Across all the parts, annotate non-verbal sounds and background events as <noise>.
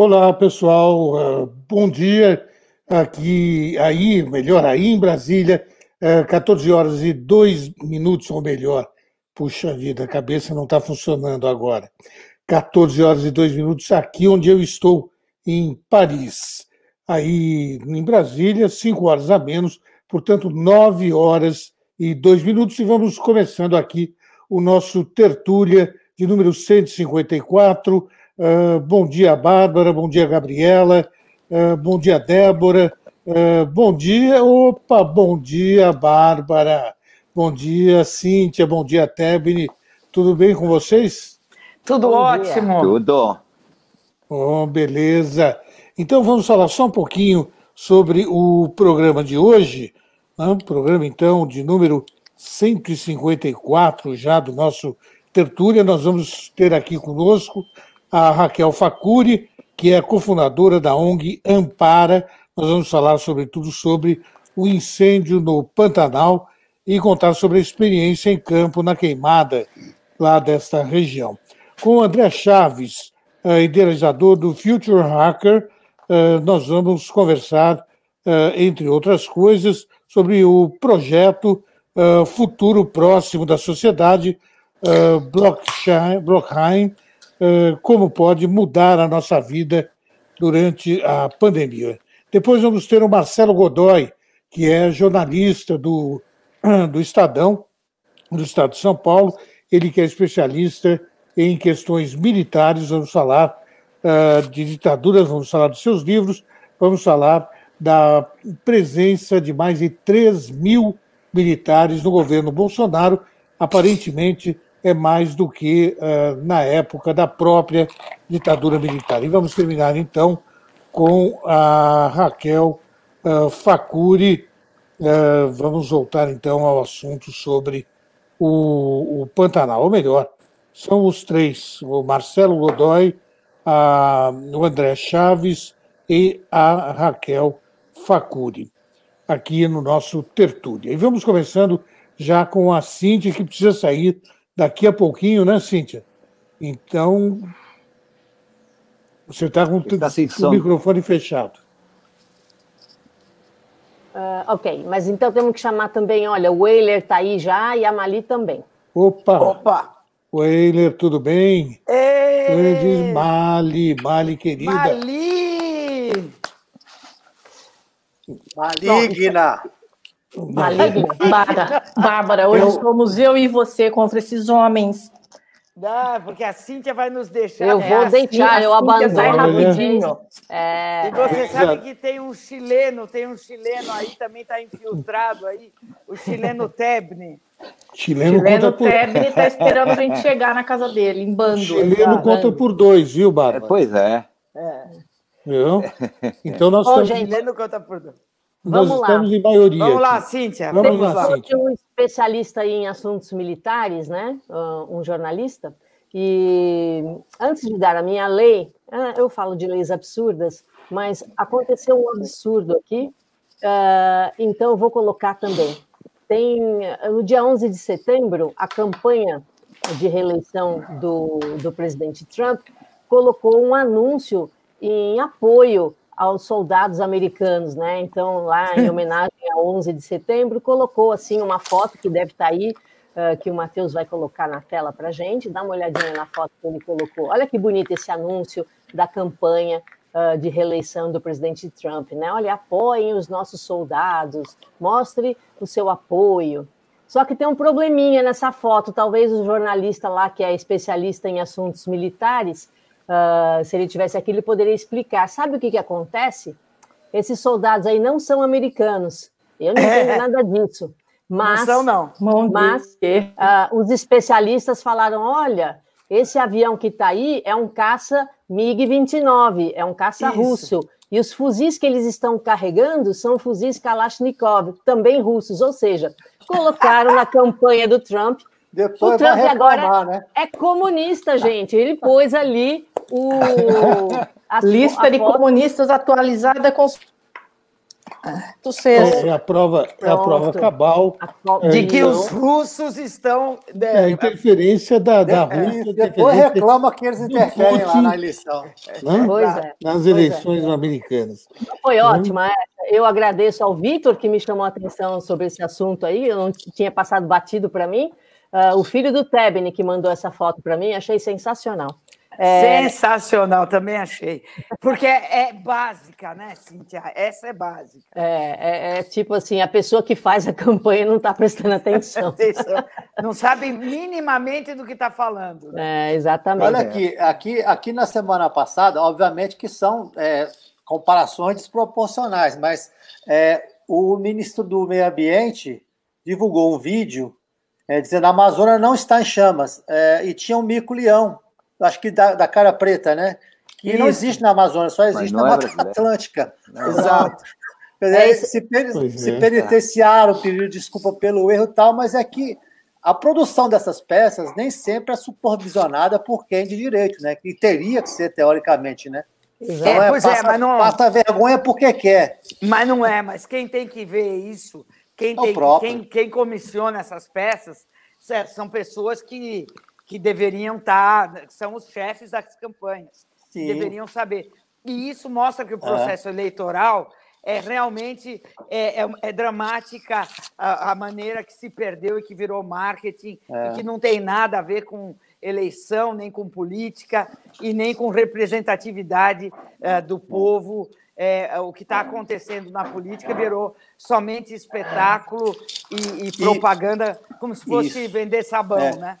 Olá, pessoal. Uh, bom dia. Aqui, aí, melhor aí em Brasília, uh, 14 horas e 2 minutos, ou melhor. Puxa vida, a cabeça não está funcionando agora. 14 horas e 2 minutos aqui onde eu estou, em Paris. Aí, em Brasília, 5 horas a menos, portanto, 9 horas e 2 minutos. E vamos começando aqui o nosso Tertúlia de número 154 Uh, bom dia, Bárbara. Bom dia, Gabriela. Uh, bom dia, Débora. Uh, bom dia. Opa, bom dia, Bárbara. Bom dia, Cíntia. Bom dia, Tebni. Tudo bem com vocês? Tudo bom ótimo. Dia. Tudo. Oh, beleza. Então vamos falar só um pouquinho sobre o programa de hoje. Né? Programa, então, de número 154 já do nosso Tertúlia. Nós vamos ter aqui conosco a Raquel Facuri, que é cofundadora da ONG Ampara. Nós vamos falar sobretudo sobre o incêndio no Pantanal e contar sobre a experiência em campo na queimada lá desta região. Com o André Chaves, uh, idealizador do Future Hacker, uh, nós vamos conversar, uh, entre outras coisas, sobre o projeto Futuro Próximo da Sociedade, Blockchain, eh, como pode mudar a nossa vida durante a pandemia. Depois vamos ter o Marcelo Godoy, que é jornalista do, do Estadão, do Estado de São Paulo, ele que é especialista em questões militares, vamos falar uh, de ditaduras, vamos falar dos seus livros, vamos falar da presença de mais de 3 mil militares no governo Bolsonaro, aparentemente é mais do que uh, na época da própria ditadura militar. E vamos terminar então com a Raquel uh, Facuri. Uh, vamos voltar então ao assunto sobre o, o, Pantanal, ou melhor, são os três: o Marcelo Godoy, a, o André Chaves e a Raquel Facuri, aqui no nosso Tertúlia. E vamos começando já com a Cintia, que precisa sair daqui a pouquinho, né, Cíntia? Então, você está com tá o microfone fechado. Uh, ok, mas então temos que chamar também, olha, o Weiler está aí já e a Mali também. Opa! Opa! Weiler, tudo bem? Ei! Diz Mali, Mali querida. Mali! Maligna! Maligna. Bárbara, Bárbara, hoje eu... somos eu e você contra esses homens. Não, porque a Cíntia vai nos deixar. Eu vou é, deixar, eu abandono rapidinho. É... E você sabe que tem um chileno, tem um chileno aí, também está infiltrado aí, o chileno Tebni. Chileno, chileno por... Tebni está esperando a gente chegar na casa dele, em bando. Chileno tá? conta por dois, viu, Bárbara? É, pois é. é. Viu? Então nós Ô, estamos... Chileno conta por dois. Nós Vamos estamos lá. em maioria. Vamos lá, Cíntia. Vamos Tem lá, Cíntia. um especialista em assuntos militares, né? um jornalista, e antes de dar a minha lei, ah, eu falo de leis absurdas, mas aconteceu um absurdo aqui, ah, então eu vou colocar também. Tem, no dia 11 de setembro, a campanha de reeleição do, do presidente Trump colocou um anúncio em apoio aos soldados americanos, né? Então, lá em <laughs> homenagem a 11 de setembro, colocou assim uma foto que deve estar tá aí, uh, que o Matheus vai colocar na tela para gente. Dá uma olhadinha na foto que ele colocou. Olha que bonito esse anúncio da campanha uh, de reeleição do presidente Trump, né? Olha, apoiem os nossos soldados, mostre o seu apoio. Só que tem um probleminha nessa foto. Talvez o jornalista lá, que é especialista em assuntos militares, uh, se ele tivesse aqui, ele poderia explicar. Sabe o que, que acontece? Esses soldados aí não são americanos. Eu não entendo é. nada disso. Mas, não são, não. Mas uh, os especialistas falaram: olha, esse avião que está aí é um caça MiG-29, é um caça Isso. russo. E os fuzis que eles estão carregando são fuzis Kalashnikov, também russos. Ou seja, colocaram na <laughs> campanha do Trump. Depois o Trump reclamar, agora né? é comunista, gente. Ele pôs ali o <laughs> a lista de foto... comunistas atualizada com Sucesso. É a prova, é a prova cabal. A de que os russos estão. Né, é, a interferência da, da Rússia. Depois reclama que eles interferem lá na eleição. Né? Pois é. Nas eleições é. americanas. Foi ótima. É. Eu agradeço ao Vitor que me chamou a atenção sobre esse assunto aí. Eu não tinha passado batido para mim. Uh, o filho do Tebni que mandou essa foto para mim, achei sensacional. É... Sensacional, também achei. Porque é, é, básica, né, Cíntia? Essa é básica. É, é, é tipo assim, a pessoa que faz a <laughs> campanha não está prestando atenção. não sabe minimamente do que está falando. Né? É, exatamente. Olha aqui, aqui, aqui na semana passada, obviamente que são é, comparações desproporcionais, mas é, o ministro do Meio Ambiente divulgou um vídeo dizendo que a Amazônia não está em chamas e tinha um mico-leão acho que da, da cara preta, né? Que Isso. não existe na Amazônia, só existe na é Mata Atlântica. Não. Exato. É, se, se é, penitenciaram, pediram desculpa pelo erro e tal, mas é que a produção dessas peças nem sempre é supervisionada por quem de direito, né? Que teria que ser, teoricamente, né? Então, é, pois passa, é, mas não. Passa vergonha porque quer. Mas não é, mas quem tem que ver isso, quem, é tem, quem, quem comissiona essas peças, são pessoas que que deveriam estar, tá, são os chefes das campanhas, Sim. deveriam saber. E isso mostra que o processo é. eleitoral é realmente é, é, é dramática a, a, maneira que se perdeu e que virou marketing, é. e que não tem nada a ver com eleição, nem com política e nem com representatividade é, do povo. É, o que está acontecendo na política virou somente espetáculo e, e propaganda, como se fosse Isso. vender sabão, é. né?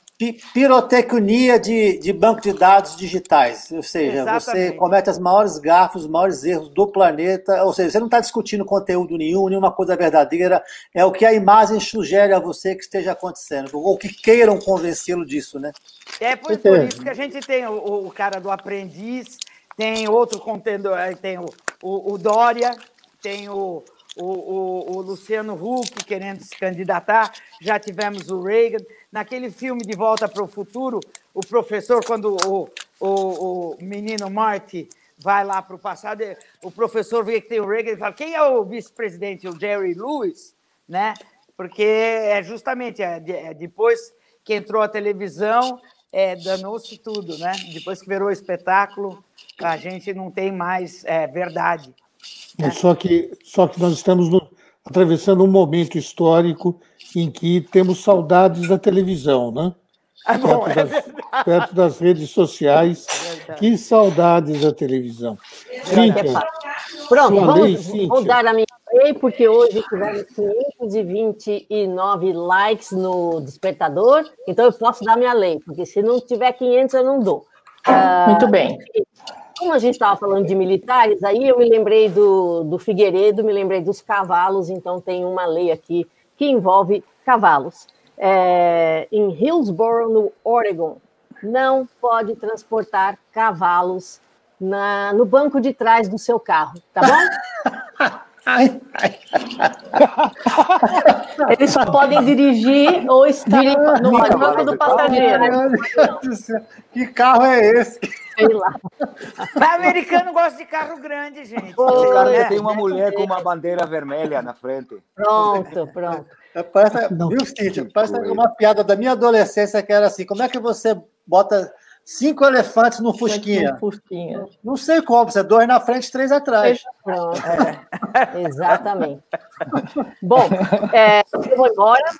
Pirotecnia de, de banco de dados digitais, ou seja, Exatamente. você comete os maiores gafos, os maiores erros do planeta, ou seja, você não está discutindo conteúdo nenhum, nenhuma coisa verdadeira, é o que a imagem sugere a você que esteja acontecendo, ou que queiram convencê-lo disso, né? É por, por, isso que a gente tem o, o cara do aprendiz, tem outro contendo, tem o, o, o Dória, tem o, o, o, o, Luciano Huck querendo se candidatar, já tivemos o Reagan. Naquele filme De Volta para o Futuro, o professor, quando o, o, o menino Marty vai lá para o passado, o professor vê que tem o Reagan e fala: quem é o vice-presidente? O Jerry Lewis, né? Porque é justamente é, é depois que entrou a televisão, é, danou-se tudo, né? Depois que virou espetáculo, a gente não tem mais é, verdade. Né? Só, que, só que nós estamos no, atravessando um momento histórico em que temos saudades da televisão, né? É bom, perto, é das, perto, das, redes sociais. É que saudades da televisão. Cíntia, Pronto, vamos, lei, vou dar a minha lei, porque hoje tivemos 529 likes no despertador, então eu posso dar minha lei, porque se não tiver 500 eu não dou. Muito uh, bem. Como a gente estava falando de militares, aí eu me lembrei do, do Figueiredo, me lembrei dos cavalos, então tem uma lei aqui que envolve cavalos. É, em Hillsboro, no Oregon, não pode transportar cavalos na, no banco de trás do seu carro, tá bom? <laughs> <laughs> Eles só podem dirigir ou estar no banco do passageiro. Que carro é esse? Sei lá. Mas americano gosta de carro grande, gente. Esse carro é. tem uma mulher com uma bandeira vermelha na frente. Pronto, pronto. É, parece, viu, Cíntia? Parece uma piada da minha adolescência que era assim: como é que você bota Cinco elefantes no Fusquinha. No Fusquinha. Não sei como, você é dois na frente, três atrás. Pronto. É. <laughs> Exatamente. Bom, é, eu vou embora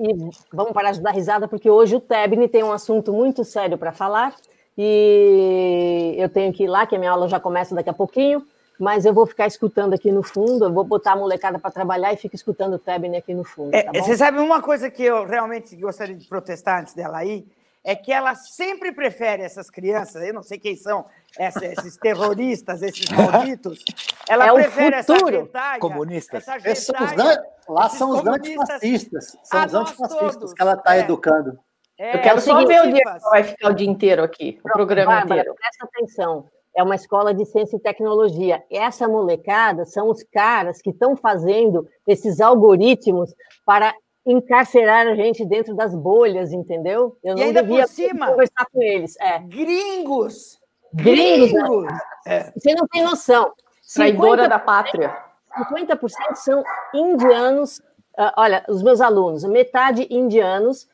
e vamos parar de dar risada, porque hoje o Tebni tem um assunto muito sério para falar e eu tenho que ir lá, que a minha aula já começa daqui a pouquinho, mas eu vou ficar escutando aqui no fundo, eu vou botar a molecada para trabalhar e fico escutando o Tebni aqui no fundo. É, tá você sabe uma coisa que eu realmente gostaria de protestar antes dela ir? É que ela sempre prefere essas crianças, eu não sei quem são esses terroristas, esses malditos, <laughs> ela é prefere essa gentalha, comunistas. Essa gentalha, lá são os antifascistas, são os antifascistas que ela está é. educando. É, eu quero só ver o dia que vai ficar o dia inteiro aqui, o programa Bárbara, inteiro. Presta atenção, é uma escola de ciência e tecnologia. Essa molecada são os caras que estão fazendo esses algoritmos para encarcerar a gente dentro das bolhas, entendeu? Eu e não devia cima, conversar com eles. É. Gringos! Gringos! Gringos. É. Você não tem noção. Traidora da pátria. 50% são indianos. Uh, olha, os meus alunos, metade indianos,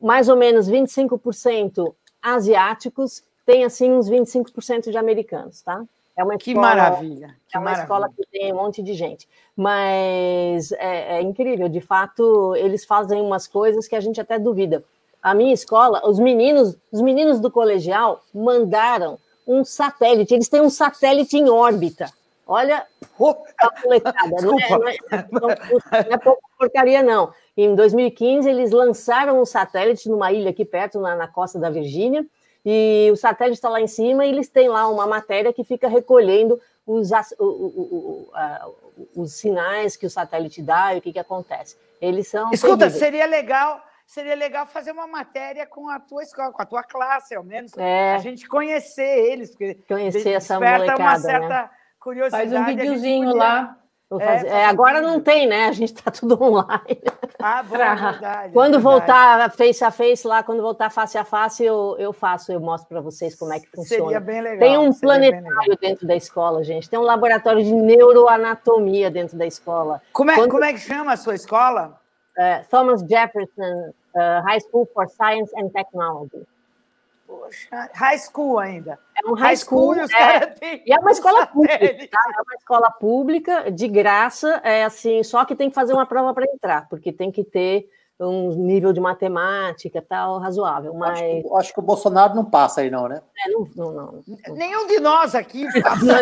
mais ou menos 25% asiáticos, tem assim uns 25% de americanos, tá? É uma que escola, maravilha! Que é uma maravilha. escola que tem um monte de gente. Mas é, é, incrível, de fato, eles fazem umas coisas que a gente até duvida. A minha escola, os meninos, os meninos do colegial mandaram um satélite, eles têm um satélite em órbita. Olha a molecada, não é, não, é, não, não é pouca porcaria, não. Em 2015, eles lançaram um satélite numa ilha aqui perto, na, na costa da Virgínia, e o satélite está lá em cima e eles têm lá uma matéria que fica recolhendo os, o, o, o, os sinais que o satélite dá e o que, que acontece. Eles são. Escuta, terríveis. seria legal. Seria legal fazer uma matéria com a tua escola, com a tua classe, ao menos. É. A gente conhecer eles, porque conhecer essa molecada, uma certa né? curiosidade. Faz um videozinho podia... lá. É, é, agora não tem, né? A gente está tudo <laughs> online. Ah, bom, pra... verdade, quando verdade. voltar face a face lá, quando voltar face a face, eu, eu faço, eu mostro para vocês como é que funciona. Seria bem legal. Tem um planetário dentro da escola, gente. Tem um laboratório de neuroanatomia dentro da escola. Como é, quando... como é que chama a sua escola? Uh, Thomas Jefferson uh, High School for Science and Technology. Poxa, high school ainda. É um high, high school, school é, e é uma escola pública, tá? é uma escola pública de graça, é assim, só que tem que fazer uma prova para entrar, porque tem que ter um nível de matemática tal razoável. Mas acho que, acho que o Bolsonaro não passa aí não, né? É, não, não, não, Nenhum de nós aqui <laughs> passa.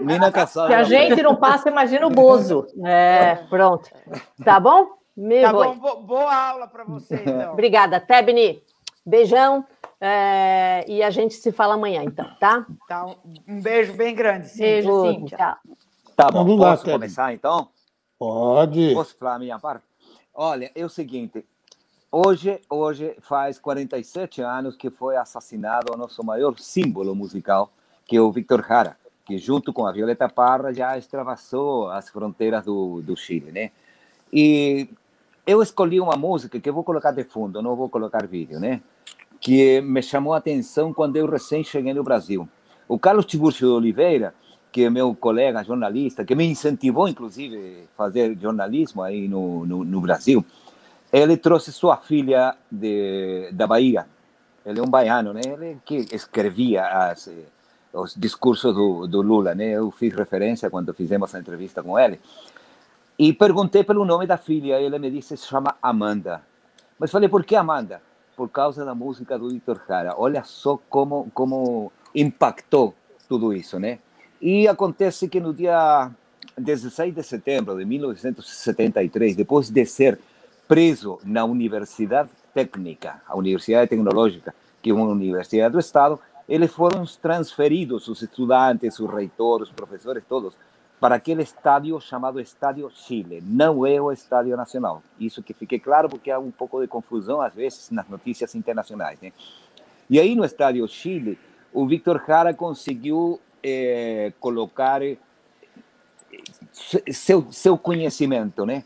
Nina Cassada. Se a gente não passa, imagina o Bozo. É, pronto. Tá bom? Me tá bom, boa aula para você, <laughs> então. Obrigada, Tebni. Beijão. É, e a gente se fala amanhã, então, tá? tá um beijo bem grande. Sim. Beijo, sim. Tchau. Tá bom, Vamos posso lá, começar, então? Pode. Posso falar a minha parte? Olha, é o seguinte. Hoje, hoje faz 47 anos que foi assassinado o nosso maior símbolo musical, que é o Victor Jara, que junto com a Violeta Parra já extravasou as fronteiras do, do Chile, né? E eu escolhi uma música que eu vou colocar de fundo, não vou colocar vídeo, né? Que me chamou a atenção quando eu recém cheguei no Brasil. O Carlos Tiburcio de Oliveira, que é meu colega jornalista, que me incentivou, inclusive, a fazer jornalismo aí no, no, no Brasil, ele trouxe sua filha de, da Bahia. Ele é um baiano, né? Ele que escrevia as, os discursos do, do Lula, né? Eu fiz referência quando fizemos a entrevista com ele. E perguntei pelo nome da filha, ele me disse se chama Amanda. Mas falei, por que Amanda? Por causa da música do Victor Jara. Olha só como, como impactou tudo isso, né? E acontece que no dia 16 de setembro de 1973, depois de ser preso na Universidade Técnica, a Universidade Tecnológica, que é uma universidade do Estado, eles foram transferidos, os estudantes, os reitores, os professores, todos, para aquele estádio chamado Estádio Chile. Não é o Estádio Nacional. Isso que fique claro, porque há um pouco de confusão, às vezes, nas notícias internacionais. Né? E aí, no Estádio Chile, o Victor Jara conseguiu é, colocar eh, seu, seu conhecimento, né?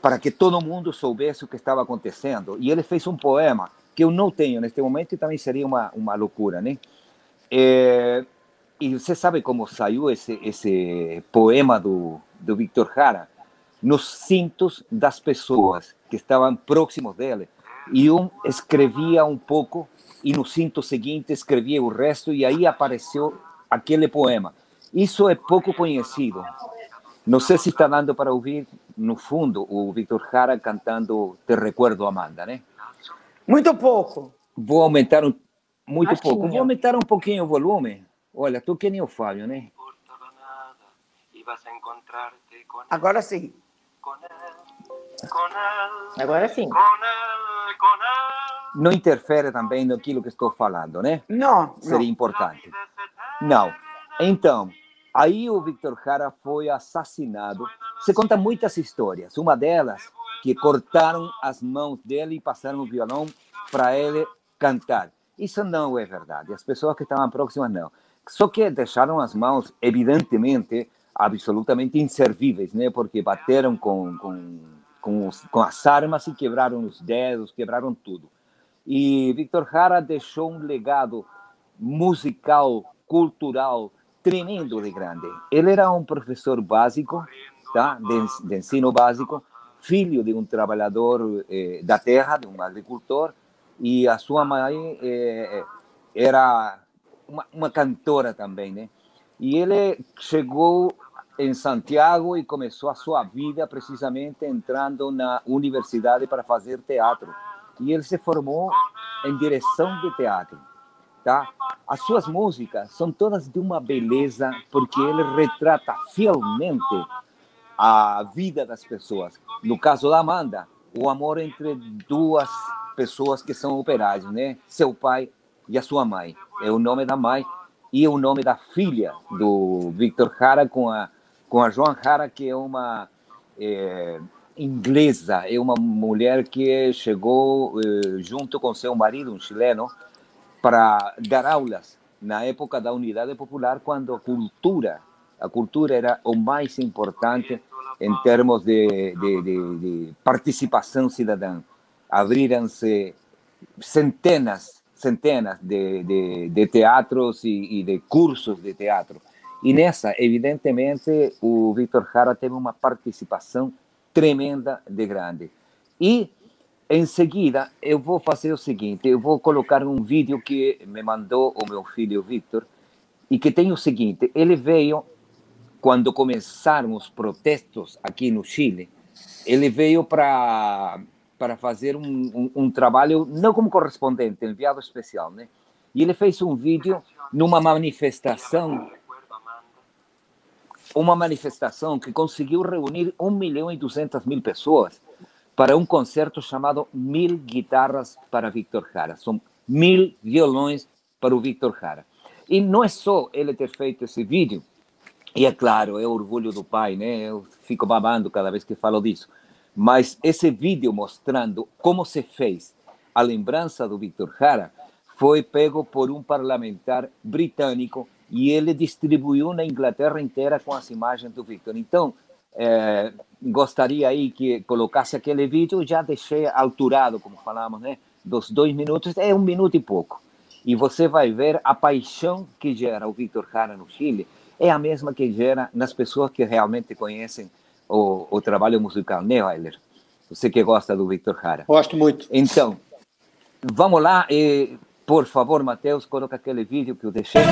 Para que todo mundo soubesse o que estava acontecendo. E ele fez um poema que eu não tenho neste momento e também seria uma, uma loucura, né? É, e você sabe como saiu esse, esse poema do, do Victor Jara? Nos cintos das pessoas que estavam próximos dele. E um escrevia um pouco, e no cinto seguinte escrevia o resto, e aí apareceu aquele poema. Isso é pouco conhecido. Não sei se está dando para ouvir, no fundo, o Victor Jara cantando Te Recuerdo, Amanda, né? Muito pouco. Vou aumentar um, muito pouco. Vou aumentar um pouquinho o volume. Olha, tu que nem o Fábio, né? Agora sim. Agora sim. Não interfere também naquilo que estou falando, né? Não. Seria não. importante. Não. Então, aí o Victor Jara foi assassinado. Você conta muitas histórias. Uma delas, que cortaram as mãos dele e passaram o violão para ele cantar. Isso não é verdade. As pessoas que estavam próximas, não. Só que deixaram as mãos, evidentemente, absolutamente inservíveis, né? Porque bateram com, com, com, os, com as armas e quebraram os dedos, quebraram tudo. E Victor Jara deixou um legado musical, cultural tremendo de grande. Ele era um professor básico, tá? de, de ensino básico, filho de um trabalhador eh, da terra, de um agricultor, e a sua mãe eh, era uma, uma, cantora também, né? E ele chegou em Santiago e começou a sua vida precisamente entrando na universidade para fazer teatro. E ele se formou em direção de teatro, tá? As suas músicas são todas de uma beleza porque ele retrata fielmente a vida das pessoas. No caso da Amanda, o amor entre duas pessoas que são operários, né? Seu pai e a sua mãe. É o nome da mãe e o nome da filha do Victor Jara com a com a Joan Jara, que é uma é, inglesa, é uma mulher que chegou é, junto com seu marido, um chileno, para dar aulas na época da Unidade Popular, quando a cultura, a cultura era o mais importante em termos de, de, de, de participação cidadã. Abriram-se centenas, centenas de, de, teatros e, e de cursos de teatro. E nessa, evidentemente, o Victor Jara teve uma participação tremenda de grande. E em seguida, eu vou fazer o seguinte: eu vou colocar um vídeo que me mandou o meu filho Victor e que tem o seguinte: ele veio quando começaram os protestos aqui no Chile, ele veio para para fazer um, um, um, trabalho não como correspondente, enviado especial, né? E ele fez um vídeo numa manifestação, uma manifestação que conseguiu reunir 1 milhão e 200 mil pessoas para um concerto chamado Mil Guitarras para Victor Jara. São mil violões para o Victor Jara. E não é só ele ter feito esse vídeo, e é claro, é orgulho do pai, né? Eu fico babando cada vez que falo disso. Mas esse vídeo mostrando como se fez a lembrança do Victor Jara foi pego por um parlamentar britânico e ele distribuiu na Inglaterra inteira com as imagens do Victor. Então, é, gostaria aí que colocasse aquele vídeo, já deixei alturado, como falamos, né? Dos dois minutos, é um minuto e pouco. E você vai ver a paixão que gera o Victor Jara no Chile, é a mesma que gera nas pessoas que realmente conhecem o, o trabalho musical, né, Weiler? Você que gosta do Victor Jara. Gosto muito. Então, vamos lá, e, por favor, Matheus, coloca aquele vídeo que eu deixei.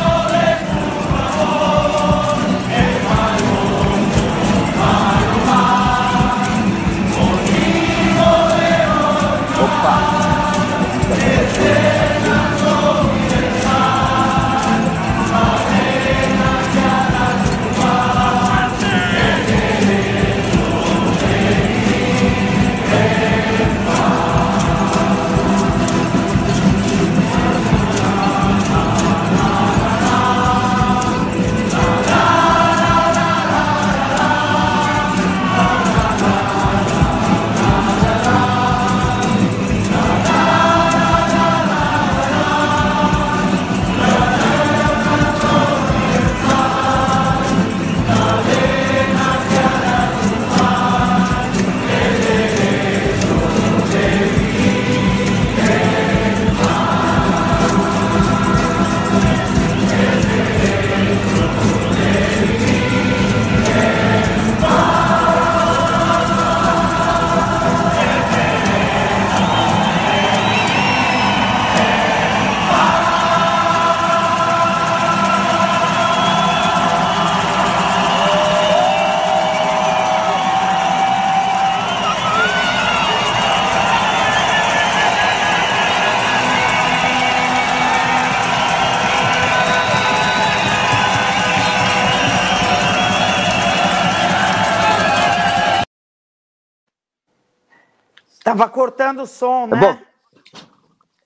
Estava cortando o som, né? Bom,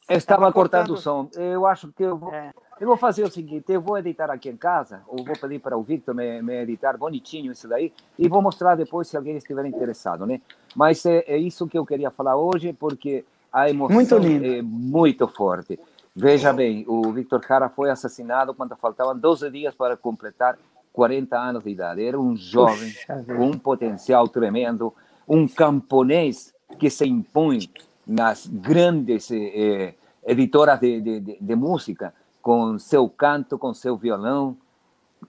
eu estava cortando o som. Eu acho que eu vou, é. eu vou fazer o seguinte: eu vou editar aqui em casa, ou vou pedir para o Victor me, me, editar bonitinho isso daí, e vou mostrar depois se alguém estiver interessado, né? Mas é, é isso que eu queria falar hoje, porque a emoção muito é muito forte. Veja bem, o Victor Jara foi assassinado quando faltavam 12 dias para completar 40 anos de idade. Era um jovem com um potencial tremendo, um camponês que se impõe nas grandes eh, editoras de, de, de, música, com seu canto, com seu violão,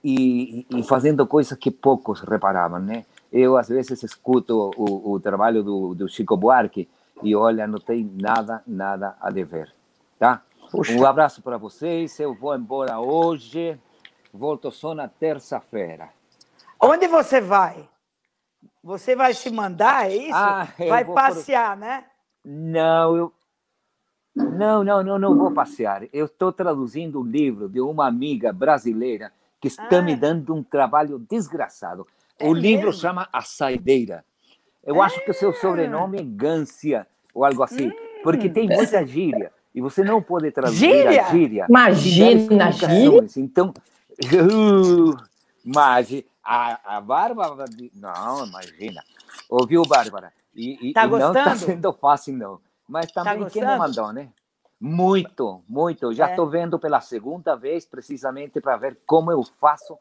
e, e, fazendo coisas que poucos reparavam, né? Eu, às vezes, escuto o, o trabalho do, do Chico Buarque e, olha, não tem nada, nada a dever, tá? Puxa. Um abraço para vocês, eu vou embora hoje, volto só na terça-feira. Onde você vai? Você vai se mandar, é isso? Ah, vai passear, por... né? Não, eu, não, não, não, não vou passear. Eu estou traduzindo um livro de uma amiga brasileira que está ah. me dando um trabalho desgraçado. É o livro mesmo? chama A Saideira. Eu ah. acho que o seu sobrenome é Gância ou algo assim, hum. porque tem muita gíria e você não pode traduzir gíria? a gíria. Imagina, gíria? Então, <laughs> uh, mas a, a Bárbara, não, imagina. Ouviu, Bárbara? E, e, tá e não está sendo fácil, não. Mas tá também tá quem não mandou, né? Muito, muito. Já estou é. vendo pela segunda vez, precisamente para ver como eu faço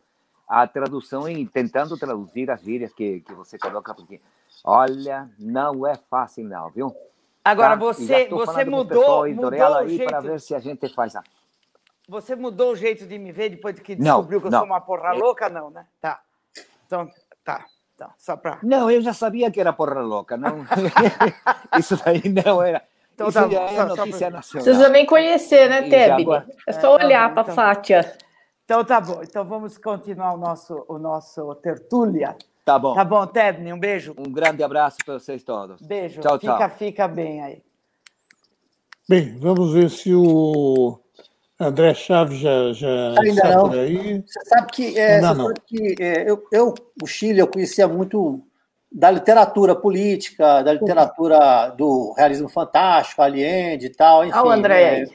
a tradução e tentando traduzir as gírias que, que você coloca, porque, olha, não é fácil não, viu? Agora, tá? você, você mudou, mudou aí para ver se a gente faz a... Você mudou o jeito de me ver depois que descobriu não, que eu não. sou uma porra louca? Não, né? Tá. Então, tá. Então, só para. Não, eu já sabia que era porra louca. Não... <laughs> <laughs> Isso daí não era. Então, Isso tá, já é notícia pra... nacional. Precisa nem conhecer, né, Tebe? É só olhar é, para a então, Fátia. Então tá bom. Então vamos continuar o nosso, o nosso tertúlia. Tá bom. Tá bom, Tebni, um beijo. Um grande abraço para vocês todos. Beijo. Tchau, fica, tchau. Fica bem aí. Bem, vamos ver se o André Chaves já, já Ainda não. por aí. Você sabe que, é, não, não. que é, eu, eu, o Chile, eu conhecia muito da literatura política, da literatura do realismo fantástico, Allende e tal. Enfim, Olha o André. É,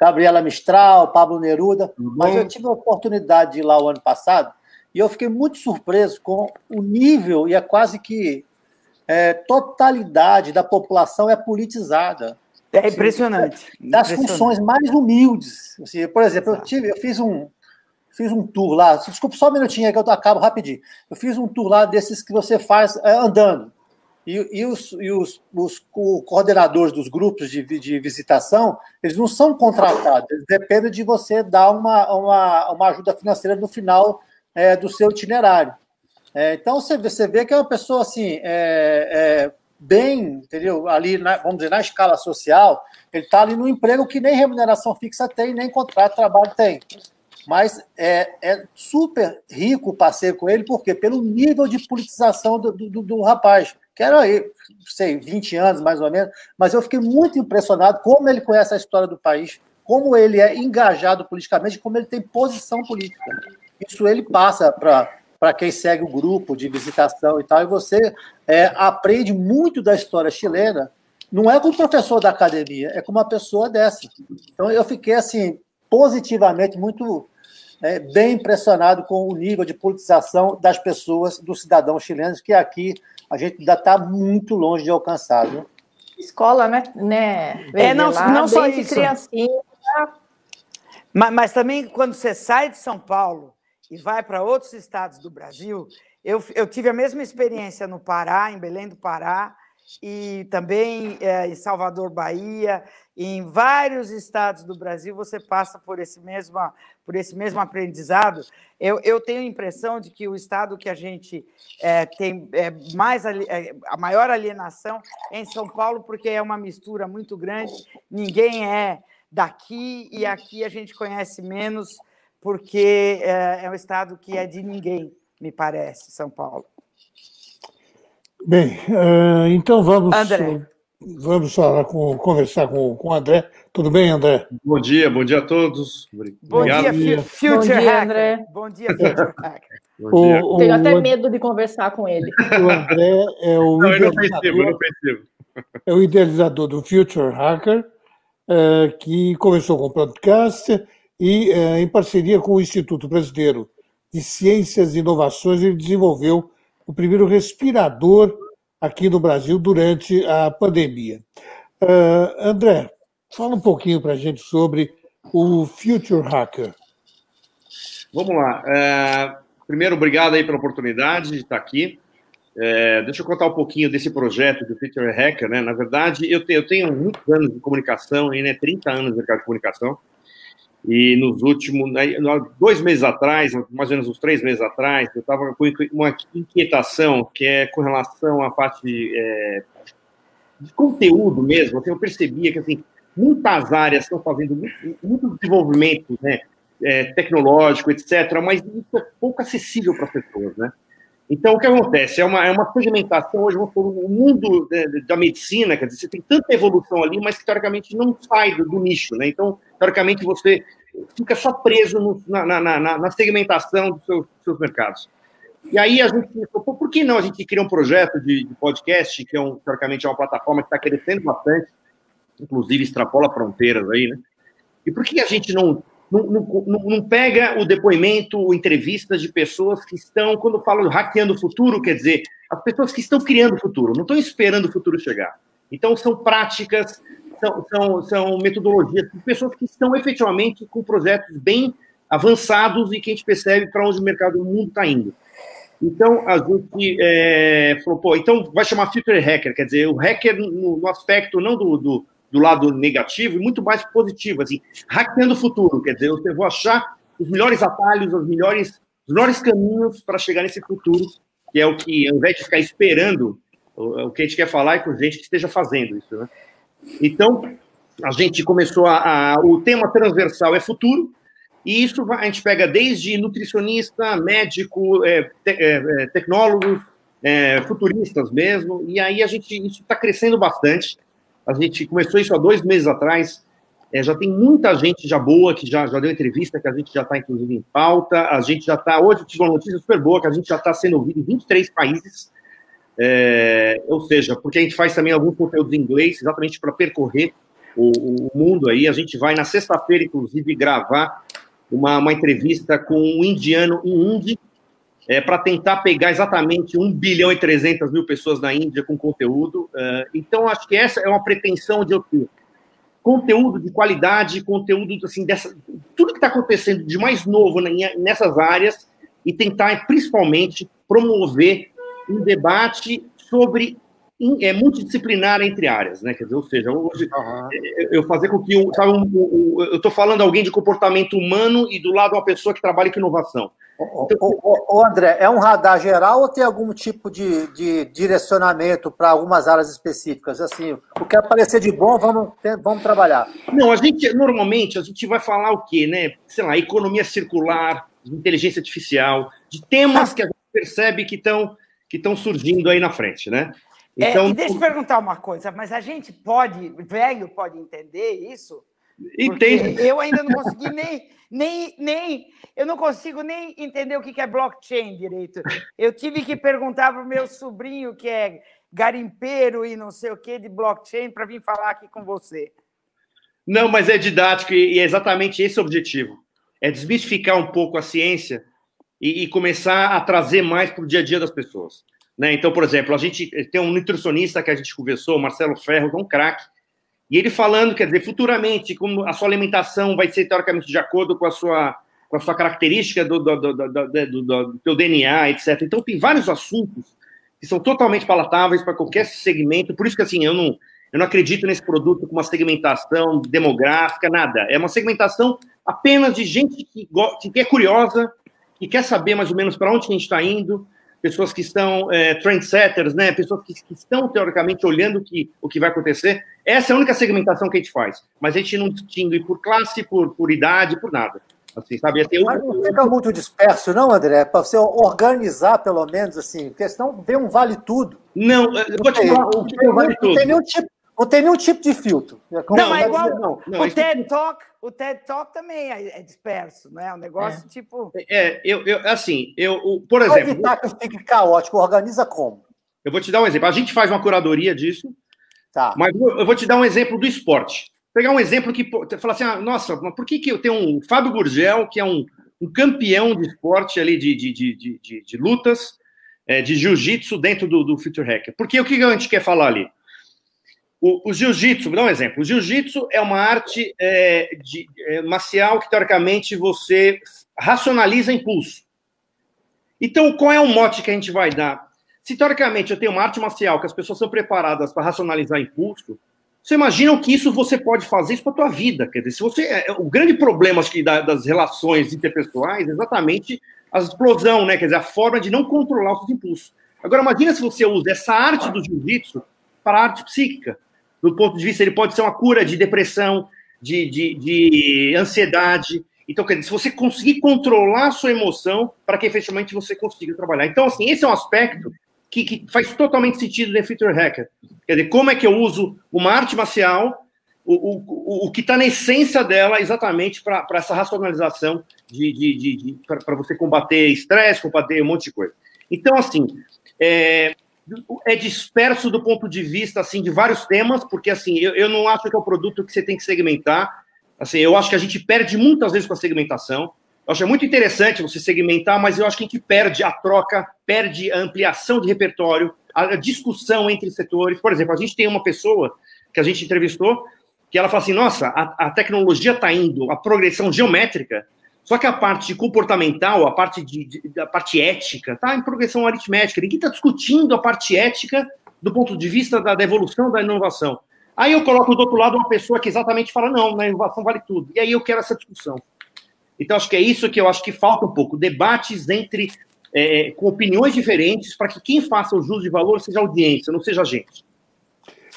Gabriela Mistral, Pablo Neruda. Uhum. Mas eu tive a oportunidade de ir lá o ano passado e eu fiquei muito surpreso com o nível e é quase que é, totalidade da população é politizada. É impressionante. Das impressionante. funções mais humildes. Assim, por exemplo, eu, tive, eu fiz um, fiz um tour lá. Desculpa só um minutinho aí que eu acabo rapidinho. Eu fiz um tour lá desses que você faz é, andando. E, e, os, e os, os coordenadores dos grupos de, de visitação, eles não são contratados, eles dependem de você dar uma, uma, uma ajuda financeira no final é, do seu itinerário. É, então, você, você vê que é uma pessoa assim, é, é bem, entendeu? Ali, na, vamos dizer, na escala social, ele está ali no emprego que nem remuneração fixa tem, nem contrato de trabalho tem. Mas é, é super rico o passeio com ele, porque pelo nível de politização do, do, do rapaz, que era aí, sei, 20 anos mais ou menos, mas eu fiquei muito impressionado como ele conhece a história do país, como ele é engajado politicamente, como ele tem posição política. Isso ele passa para para quem segue o grupo de visitação e tal, e você é, aprende muito da história chilena, não é com o professor da academia, é com uma pessoa dessa. Então eu fiquei assim positivamente muito é, bem impressionado com o nível de politização das pessoas, dos cidadãos chilenos, que aqui a gente ainda está muito longe de alcançar. Viu? Escola, né? né? É, não, não só isso. Criancinha. Mas, mas também quando você sai de São Paulo e vai para outros estados do Brasil, eu, eu tive a mesma experiência no Pará, em Belém do Pará, e também é, em Salvador, Bahia, e em vários estados do Brasil você passa por esse mesmo, por esse mesmo aprendizado. Eu, eu tenho a impressão de que o estado que a gente é, tem é, mais a maior alienação é em São Paulo, porque é uma mistura muito grande. Ninguém é daqui e aqui a gente conhece menos porque é, é um estado que é de ninguém, me parece, São Paulo. Bem, uh, então vamos, André. vamos falar com, conversar com, com o André. Tudo bem, André? Bom dia, bom dia a todos. Bom dia, Future bom dia, Hacker. André. Bom dia, Future <laughs> Hacker. O, o, Tenho até medo de conversar com ele. <laughs> O André é o não, idealizador, é o idealizador do Future Hacker, uh, que começou com o podcast e, eh, em parceria com o Instituto Brasileiro de Ciências e Inovações, ele desenvolveu o primeiro respirador aqui no Brasil durante a pandemia. Uh, André, fala um pouquinho para a gente sobre o Future Hacker. Vamos lá. É, primeiro, obrigado aí pela oportunidade de estar aqui. É, deixa eu contar um pouquinho desse projeto do Future Hacker. Né? Na verdade, eu tenho, eu tenho muitos anos de comunicação, né? 30 anos de mercado de comunicação. E nos últimos, né, dois meses atrás, mais ou menos uns três meses atrás, eu estava com uma inquietação que é com relação à parte de, é, de conteúdo mesmo. Assim, eu percebia que assim, muitas áreas estão fazendo muito, muito desenvolvimento né, é, tecnológico, etc., mas isso é pouco acessível para as pessoas, né? Então, o que acontece? É uma, é uma hoje, o mundo da medicina, quer dizer, você tem tanta evolução ali, mas que, teoricamente, não sai do, do nicho, né? Então, teoricamente, você fica só preso no, na, na, na, na, segmentação dos seus, dos seus, mercados. E aí a gente pensou, por que não a gente cria um projeto de, de podcast, que é um, teoricamente é uma plataforma que está crescendo bastante, inclusive extrapola fronteiras aí, né? E por que a gente não não, não, não, pega o depoimento, entrevistas de pessoas que estão, quando eu falo hackeando o futuro, quer dizer, as pessoas que estão criando o futuro, não estão esperando o futuro chegar. Então, são práticas, são, são, são metodologias de pessoas que estão efetivamente com projetos bem avançados e que a gente percebe para onde o mercado do mundo está indo. Então, a gente é, falou, pô, então vai chamar Future Hacker, quer dizer, o hacker no, no aspecto não do, do do lado negativo e muito mais positivo, assim, hackeando o futuro, quer dizer, eu vou achar os melhores atalhos, os melhores, os melhores caminhos para chegar nesse futuro, que é o que, ao invés de ficar esperando, o, o que a gente quer falar é com gente que esteja fazendo isso, né? Então, a gente começou a, a o tema transversal é futuro, e isso a gente pega desde nutricionista, médico, é, te, é, é tecnólogos, é, futuristas mesmo, e aí a gente isso está crescendo bastante. A gente começou isso há dois meses atrás. É, já tem muita gente já boa que já, já deu entrevista, que a gente já está, inclusive, em pauta. A gente já está. Hoje eu tive uma notícia super boa, que a gente já está sendo ouvido em 23 países. É, ou seja, porque a gente faz também alguns conteúdos em inglês, exatamente para percorrer o, o, mundo aí. A gente vai na sexta-feira, inclusive, gravar uma, uma entrevista com um indiano em Índia, é, para tentar pegar exatamente 1 bilhão e 300 mil pessoas na Índia com conteúdo. Uh, então, acho que essa é uma pretensão de eu ter conteúdo de qualidade, conteúdo assim, dessa, tudo que está acontecendo de mais novo nessas áreas e tentar, principalmente, promover um debate sobre é multidisciplinar entre áreas, né? Quer dizer, ou seja, hoje uhum. eu fazer com que sabe, um, um, eu estou falando alguém de comportamento humano e do lado uma pessoa que trabalha com inovação. Ô, André, é um radar geral ou tem algum tipo de, de direcionamento para algumas áreas específicas? Assim, o que aparecer de bom, vamos, vamos trabalhar. Não, a gente, normalmente, a gente vai falar o quê, né? Sei lá, economia circular, inteligência artificial, de temas <laughs> que a gente percebe que estão que estão surgindo aí na frente, né? Então, é, e deixa eu perguntar uma coisa, mas a gente pode, velho pode entender isso? Entende? Eu ainda não consegui nem, nem, nem, eu não consigo nem entender o que é blockchain direito. Eu tive que perguntar para o meu sobrinho, que é garimpeiro e não sei o que de blockchain, para vir falar aqui com você. Não, mas é didático e é exatamente esse o objetivo. É desmistificar um pouco a ciência e, e começar a trazer mais para o dia a dia das pessoas. Né? Então, por exemplo, a gente tem um nutricionista que a gente conversou, Marcelo Ferro, que é um craque, e ele falando, quer dizer, futuramente, como a sua alimentação vai ser teoricamente de acordo com a sua, com a sua característica do, do, do, do, do teu DNA, etc. Então, tem vários assuntos que são totalmente palatáveis para qualquer segmento, por isso que, assim, eu não, eu não acredito nesse produto com uma segmentação demográfica, nada. É uma segmentação apenas de gente que, que é curiosa, que quer saber mais ou menos para onde a gente está indo, pessoas que estão é, trendsetters, né? pessoas que, que, estão, teoricamente, olhando que, o que vai acontecer. Essa é a única segmentação que a gente faz. Mas a gente não distingue por classe, por, por idade, por nada. Assim, sabe? Assim, Mas não fica muito disperso, não, André? Para você organizar, pelo menos, assim, porque senão vem um vale tudo. Não, eu vou te falar o que é vale tudo. Não tem nenhum tipo, não tem nenhum tipo de filtro. É não, é igual. Não, não, o TED Talk, o TED Talk também é, é disperso, não é? Um negócio é. tipo. É, eu, eu assim, eu, por exemplo. evitar que fique caótico, organiza como? Eu vou te dar um exemplo. A gente faz uma curadoria disso, tá. mas eu vou te dar um exemplo do esporte. Pegar um exemplo que falar assim, ah, nossa, mas por que, que eu tenho um Fábio Gurgel, que é um, um campeão de esporte ali de, de, de, de, de lutas, é, de jiu-jitsu dentro do, do Future Hacker? Porque o que a gente quer falar ali? O, o jiu-jitsu, vou dar um exemplo. O jiu-jitsu é uma arte é, de, é, marcial que, teoricamente, você racionaliza impulso. Então, qual é o mote que a gente vai dar? Se, teoricamente, eu tenho uma arte marcial que as pessoas são preparadas para racionalizar impulso, Você imagina que isso você pode fazer isso para a tua vida. Quer dizer, se você. É, o grande problema acho que, das relações interpessoais é exatamente a explosão, né? Quer dizer, a forma de não controlar os impulsos. Agora, imagina se você usa essa arte do jiu-jitsu para a arte psíquica. Do ponto de vista, ele pode ser uma cura de depressão, de, de, de ansiedade. Então, quer dizer, se você conseguir controlar a sua emoção para que efetivamente você consiga trabalhar. Então, assim, esse é um aspecto que, que faz totalmente sentido no Future Hacker. Quer dizer, como é que eu uso uma arte marcial, o, o, o que está na essência dela exatamente para essa racionalização de, de, de, de para você combater estresse, combater um monte de coisa. Então, assim, é, é disperso do ponto de vista assim de vários temas, porque assim eu, eu não acho que é um produto que você tem que segmentar. Assim, eu acho que a gente perde muitas vezes com a segmentação. Eu acho muito interessante você segmentar, mas eu acho que a gente perde a troca, perde a ampliação de repertório, a discussão entre setores. Por exemplo, a gente tem uma pessoa que a gente entrevistou que ela fala assim: nossa, a, a tecnologia está indo, a progressão geométrica, só que a parte comportamental, a parte, de, de a parte ética, está em progressão aritmética. Ninguém está discutindo a parte ética do ponto de vista da, da evolução da inovação. Aí eu coloco do outro lado uma pessoa que exatamente fala: não, na inovação vale tudo. E aí eu quero essa discussão. Então, acho que é isso que eu acho que falta um pouco: debates entre é, com opiniões diferentes para que quem faça o juízo de valor seja a audiência, não seja a gente.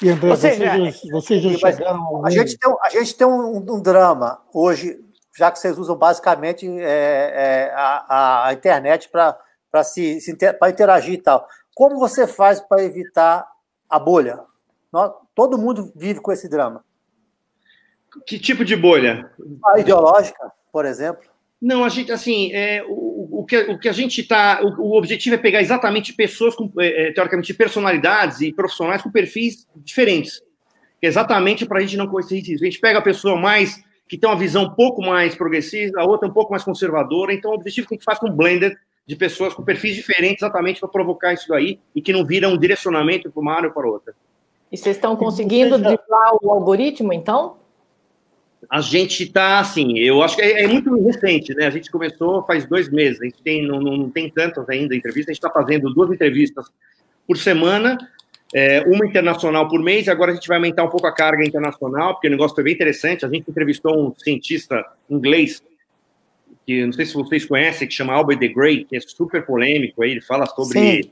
E André, vocês, já, vocês já chegaram. A gente tem, a gente tem um, um, drama hoje, já que vocês usam basicamente é, é, a, a, internet para se, se interagir e tal. Como você faz para evitar a bolha? Nós, todo mundo vive com esse drama. Que tipo de bolha? A ideológica por exemplo? Não, a gente, assim, é, o, o, que, o que a gente está. O, o, objetivo é pegar exatamente pessoas com, é, é teoricamente, personalidades e profissionais com perfis diferentes. Exatamente para a gente não conhecer isso. A gente pega a pessoa mais que tem uma visão um pouco mais progressista, a outra um pouco mais conservadora. Então, o objetivo é que a gente faz com um blender de pessoas com perfis diferentes, exatamente para provocar isso daí e que não vira um direcionamento para uma área ou para outra. E vocês estão conseguindo driblar o algoritmo, então? a gente está assim, eu acho que é, é, muito recente, né? A gente começou faz dois meses, a gente tem, não, não tem tantas ainda entrevistas, a gente está fazendo duas entrevistas por semana, é, uma internacional por mês, e agora a gente vai aumentar um pouco a carga internacional, porque o negócio foi bem interessante. A gente entrevistou um cientista inglês, que não sei se vocês conhecem, que chama Albert de Grey, que é super polêmico, aí ele fala sobre.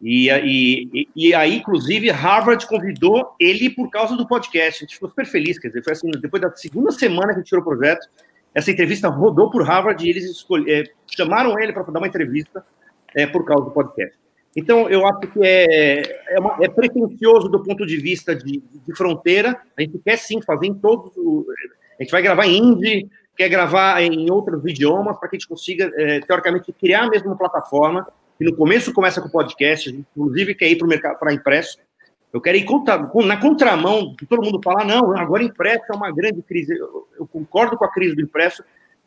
E, e, e, aí, inclusive, Harvard convidou ele por causa do podcast. A gente ficou super feliz, quer dizer, foi assim, depois da segunda semana que a gente tirou o projeto, essa entrevista rodou por Harvard e eles escolhe, é, chamaram ele para dar uma entrevista é, por causa do podcast. Então, eu acho que é, é, uma, é pretencioso do ponto de vista de, de, fronteira. A gente quer sim fazer em todos. A gente vai gravar em hindi, quer gravar em outros idiomas para que a gente consiga, é, teoricamente, criar a mesma plataforma que no começo começa com podcast, inclusive quer ir para o mercado para impresso. Eu quero ir contra, na contramão de todo mundo falar, não, agora impresso é uma grande crise. Eu, eu, concordo com a crise do impresso,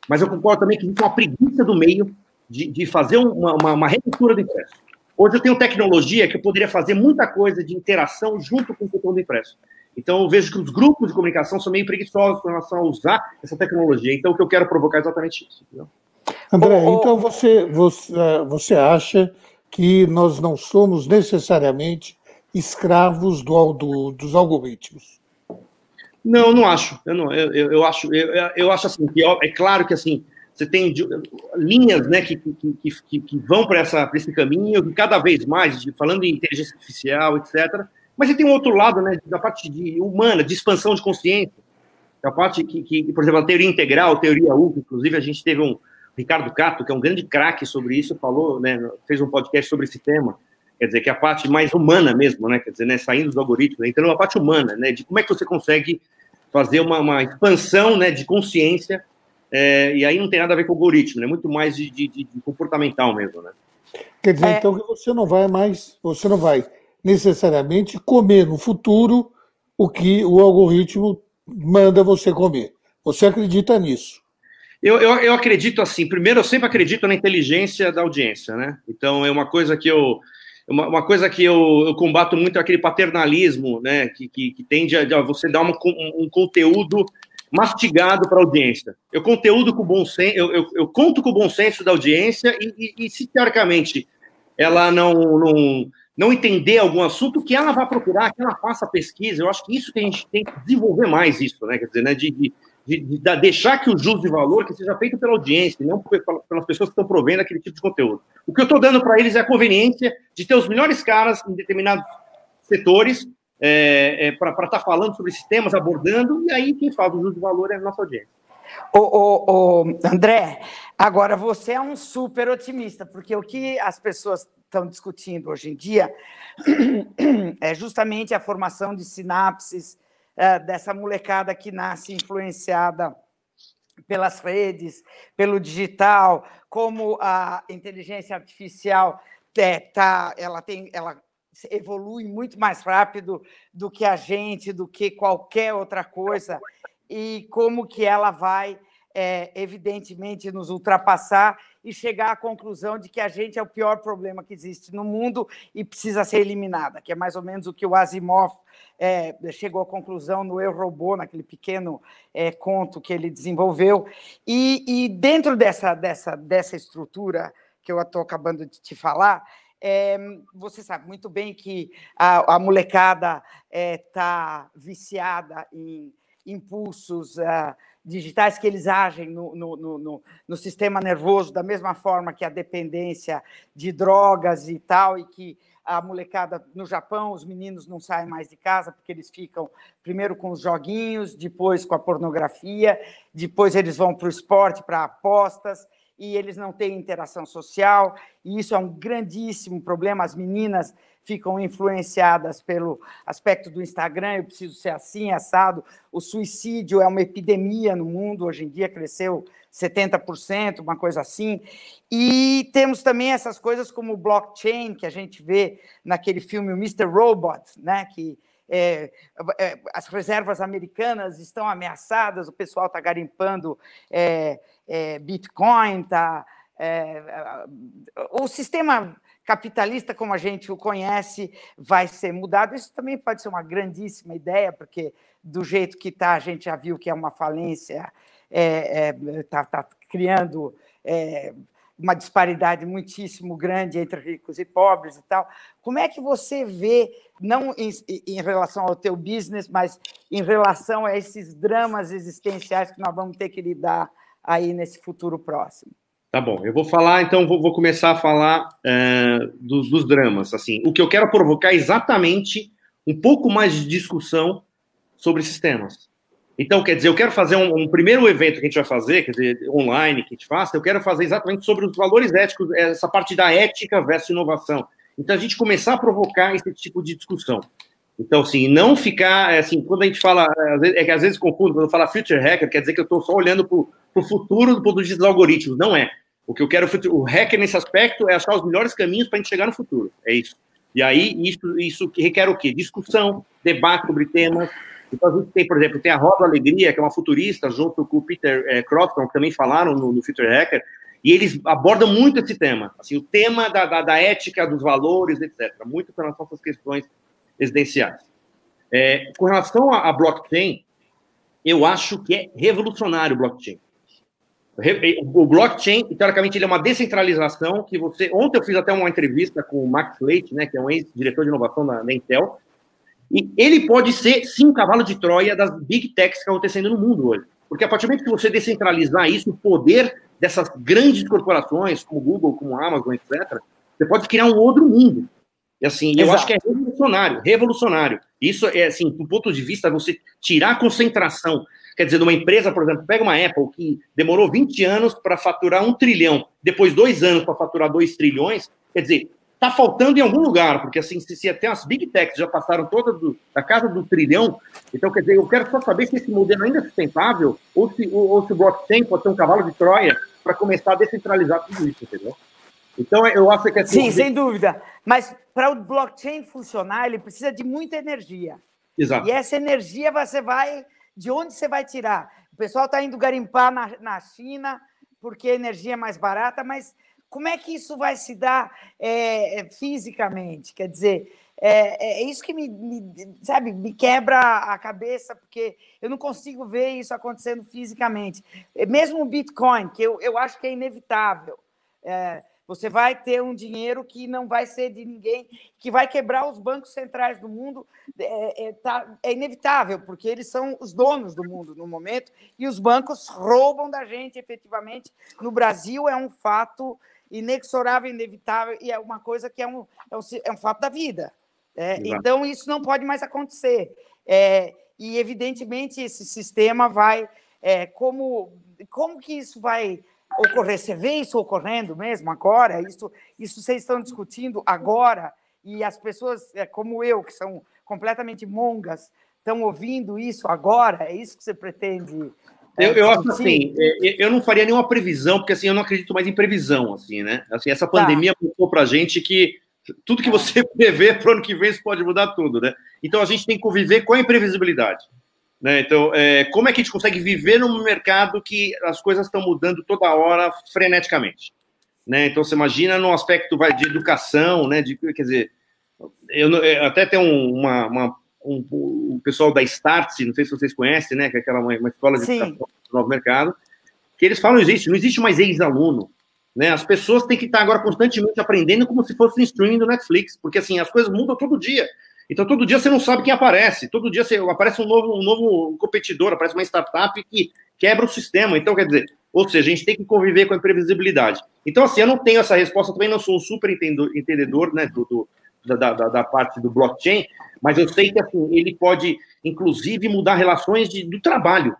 mas eu concordo também que existe uma preguiça do meio de, de fazer uma, uma, uma releitura do impresso. Hoje eu tenho tecnologia que eu poderia fazer muita coisa de interação junto com o conteúdo impresso. Então eu vejo que os grupos de comunicação são meio preguiçosos com relação a usar essa tecnologia. Então o que eu quero provocar é exatamente isso. Entendeu? André, então você, você, é, você acha que nós não somos necessariamente escravos do, do, dos algoritmos? Não, não acho. Eu, não, eu, eu, eu acho, eu, eu acho assim, que é claro que assim, você tem linhas né, que, que, que, que vão para esse caminho, que cada vez mais, falando em inteligência artificial, etc. Mas você tem um outro lado, né, da parte de, humana, de expansão de consciência, a parte que, que, por exemplo, a teoria integral, a teoria U, inclusive a gente teve um, Ricardo Cato, que é um grande craque sobre isso, falou, né, fez um podcast sobre esse tema. Quer dizer, que é a parte mais humana mesmo, né? Quer dizer, né, saindo dos algoritmos, entrando na parte humana, né? De como é que você consegue fazer uma, uma expansão né, de consciência, é, e aí não tem nada a ver com o algoritmo, é né, muito mais de, de, de, comportamental mesmo, né? Quer dizer, é... então, que você não vai mais, você não vai necessariamente comer no futuro o que o algoritmo manda você comer. Você acredita nisso? Eu, eu, eu, acredito assim, primeiro, eu sempre acredito na inteligência da audiência, né? Então, é uma coisa que eu. Uma, uma coisa que eu, eu, combato muito é aquele paternalismo, né? Que, que, que tende a, a você dar uma, um, um conteúdo mastigado para a audiência. Eu conteúdo com bom senso, eu, eu, eu, conto com o bom senso da audiência e, e, e se teoricamente ela não, não, não entender algum assunto, que ela vá procurar, que ela faça pesquisa. Eu acho que isso que a gente tem que desenvolver mais isso, né? Quer dizer, né? De, de, de, de deixar que o justo de valor que seja feito pela audiência, não pelas pessoas que estão provendo aquele tipo de conteúdo. O que eu estou dando para eles é a conveniência de ter os melhores caras em determinados setores é, é, para estar tá falando sobre esses temas, abordando, e aí quem faz o justo de valor é a nossa audiência. André, agora você é um super otimista, porque o que as pessoas estão discutindo hoje em dia <clears throat> é justamente a formação de sinapses é, dessa molecada que nasce influenciada pelas redes, pelo digital, como a inteligência artificial é, tá, ela tem, ela evolui muito mais rápido do que a gente, do que qualquer outra coisa, e como que ela vai, é, evidentemente, nos ultrapassar e chegar à conclusão de que a gente é o pior problema que existe no mundo e precisa ser eliminada, que é mais ou menos o que o Asimov é, chegou à conclusão no Eu Robô, naquele pequeno é, conto que ele desenvolveu. E, e dentro dessa, dessa, dessa estrutura que eu estou acabando de te falar, é, você sabe muito bem que a, a molecada está é, viciada em impulsos uh, digitais que eles agem no, no, no, no, sistema nervoso da mesma forma que a dependência de drogas e tal, e que a molecada no Japão, os meninos não saem mais de casa porque eles ficam primeiro com os joguinhos, depois com a pornografia, depois eles vão para o esporte, para apostas, e eles não têm interação social, e isso é um grandíssimo problema. As meninas ficam influenciadas pelo aspecto do Instagram, eu preciso ser assim, assado. O suicídio é uma epidemia no mundo, hoje em dia cresceu 70%, uma coisa assim. E temos também essas coisas como o blockchain, que a gente vê naquele filme Mr. Robot, né, que é, é, as reservas americanas estão ameaçadas, o pessoal está garimpando é, é, Bitcoin, tá, é, o sistema capitalista como a gente o conhece vai ser mudado. Isso também pode ser uma grandíssima ideia, porque do jeito que está, a gente já viu que é uma falência, está tá criando é, uma disparidade muitíssimo grande entre ricos e pobres e tal. Como é que você vê, não em, em, relação ao teu business, mas em relação a esses dramas existenciais que nós vamos ter que lidar aí nesse futuro próximo? Tá bom, eu vou falar, então vou, vou começar a falar é, dos, dos dramas. Assim, o que eu quero provocar é exatamente um pouco mais de discussão sobre esses temas. Então, quer dizer, eu quero fazer um, um, primeiro evento que a gente vai fazer, quer dizer, online, que a gente faça, eu quero fazer exatamente sobre os valores éticos, essa parte da ética versus inovação. Então, a gente começar a provocar esse tipo de discussão. Então, assim, não ficar, é, assim, quando a gente fala, é que às vezes confundo, quando eu future hacker, quer dizer que eu estou só olhando para o futuro do ponto de vista dos algoritmos. Não é. O que eu quero, o hacker nesse aspecto é achar os melhores caminhos para a gente chegar no futuro. É isso. E aí, isso, isso requer o quê? Discussão, debate sobre temas, então, a gente tem, por exemplo, tem a Rosa Alegria, que é uma futurista, junto com o Peter é, Crofton, que também falaram no, no Future Hacker, e eles abordam muito esse tema, assim, o tema da, da, da ética, dos valores, etc., muito com relação a essas questões residenciais. É, com relação a, blockchain, eu acho que é revolucionário o blockchain. O blockchain, teoricamente, ele é uma descentralização que você... Ontem eu fiz até uma entrevista com o Max Leite, né, que é um ex-diretor de inovação da, da Intel, e ele pode ser, sim, um cavalo de Troia das big techs que estão acontecendo no mundo hoje. Porque a partir do momento que você descentralizar isso, o poder dessas grandes corporações, como Google, como Amazon, etc., você pode criar um outro mundo. E assim, Exato. eu acho que é revolucionário, revolucionário. Isso é, assim, do ponto de vista, você tirar a concentração. Quer dizer, de uma empresa, por exemplo, pega uma Apple que demorou 20 anos para faturar um trilhão, depois dois anos para faturar dois trilhões, quer dizer, está faltando em algum lugar, porque assim, se, se até as big techs já passaram todas do, da casa do trilhão, então quer dizer, eu quero só saber se esse modelo ainda é sustentável ou se, ou, ou se o blockchain pode ser um cavalo de Troia para começar a descentralizar tudo isso, entendeu? Então, eu acho que é Sim, sem dúvida. Mas para o blockchain funcionar, ele precisa de muita energia. Exato. E essa energia você vai. De onde você vai tirar? O pessoal está indo garimpar na, na China porque a energia é mais barata, mas como é que isso vai se dar é, fisicamente? Quer dizer, é, é, isso que me, me, sabe, me quebra a cabeça, porque eu não consigo ver isso acontecendo fisicamente. Mesmo o Bitcoin, que eu, eu acho que é inevitável. É, Você vai ter um dinheiro que não vai ser de ninguém, que vai quebrar os bancos centrais do mundo. É, é, tá, é inevitável, porque eles são os donos do mundo no momento e os bancos roubam da gente efetivamente. No Brasil é um fato inexorável, inevitável, e é uma coisa que é um, é um, é um fato da vida. É, então, isso não pode mais acontecer. É, e, evidentemente, esse sistema vai. É, como, como que isso vai ocorrer? Você vê isso ocorrendo mesmo agora? Isso, isso vocês estão discutindo agora? E as pessoas, é, como eu, que são completamente mongas, estão ouvindo isso agora? É isso que você pretende? É, eu, eu acho assim, é, eu não faria nenhuma previsão, porque assim, eu não acredito mais em previsão, assim, né? Assim, essa tá. pandemia tá. mostrou para gente que tudo que você <laughs> prevê para o ano que vem isso pode mudar tudo, né? Então a gente tem que conviver com a imprevisibilidade. Né? Então, é, como é que a gente consegue viver num mercado que as coisas estão mudando toda hora freneticamente? Né? Então, você imagina no aspecto vai, de educação, né? De, quer dizer, eu, eu até tem uma, uma um, o pessoal da Startse, não sei se vocês conhecem, né? Que é aquela uma, uma escola de educação do novo mercado, que eles falam existe, não existe mais ex-aluno. Né? As pessoas têm que estar agora constantemente aprendendo como se fosse um streaming do Netflix, porque assim, as coisas mudam todo dia. Então, todo dia você não sabe quem aparece, todo dia você, aparece um novo, um novo competidor, aparece uma startup que quebra o sistema. Então, quer dizer, ou seja, a gente tem que conviver com a imprevisibilidade. Então, assim, eu não tenho essa resposta, também não sou um super entendedor né, do, do da, da, da, parte do blockchain, mas eu sei que assim, ele pode, inclusive, mudar relações de, do trabalho.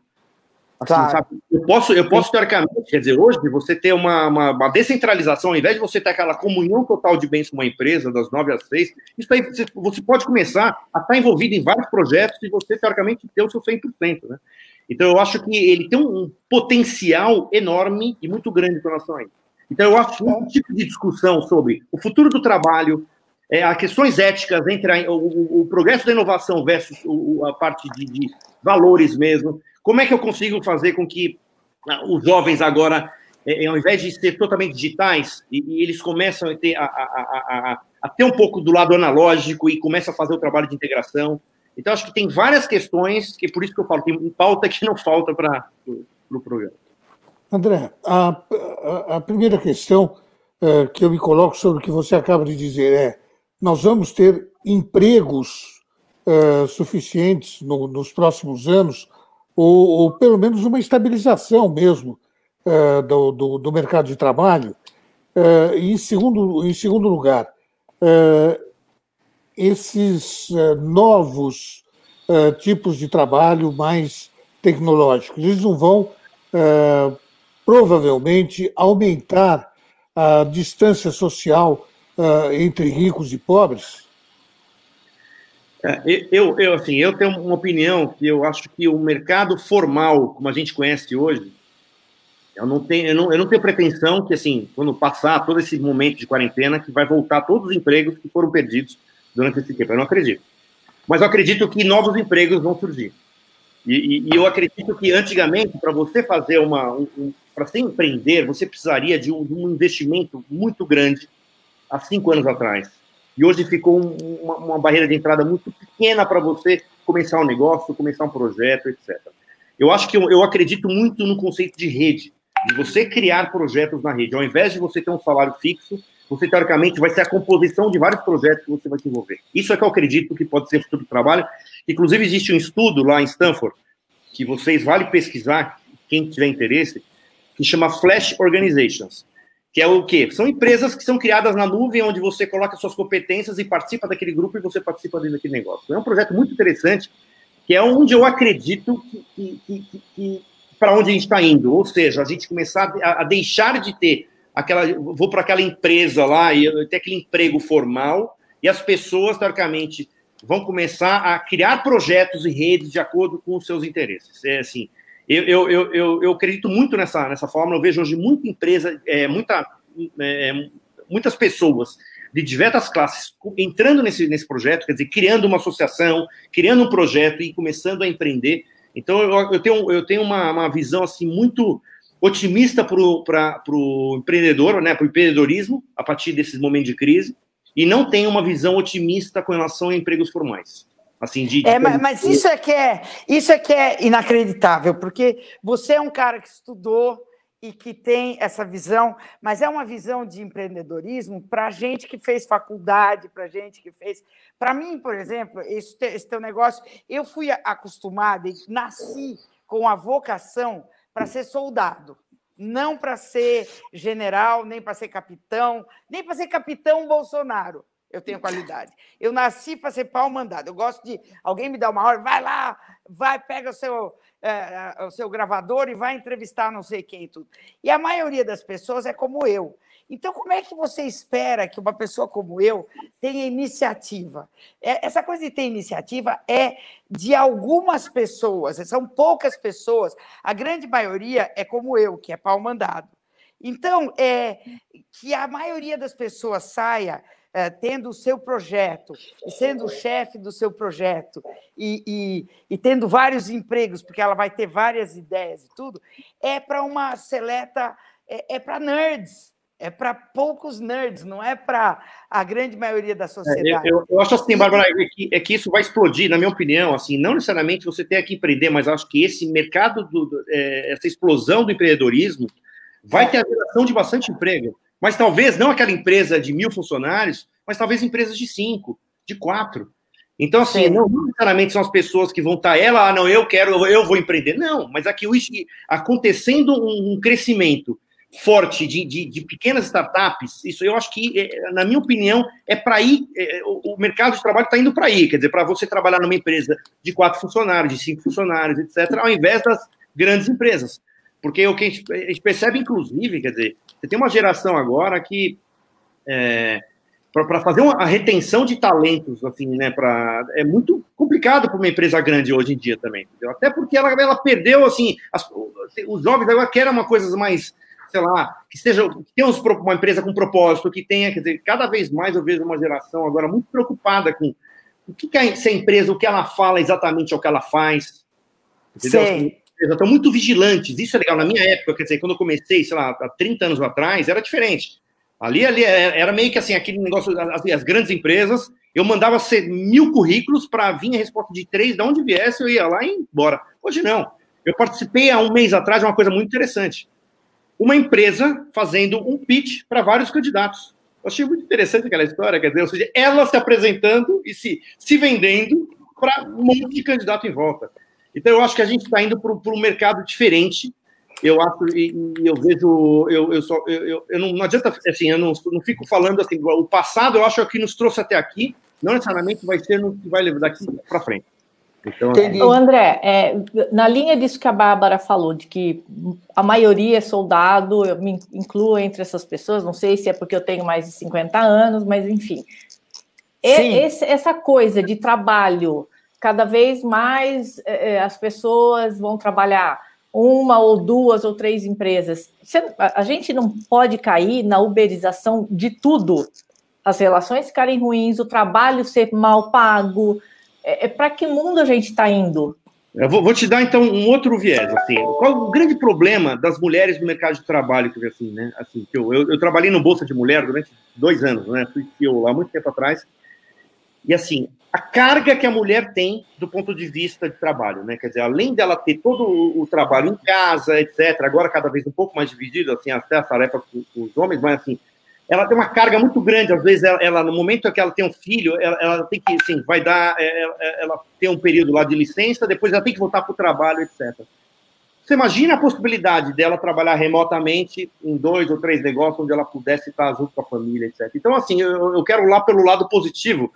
Assim, claro. Eu posso, eu posso teoricamente, quer dizer, hoje você ter uma, uma, uma, descentralização, ao invés de você ter aquela comunhão total de bens com uma empresa, das nove às seis, isso aí você, você pode começar a estar envolvido em vários projetos e você, teoricamente, ter o seu 100%. Né? Então, eu acho que ele tem um potencial enorme e muito grande com relação a isso. Então, eu acho que um tipo de discussão sobre o futuro do trabalho, é, as questões éticas entre a, o, o, progresso da inovação versus o, a parte de, de valores mesmo, como é que eu consigo fazer com que ah, os jovens agora, é, é, ao invés de ser totalmente digitais, e, e eles começam a ter, a, a, a, a, ter um pouco do lado analógico e começam a fazer o trabalho de integração? Então, acho que tem várias questões, que por isso que eu falo, tem pauta que não falta para o pro programa. André, a, a, primeira questão é, que eu me coloco sobre o que você acaba de dizer é: nós vamos ter empregos é, suficientes no, nos próximos anos ou, ou pelo menos uma estabilização mesmo uh, do, do, do, mercado de trabalho. Uh, e em segundo, em segundo lugar, uh, esses novos tipos de trabalho mais tecnológicos, eles não vão provavelmente aumentar a distância social entre ricos e pobres? É, eu, eu, assim, eu tenho uma opinião que eu acho que o mercado formal, como a gente conhece hoje, eu não tenho, eu não, eu não tenho pretensão que, assim, quando passar todo esse momento de quarentena, que vai voltar todos os empregos que foram perdidos durante esse tempo. Eu não acredito. Mas eu acredito que novos empregos vão surgir. E, e, e eu acredito que antigamente, para você fazer uma. Um, um, para você empreender, você precisaria de um, de um investimento muito grande há cinco anos atrás e hoje ficou um, uma, uma, barreira de entrada muito pequena para você começar um negócio, começar um projeto, etc. Eu acho que eu, eu, acredito muito no conceito de rede, de você criar projetos na rede. Ao invés de você ter um salário fixo, você teoricamente vai ser a composição de vários projetos que você vai desenvolver. Isso é que eu acredito que pode ser o futuro do trabalho. Inclusive, existe um estudo lá em Stanford, que vocês vale pesquisar, quem tiver interesse, que chama Flash Organizations que é o quê? São empresas que são criadas na nuvem, onde você coloca suas competências e participa daquele grupo e você participa dentro daquele negócio. É um projeto muito interessante, que é onde eu acredito que, que, que, que para onde a gente está indo. Ou seja, a gente começar a, a deixar de ter aquela. Vou para aquela empresa lá e ter aquele emprego formal, e as pessoas, teoricamente, vão começar a criar projetos e redes de acordo com os seus interesses. É assim. Eu, eu, eu, eu, acredito muito nessa, nessa fórmula. Eu vejo hoje muita empresa, é, muita, é, muitas pessoas de diversas classes entrando nesse, nesse projeto, quer dizer, criando uma associação, criando um projeto e começando a empreender. Então, eu, eu tenho, eu tenho uma, uma visão assim muito otimista para o empreendedor, né, para o empreendedorismo, a partir desses momentos de crise, e não tenho uma visão otimista com relação a empregos formais. Assim, de, de é, mas, mas, isso é que é isso é que é inacreditável, porque você é um cara que estudou e que tem essa visão, mas é uma visão de empreendedorismo para gente que fez faculdade, para gente que fez. Para mim, por exemplo, esse, esse teu negócio, eu fui acostumada e nasci com a vocação para ser soldado, não para ser general, nem para ser capitão, nem para ser capitão Bolsonaro eu tenho qualidade. Eu nasci para ser pau mandado. Eu gosto de alguém me dar uma ordem, vai lá, vai, pega o seu, é, o seu gravador e vai entrevistar não sei quem tudo. E a maioria das pessoas é como eu. Então, como é que você espera que uma pessoa como eu tenha iniciativa? É, essa coisa de ter iniciativa é de algumas pessoas, são poucas pessoas. A grande maioria é como eu, que é pau mandado. Então, é, que a maioria das pessoas saia tendo o seu projeto, e sendo o chefe do seu projeto, e, e, e, tendo vários empregos, porque ela vai ter várias ideias e tudo, é para uma seleta, é, é para nerds, é para poucos nerds, não é para a grande maioria da sociedade. É, eu, eu, acho assim, Bárbara, é que, é que, isso vai explodir, na minha opinião, assim, não necessariamente você tem que empreender, mas acho que esse mercado, do, é, essa explosão do empreendedorismo, vai ter a geração de bastante emprego mas talvez não aquela empresa de mil funcionários, mas talvez empresas de cinco, de quatro. Então, assim, não, não necessariamente são as pessoas que vão estar, tá, ela, ah, não, eu quero, eu vou empreender. Não, mas aqui acontecendo um, crescimento forte de, de, de, pequenas startups, isso eu acho que, é, na minha opinião, é para ir, é, o, mercado de trabalho está indo para aí, quer dizer, para você trabalhar numa empresa de quatro funcionários, de cinco funcionários, etc., ao invés das grandes empresas. Porque o que a gente, a gente percebe, inclusive, quer dizer, você tem uma geração agora que é, para fazer uma, a retenção de talentos, assim, né, pra, é muito complicado para uma empresa grande hoje em dia também, entendeu? até porque ela, ela perdeu, assim, as, os jovens agora querem uma coisa mais, sei lá, que seja, que tenha uma empresa com propósito, que tenha, quer dizer, cada vez mais eu vejo uma geração agora muito preocupada com o que, que a, se a empresa, o que ela fala exatamente é o que ela faz, entendeu? Assim, estão muito vigilantes. Isso é legal. Na minha época, quer dizer, quando eu comecei, sei lá, há 30 anos atrás, era diferente. Ali, ali é, era meio que assim, aquele negócio, as, as grandes empresas, eu mandava ser mil currículos para vir a resposta de três, de onde viesse, eu ia lá e embora. Hoje não. Eu participei há um mês atrás de uma coisa muito interessante. Uma empresa fazendo um pitch para vários candidatos. Eu achei muito interessante aquela história, quer dizer, ou seja, ela se apresentando e se, se vendendo para um monte de candidato em volta. Então, eu acho que a gente está indo para um mercado diferente. Eu acho, e, e eu vejo, eu, eu, só, eu, eu, eu não, não, adianta, assim, eu não, não fico falando assim, o passado eu acho que nos trouxe até aqui, não necessariamente vai ser no que vai levar daqui para frente. Então. O André, é, na linha disso que a Bárbara falou, de que a maioria é soldado, eu me incluo entre essas pessoas, não sei se é porque eu tenho mais de 50 anos, mas enfim. Esse, essa coisa de trabalho cada vez mais é, as pessoas vão trabalhar uma ou duas ou três empresas. A gente não pode cair na uberização de tudo. As relações ficarem ruins, o trabalho ser mal pago. É, é para que mundo a gente está indo? Eu vou, vou, te dar então um outro viés. Assim, qual o grande problema das mulheres no mercado de trabalho que assim, né? Assim, que eu, eu, eu, trabalhei no bolsa de mulher durante dois anos, né? Fui eu lá muito tempo atrás. E assim, a carga que a mulher tem do ponto de vista de trabalho, né? Quer dizer, além dela ter todo o, trabalho em casa, etc., agora cada vez um pouco mais dividido, assim, até as tarefas com, os homens, mas assim, ela tem uma carga muito grande. Às vezes, ela, ela no momento que ela tem um filho, ela, ela tem que, assim, vai dar, ela, é, é, ela, tem um período lá de licença, depois ela tem que voltar para o trabalho, etc. Você imagina a possibilidade dela trabalhar remotamente em dois ou três negócios onde ela pudesse estar junto com a família, etc. Então, assim, eu, eu quero lá pelo lado positivo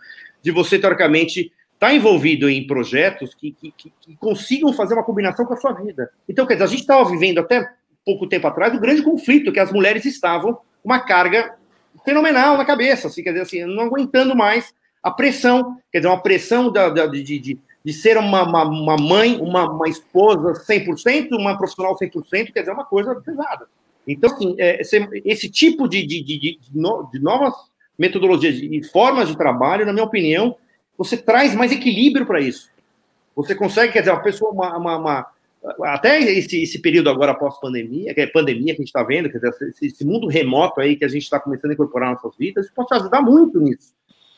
de você, teoricamente, estar tá envolvido em projetos que, que, que, consigam fazer uma combinação com a sua vida. Então, quer dizer, a gente estava vivendo até pouco tempo atrás um grande conflito, que as mulheres estavam uma carga fenomenal na cabeça, assim, quer dizer, assim, não aguentando mais a pressão, quer dizer, uma pressão da, da de, de, de, ser uma, uma, uma mãe, uma, uma, esposa 100%, uma profissional 100%, quer dizer, uma coisa pesada. Então, assim, é, esse, tipo de, de novas metodologias e formas de trabalho, na minha opinião, você traz mais equilíbrio para isso. Você consegue, quer dizer, uma pessoa, uma, uma, uma até esse, esse, período agora pós-pandemia, que é pandemia que a gente está vendo, quer dizer, esse, esse, mundo remoto aí que a gente está começando a incorporar nas nossas vidas, pode ajudar muito nisso.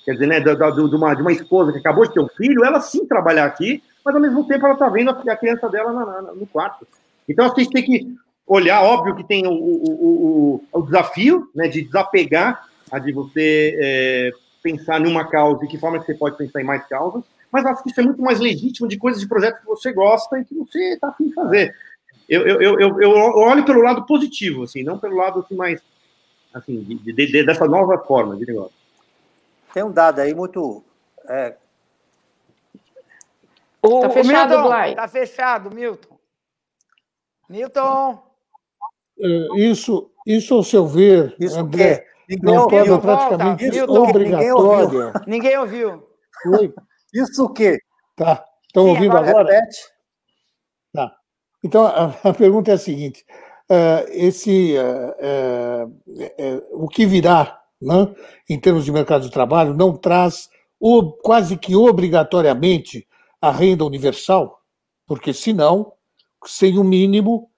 Quer dizer, né, de, de, uma, de uma esposa que acabou de ter um filho, ela sim trabalhar aqui, mas ao mesmo tempo ela está vendo a, a criança dela na, na, no quarto. Então a gente tem que olhar, óbvio que tem o, o, o, o desafio né, de desapegar, a de você é, pensar numa causa e que forma que você pode pensar em mais causas, mas acho que isso é muito mais legítimo de coisas de projetos que você gosta e que você está afim de fazer. Eu, eu, eu, eu, olho pelo lado positivo, assim, não pelo lado assim, mais assim, de, de, de, dessa nova forma de negócio. Tem um dado aí muito. É... O, tá fechado, o Milton, Tá fechado, Milton. Milton. É, isso, isso, ao seu ver, isso André, não torna praticamente isso obrigatória. Ninguém ouviu. Oi? Isso o quê? Tá. Estão ouvindo agora? agora? Repete. Tá. Então, a, a, pergunta é a seguinte: uh, esse, uh, uh, o que virá, né, em termos de mercado de trabalho, não traz o, quase que obrigatoriamente a renda universal, porque senão, sem o mínimo,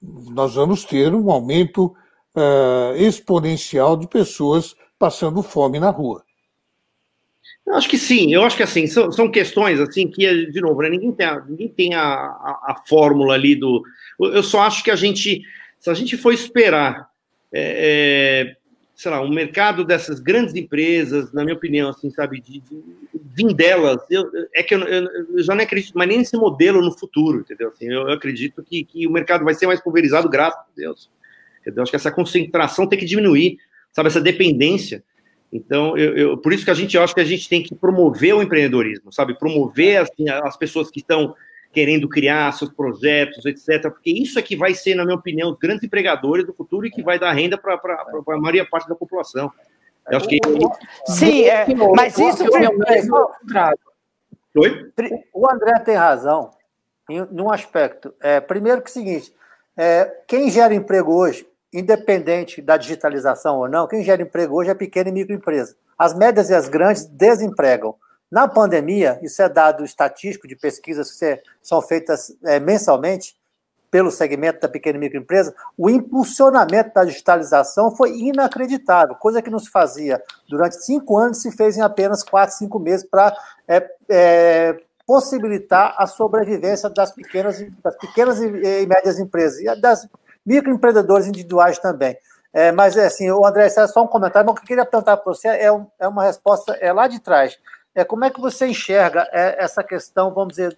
nós vamos ter um aumento exponencial de pessoas passando fome na rua. Eu acho que sim, eu acho que assim, são, são questões assim que, de novo, né, ninguém tem, a, ninguém tem a, a, a, fórmula ali do. Eu só acho que a gente, se a gente for esperar, é, é, sei lá, um mercado dessas grandes empresas, na minha opinião, assim, sabe, de, de vir delas, eu, é que eu, eu, já não acredito mais nem nesse modelo no futuro, entendeu? Assim, eu, eu acredito que, que o mercado vai ser mais pulverizado, graças a Deus. Entendeu? Acho que essa concentração tem que diminuir, sabe, essa dependência. Então, eu, eu, por isso que a gente acha que a gente tem que promover o empreendedorismo, sabe? Promover assim, as pessoas que estão querendo criar seus projetos, etc. Porque isso é que vai ser, na minha opinião, os grandes empregadores do futuro e que vai dar renda para a maioria parte da população. Eu acho que... Sim, é, mas isso foi Oi? O André tem razão em um aspecto. É, primeiro que é o seguinte, é, quem gera emprego hoje independente da digitalização ou não, quem gera emprego hoje é pequena e microempresa. As médias e as grandes desempregam. Na pandemia, isso é dado estatístico de pesquisas que são feitas é, mensalmente pelo segmento da pequena e microempresa, o impulsionamento da digitalização foi inacreditável, coisa que não se fazia durante cinco anos, se fez em apenas quatro, cinco meses para é, é, possibilitar a sobrevivência das pequenas, das pequenas e, médias empresas e das microempreendedores individuais também. É, mas, é assim, o André, é só um comentário, mas o que eu queria perguntar para você é, um, é, uma resposta é lá de trás. É, como é que você enxerga é, essa questão, vamos dizer,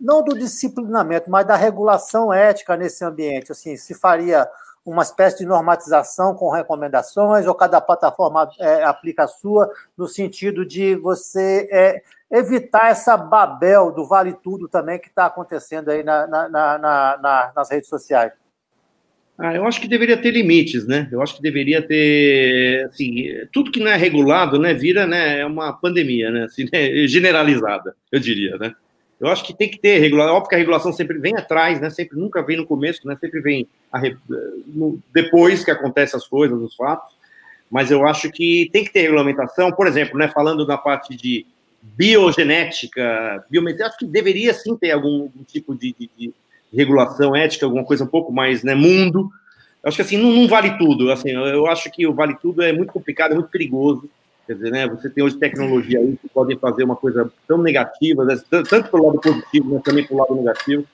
não do disciplinamento, mas da regulação ética nesse ambiente? Assim, se faria uma espécie de normatização com recomendações, ou cada plataforma é, aplica a sua, no sentido de você é, evitar essa babel do vale tudo também que está acontecendo aí na, na, na, nas redes sociais? Ah, eu acho que deveria ter limites, né? Eu acho que deveria ter, assim, tudo que não é regulado, né, vira, né, é uma pandemia, né, assim, né, generalizada, eu diria, né? Eu acho que tem que ter regulação, óbvio que a regulação sempre vem atrás, né, sempre, nunca vem no começo, né, sempre vem a, no, depois que acontecem as coisas, os fatos, mas eu acho que tem que ter regulamentação, por exemplo, né, falando da parte de biogenética, biometria, acho que deveria sim ter algum, algum tipo de, de, de regulação ética, alguma coisa um pouco mais, né, mundo. Eu acho que assim, não, não, vale tudo. Assim, eu acho que o vale tudo é muito complicado, é muito perigoso. Quer dizer, né, você tem hoje tecnologia aí que podem fazer uma coisa tão negativa, né, tanto pelo lado positivo, mas também pelo lado negativo.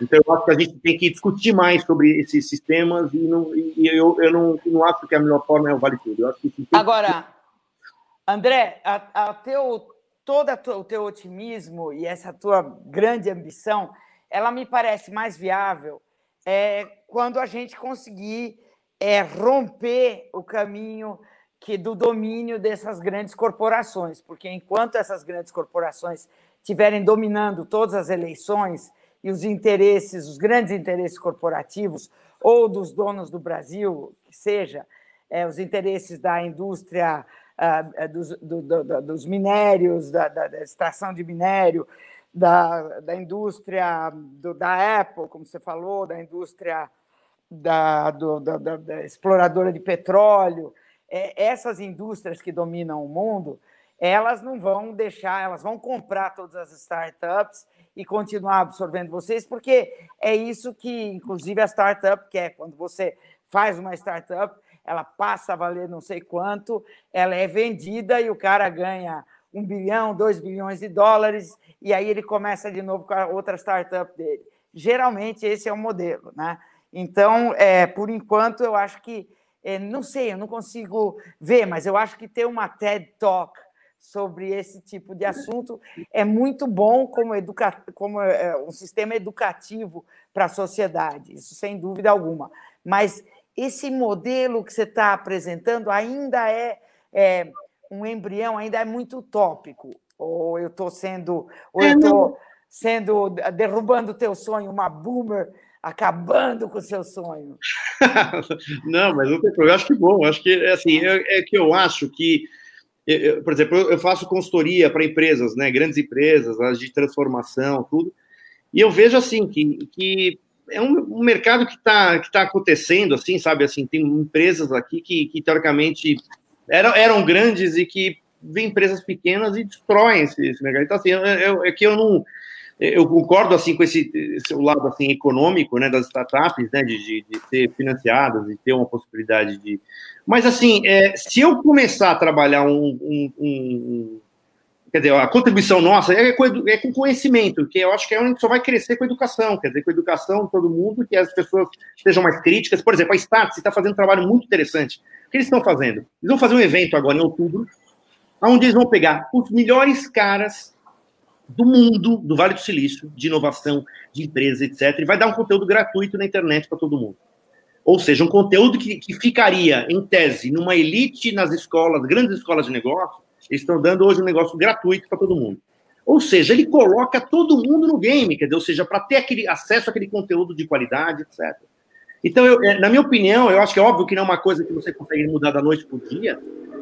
Então, eu acho que a gente tem que discutir mais sobre esses sistemas e, não, e eu, eu não, não acho que a melhor forma é o vale tudo. Eu acho que Agora, André, a, a teu, todo o teu otimismo e essa tua grande ambição ela me parece mais viável é, quando a gente conseguir é, romper o caminho que do domínio dessas grandes corporações, porque enquanto essas grandes corporações estiverem dominando todas as eleições e os interesses, os grandes interesses corporativos ou dos donos do Brasil, que seja, é, os interesses da indústria ah, dos, do, do, dos minérios, da, da, extração de minério, da, da indústria do, da Apple, como você falou, da indústria da, do, da, da, da exploradora de petróleo, é, essas indústrias que dominam o mundo, elas não vão deixar, elas vão comprar todas as startups e continuar absorvendo vocês, porque é isso que, inclusive, a startup quer. Quando você faz uma startup, ela passa a valer não sei quanto, ela é vendida e o cara ganha um bilhão, dois bilhões de dólares, e aí ele começa de novo com a outra startup dele. geralmente esse é o modelo, né? Então, é, por enquanto, eu acho que, é, não sei, eu não consigo ver, mas eu acho que ter uma TED Talk sobre esse tipo de assunto é muito bom como, educa como é, um sistema educativo para a sociedade, isso sem dúvida alguma. Mas esse modelo que você está apresentando ainda é, é, um embrião, ainda é muito utópico. Ou eu estou sendo, ou eu estou sendo derrubando o teu sonho, uma boomer acabando com o seu sonho. <laughs> não, mas não tem problema. Eu acho que bom. Acho que assim é, é que eu acho que, eu, por exemplo, eu faço consultoria para empresas, né, grandes empresas, as de transformação, tudo. E eu vejo assim que, que é um, um mercado que está que tá acontecendo, assim, sabe? Assim, tem empresas aqui que, que teoricamente eram, eram grandes e que vêm empresas pequenas e destroem esse, esse mercado. Então, assim, é que eu não eu concordo assim com esse, esse lado assim econômico né das startups né de, de, de ser financiadas e ter uma possibilidade de mas assim é, se eu começar a trabalhar um, um, um, quer dizer a contribuição nossa é com, é com conhecimento que eu acho que é onde só vai crescer com a educação quer dizer com a educação todo mundo que as pessoas sejam mais críticas por exemplo a Startse está fazendo um trabalho muito interessante o que eles estão fazendo eles vão fazer um evento agora em outubro onde eles vão pegar os melhores caras do mundo, do Vale do Silício, de inovação, de empresas, etc., e vai dar um conteúdo gratuito na internet para todo mundo. Ou seja, um conteúdo que, que ficaria, em tese, numa elite nas escolas, grandes escolas de negócio, eles estão dando hoje um negócio gratuito para todo mundo. Ou seja, ele coloca todo mundo no game, quer dizer, ou seja, para ter aquele acesso àquele conteúdo de qualidade, etc. Então, eu, é, na minha opinião, eu acho que é óbvio que não é uma coisa que você consegue mudar da noite para o dia,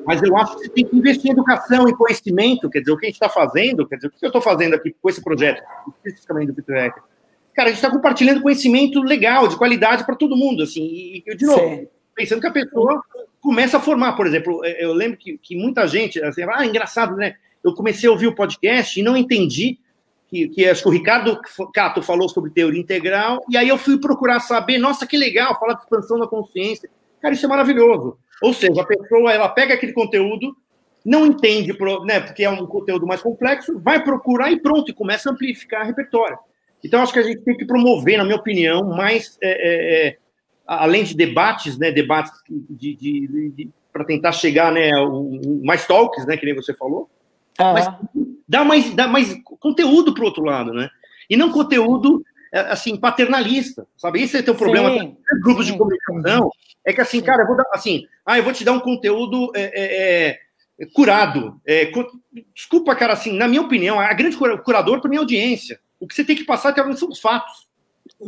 mas eu acho que você tem que investir em educação e conhecimento, quer dizer, o que a gente está fazendo, quer dizer, o que eu estou fazendo aqui com esse projeto, especificamente do Hacker? Cara, a gente está compartilhando conhecimento legal, de qualidade para todo mundo, assim, e, eu, de novo, Sim. pensando que a pessoa começa a formar, por exemplo, é, eu lembro que, que muita gente, assim, ah, engraçado, né? Eu comecei a ouvir o podcast e não entendi que, que acho que o Ricardo Cato falou sobre teoria integral, e aí eu fui procurar saber, nossa, que legal, falar de expansão da consciência. Cara, isso é maravilhoso. Ou seja, a pessoa ela pega aquele conteúdo, não entende, né, porque é um conteúdo mais complexo, vai procurar e pronto, e começa a amplificar a repertório. Então, acho que a gente tem que promover, na minha opinião, mais, é, é, é além de debates, né, debates de, de, de, para tentar chegar, né, um, mais talks, né, que nem você falou, uhum. mas dá mais, dá mais conteúdo para o outro lado, né? E não conteúdo é, assim paternalista, sabe? Esse é o problema sim, grupos sim. de comunicação. É que assim, cara, eu vou dar, assim, ah, eu vou te dar um conteúdo é, é, é curado. É, desculpa, cara, assim, na minha opinião, a grande curador para minha audiência. O que você tem que passar até são os fatos.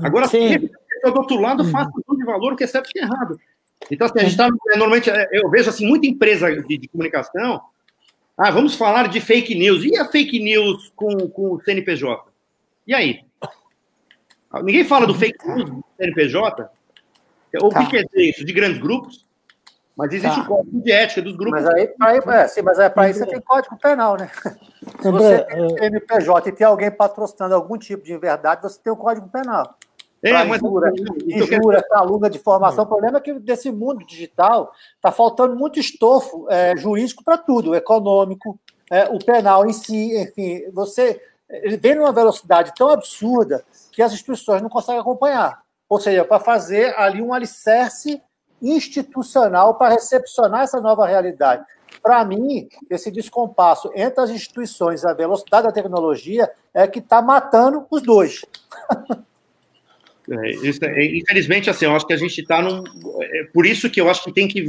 Agora, Sim. Do outro lado, faça tudo de valor, o que é certo e é errado. Então, assim, a gente está, normalmente, eu vejo, assim, muita empresa de, de, comunicação, ah, vamos falar de fake news. E a fake news com, com o CNPJ? E aí? Ninguém fala do fake news do CNPJ? Ou tá. o que quer dizer isso? De grandes grupos? Mas existe tá. o código de ética dos grupos. Mas aí, aí é, sim, mas é, para isso você tem código penal, né? Se você tem CNPJ e tem alguém patrocinando algum tipo de inverdade, você tem o código penal. É, mas injúria, injúria calúnia de formação. O problema é que desse mundo digital está faltando muito estofo é, jurídico para tudo, econômico, é, o penal em si, enfim, você ele vem numa velocidade tão absurda que as instituições não conseguem acompanhar. Ou seja, para fazer ali um alicerce institucional para recepcionar essa nova realidade. Para mim, esse descompasso entre as instituições e a velocidade da tecnologia é que está matando os dois. <laughs> É, isso, é, infelizmente, assim, eu acho que a gente está num. É por isso que eu acho que tem que,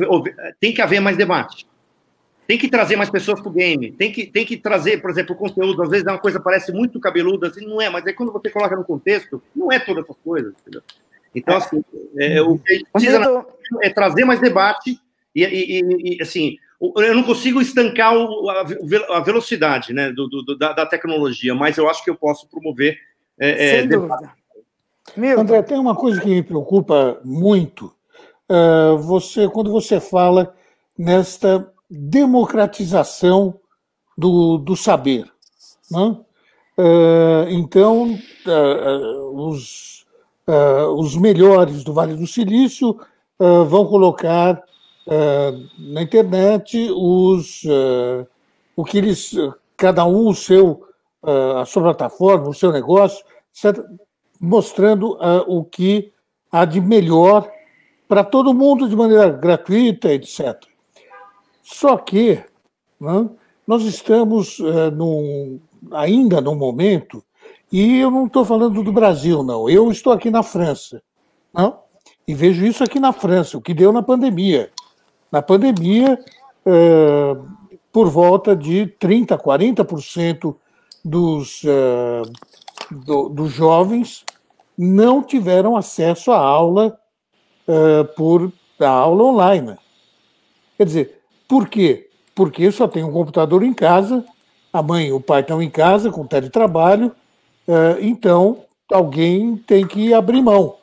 tem que haver mais debate. Tem que trazer mais pessoas para o game. Tem que, tem que trazer, por exemplo, o conteúdo. Às vezes é uma coisa parece muito cabeluda, assim, não é, mas aí quando você coloca no contexto, não é todas essas coisas. Entendeu? Então, assim, é, o que a gente precisa é trazer mais debate e, e, e, assim, eu não consigo estancar o, a, velocidade né, do, do da, da, tecnologia, mas eu acho que eu posso promover. É, é, André, tem uma coisa que me preocupa muito. Uh, você, quando você fala nesta democratização do, do saber. Uh, então, uh, os, os melhores do Vale do Silício vão colocar na internet os, o que eles, cada um o seu, a sua plataforma, o seu negócio, etc mostrando uh, o que há de melhor para todo mundo de maneira gratuita, etc. Só que né, nós estamos uh, num, ainda num momento, e eu não estou falando do Brasil, não, eu estou aqui na França, não? e vejo isso aqui na França, o que deu na pandemia. Na pandemia, uh, por volta de 30%, 40% dos, uh, do, dos jovens não tiveram acesso à aula uh, por a aula online. Quer dizer, por quê? Porque só tem um computador em casa, a mãe e o pai estão em casa com teletrabalho, uh, então alguém tem que abrir mão.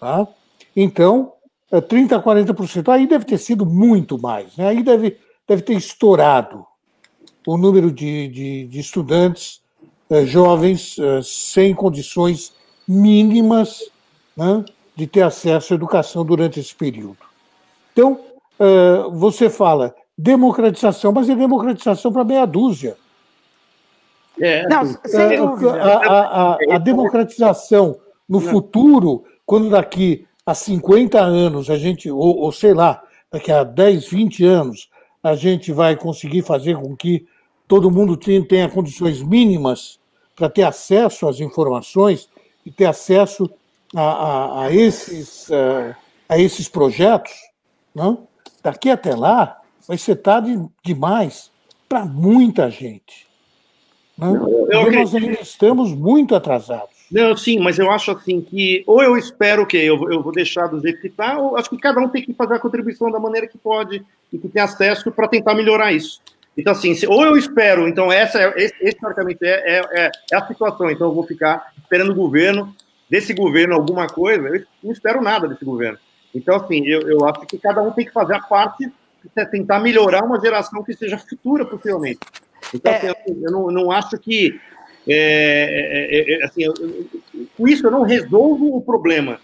Tá? Então, 30% a 40%, aí deve ter sido muito mais, né? aí deve, deve ter estourado o número de, de, de estudantes uh, jovens uh, sem condições mínimas né, de ter acesso à educação durante esse período. Então, uh, você fala democratização, mas é democratização para meia dúzia. É, Não, sem dúvida. A, a, a, a democratização no Não. futuro, quando daqui a 50 anos a gente, ou, ou sei lá, daqui a 10, 20 anos, a gente vai conseguir fazer com que todo mundo tenha condições mínimas para ter acesso às informações e ter acesso a, a, a esses, a, a, esses projetos, não? daqui até lá vai ser tarde demais para muita gente. Não? Eu, eu nós ainda estamos muito atrasados. Não, sim, mas eu acho assim que ou eu espero que eu, eu vou deixar do jeito que está, ou acho que cada um tem que fazer a contribuição da maneira que pode e que tem acesso para tentar melhorar isso. Então, assim, ou eu espero, então essa é, esse, historicamente é, é, é, a situação, então eu vou ficar esperando o governo, desse governo alguma coisa, eu não espero nada desse governo. Então, assim, eu, eu acho que cada um tem que fazer a parte, tentar melhorar uma geração que seja futura, possivelmente. Então, assim, eu não, não acho que é, é, é, é, assim, eu, com isso eu não resolvo o problema,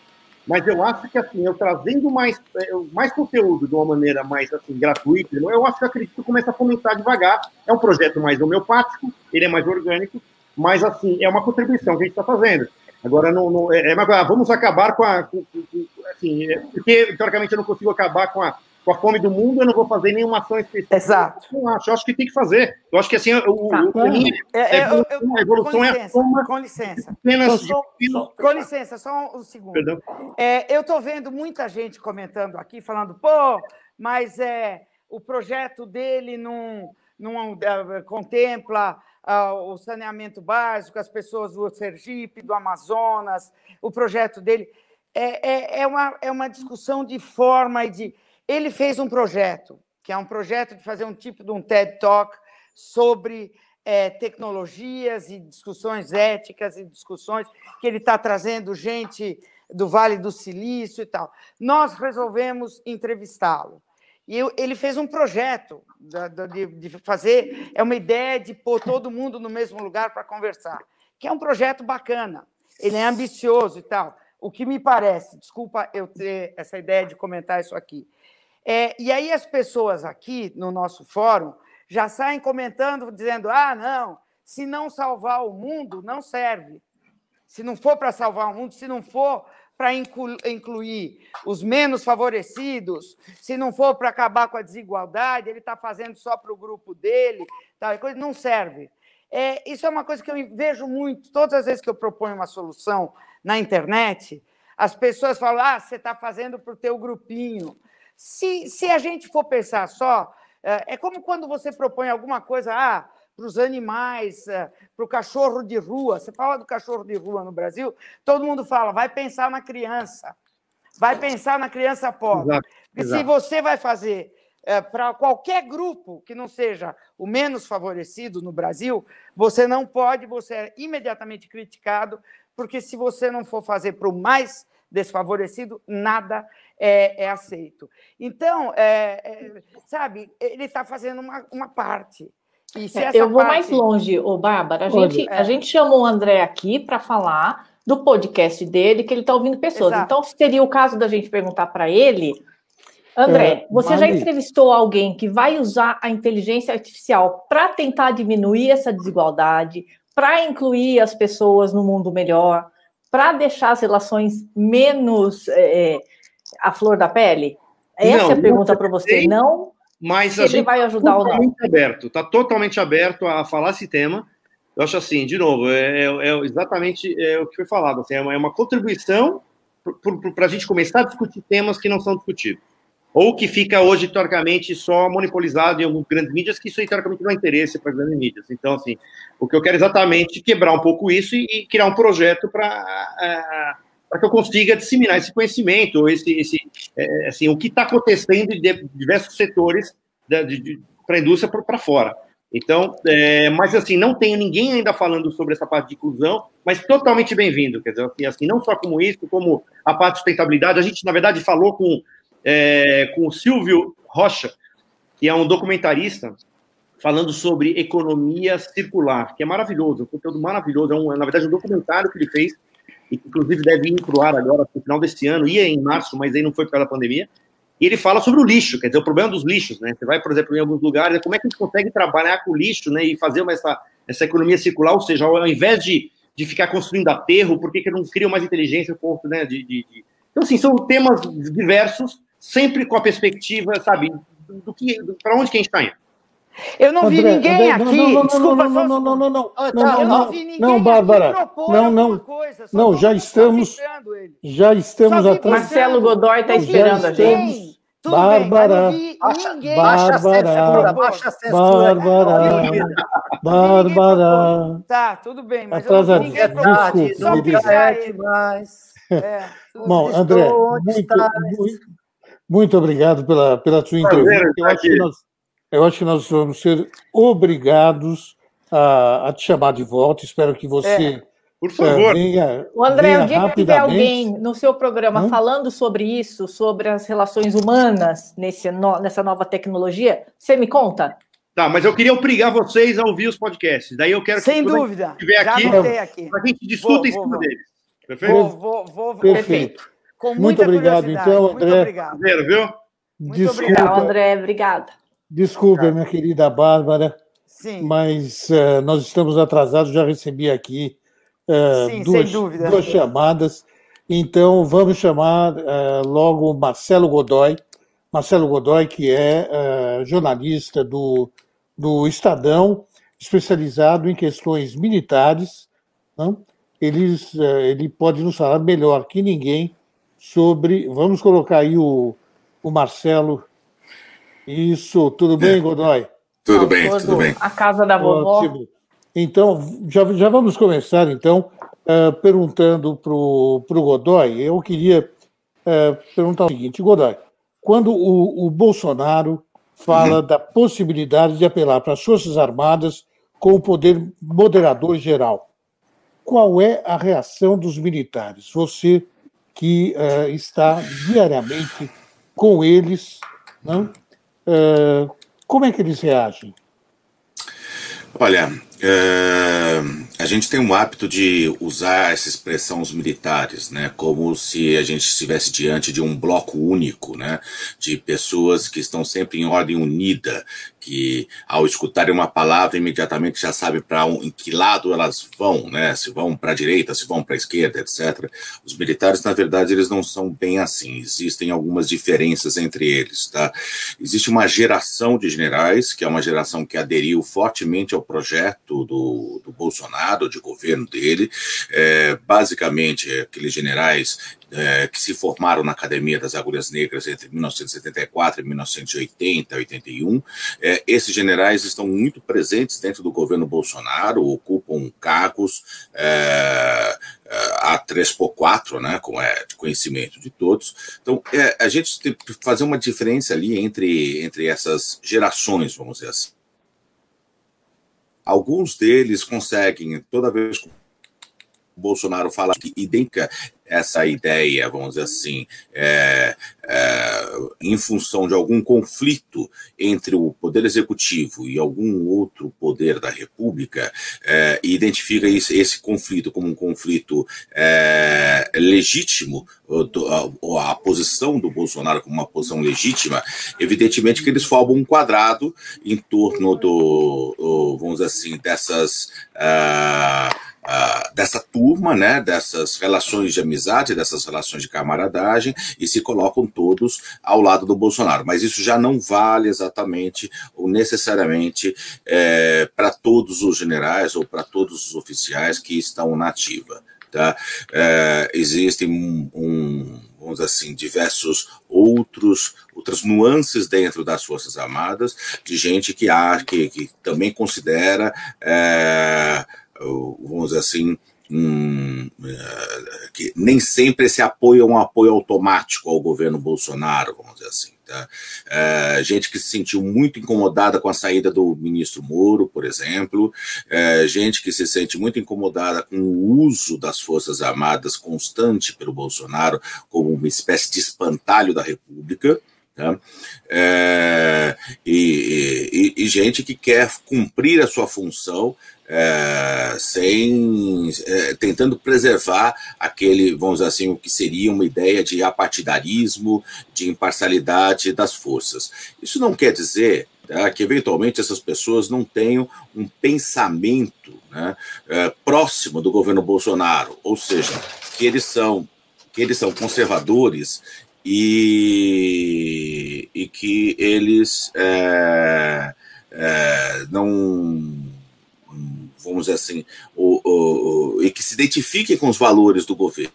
mas eu acho que assim, eu trazendo mais, é, mais conteúdo de uma maneira mais assim, gratuita, eu acho que acredito que começa a fomentar devagar. É um projeto mais homeopático, ele é mais orgânico, mas assim, é uma contribuição que a gente está fazendo. Agora, não, não é, é, vamos acabar com a. Com, com, assim, porque, teoricamente, eu não consigo acabar com a, com a fome do mundo, eu não vou fazer nenhuma ação específica. Exato. Eu não acho, eu acho que tem que fazer. Eu acho que assim, o, tá. o, é, é, eu, eu, a evolução é a soma. Com licença. Só, com licença, só um segundo. Perdão. É, eu estou vendo muita gente comentando aqui, falando, pô, mas é, o projeto dele não, não uh, contempla uh, o saneamento básico, as pessoas do Sergipe, do Amazonas, o projeto dele. É, é, é, uma, é uma discussão de forma e de ele fez um projeto, que é um projeto de fazer um tipo de um TED Talk sobre é, tecnologias e discussões éticas e discussões que ele está trazendo gente do Vale do Silício e tal. Nós resolvemos entrevistá-lo. E ele fez um projeto de fazer, é uma ideia de pôr todo mundo no mesmo lugar para conversar, que é um projeto bacana. Ele é ambicioso e tal. O que me parece, desculpa eu ter essa ideia de comentar isso aqui, é, e aí as pessoas aqui no nosso fórum já saem comentando, dizendo: ah, não, se não salvar o mundo, não serve. Se não for para salvar o mundo, se não for para incluir os menos favorecidos, se não for para acabar com a desigualdade, ele está fazendo só para o grupo dele, tal coisa, não serve. É, isso é uma coisa que eu vejo muito, todas as vezes que eu proponho uma solução na internet, as pessoas falam: ah, você está fazendo para o teu grupinho, se, se a gente for pensar só, é, é como quando você propõe alguma coisa ah, para os animais, é, para o cachorro de rua. Você fala do cachorro de rua no Brasil, todo mundo fala, vai pensar na criança, vai pensar na criança pobre. Exato, Porque exato. se você vai fazer é, para qualquer grupo que não seja o menos favorecido no Brasil, você não pode, você é imediatamente criticado, porque se você não for fazer para o mais desfavorecido, nada é, é aceito. Então, é, é, sabe, ele está fazendo uma, uma parte. É, eu vou parte... mais longe, ô Bárbara. A gente, a gente chamou o André aqui para falar do podcast dele, que ele está ouvindo pessoas. Exato. Então, seria o caso da gente perguntar para ele. André, é, você já entrevistou alguém que vai usar a inteligência artificial para tentar diminuir essa desigualdade, para incluir as pessoas no mundo melhor? Para deixar as relações menos é, à flor da pele? Essa não, é a pergunta para você. Não, mas se ele vai ajudar ou não. aberto, está totalmente aberto a falar esse tema. Eu acho assim, de novo, é, é, é exatamente é, o que foi falado. Assim, é, uma, é uma contribuição para a gente começar a discutir temas que não são discutidos. Ou que fica hoje, teoricamente, só monopolizado em algumas grandes mídias, que isso, teoricamente, não é interesse para grandes mídias. Então, assim, o que eu quero é exatamente quebrar um pouco isso e, e criar um projeto para para que eu consiga disseminar esse conhecimento, esse, esse é, assim, o que está acontecendo em diversos setores para a indústria para fora. Então, é, mas assim, não tenho ninguém ainda falando sobre essa parte de inclusão, mas totalmente bem-vindo, quer dizer, assim, assim, não só como isso, como a parte de sustentabilidade. A gente, na verdade, falou com, é, com o Silvio Rocha, que é um documentarista, falando sobre economia circular, que é maravilhoso, um conteúdo maravilhoso, é um, na verdade, um documentário que ele fez inclusive deve ir para o ar agora no final desse ano, ia em março, mas aí não foi da pandemia. E ele fala sobre o lixo, quer dizer, o problema dos lixos, né? Você vai, por exemplo, em alguns lugares, como é que a gente consegue trabalhar com o lixo, né? E fazer uma, essa, essa economia circular, ou seja, ao invés de, de ficar construindo aterro, por que, que não criam mais inteligência ponto, né? De, de, de... Então, assim, são temas diversos, sempre com a perspectiva, sabe, do que para onde que a gente está indo. Eu não André, vi ninguém André, aqui. Não, não, Desculpa, não, não, não, não, não, não, ah, tá, não, eu não, não vi não, Bárbara, não, não, coisa, não, já estamos, já estamos atrás. Marcelo Godoy está esperando a gente. Tudo Bárbara, bem, baixa, baixa Bárbara, baixa a censura, Bárbara, Bárbara. Tá, tudo bem, mas atrás eu não vi ninguém propor. Só mais. É, Bom, André, muito, muito, obrigado pela, pela sua entrevista. Eu acho que nós eu acho que nós vamos ser obrigados a, a te chamar de volta. Espero que você. É. Por favor. Venha, o André, venha o dia que tiver alguém no seu programa hum? falando sobre isso, sobre as relações humanas nesse no, nessa nova tecnologia, você me conta? Tá, mas eu queria obrigar vocês a ouvir os podcasts. Daí eu quero Sem que dúvida. estiver aqui, aqui. a gente discuta em cima vou. deles. Perfeito? Vou, vou, vou, perfeito. Com Muito obrigado, então, André. Muito obrigado. viu? Muito Desculpa. obrigado, André. Obrigada. Desculpe, minha querida Bárbara, Sim. mas uh, nós estamos atrasados. Já recebi aqui uh, Sim, duas, duas, chamadas. Então, vamos chamar uh, logo Marcelo Godoy. Marcelo Godoy, que é jornalista do, do Estadão, especializado em questões militares. Não? Eles, ele pode nos falar melhor que ninguém sobre. Vamos colocar aí o, o Marcelo isso, tudo bem, Godoy? Tudo bem, tudo bem. A casa da vovó. Ótimo. Então, já, já vamos começar, então, uh, perguntando para o Godoy. Eu queria uh, perguntar o seguinte, Godoy, quando o, o Bolsonaro fala uhum. da possibilidade de apelar para as Forças Armadas com o poder moderador geral, qual é a reação dos militares? Você que uh, está diariamente com eles, não? Uh, como é que eles reagem? Olha, é, a gente tem um hábito de usar essa expressão os militares, né, como se a gente estivesse diante de um bloco único, né, de pessoas que estão sempre em ordem unida, que ao escutarem uma palavra imediatamente já sabem para um, em que lado elas vão, né, se vão para a direita, se vão para a esquerda, etc. Os militares, na verdade, eles não são bem assim. Existem algumas diferenças entre eles, tá? Existe uma geração de generais que é uma geração que aderiu fortemente ao projeto do, do, Bolsonaro, de governo dele, é, basicamente aqueles generais é, que se formaram na Academia das Agulhas Negras entre 1974 e 1980, 81. É, esses generais estão muito presentes dentro do governo Bolsonaro, ocupam cargos é, é a 3 por 4, né, como é de conhecimento de todos. Então, é, a gente tem que fazer uma diferença ali entre, entre essas gerações, vamos dizer assim. Alguns deles conseguem, toda vez que o Bolsonaro fala que identifica essa ideia, vamos dizer assim, é, é, em função de algum conflito entre o poder executivo e algum outro poder da República, é, identifica esse, esse, conflito como um conflito é, legítimo, a, a, posição do Bolsonaro como uma posição legítima, evidentemente que eles formam um quadrado em torno do, vamos dizer assim, dessas. Uh, uh, dessa turma, né, dessas relações de amizade, dessas relações de camaradagem, e se colocam todos ao lado do Bolsonaro. Mas isso já não vale exatamente ou necessariamente é, para todos os generais ou para todos os oficiais que estão na ativa. Tá? É, existem um, um, vamos assim, diversos outros outras nuances dentro das Forças Armadas, de gente que, há, que, que também considera, é, vamos dizer assim, Hum, que nem sempre esse apoio é um apoio automático ao governo Bolsonaro, vamos dizer assim. Tá? É, gente que se sentiu muito incomodada com a saída do ministro Moro, por exemplo, é, gente que se sente muito incomodada com o uso das Forças Armadas constante pelo Bolsonaro como uma espécie de espantalho da República. Tá? É, e, e, e, gente que quer cumprir a sua função é, sem é, tentando preservar aquele, vamos dizer assim, o que seria uma ideia de apartidarismo, de imparcialidade das forças. Isso não quer dizer tá, que eventualmente essas pessoas não tenham um pensamento né, é, próximo do governo Bolsonaro, ou seja, que eles são que eles são conservadores e, e que eles é, é, não vamos dizer assim, o, o, e que se identifiquem com os valores do governo.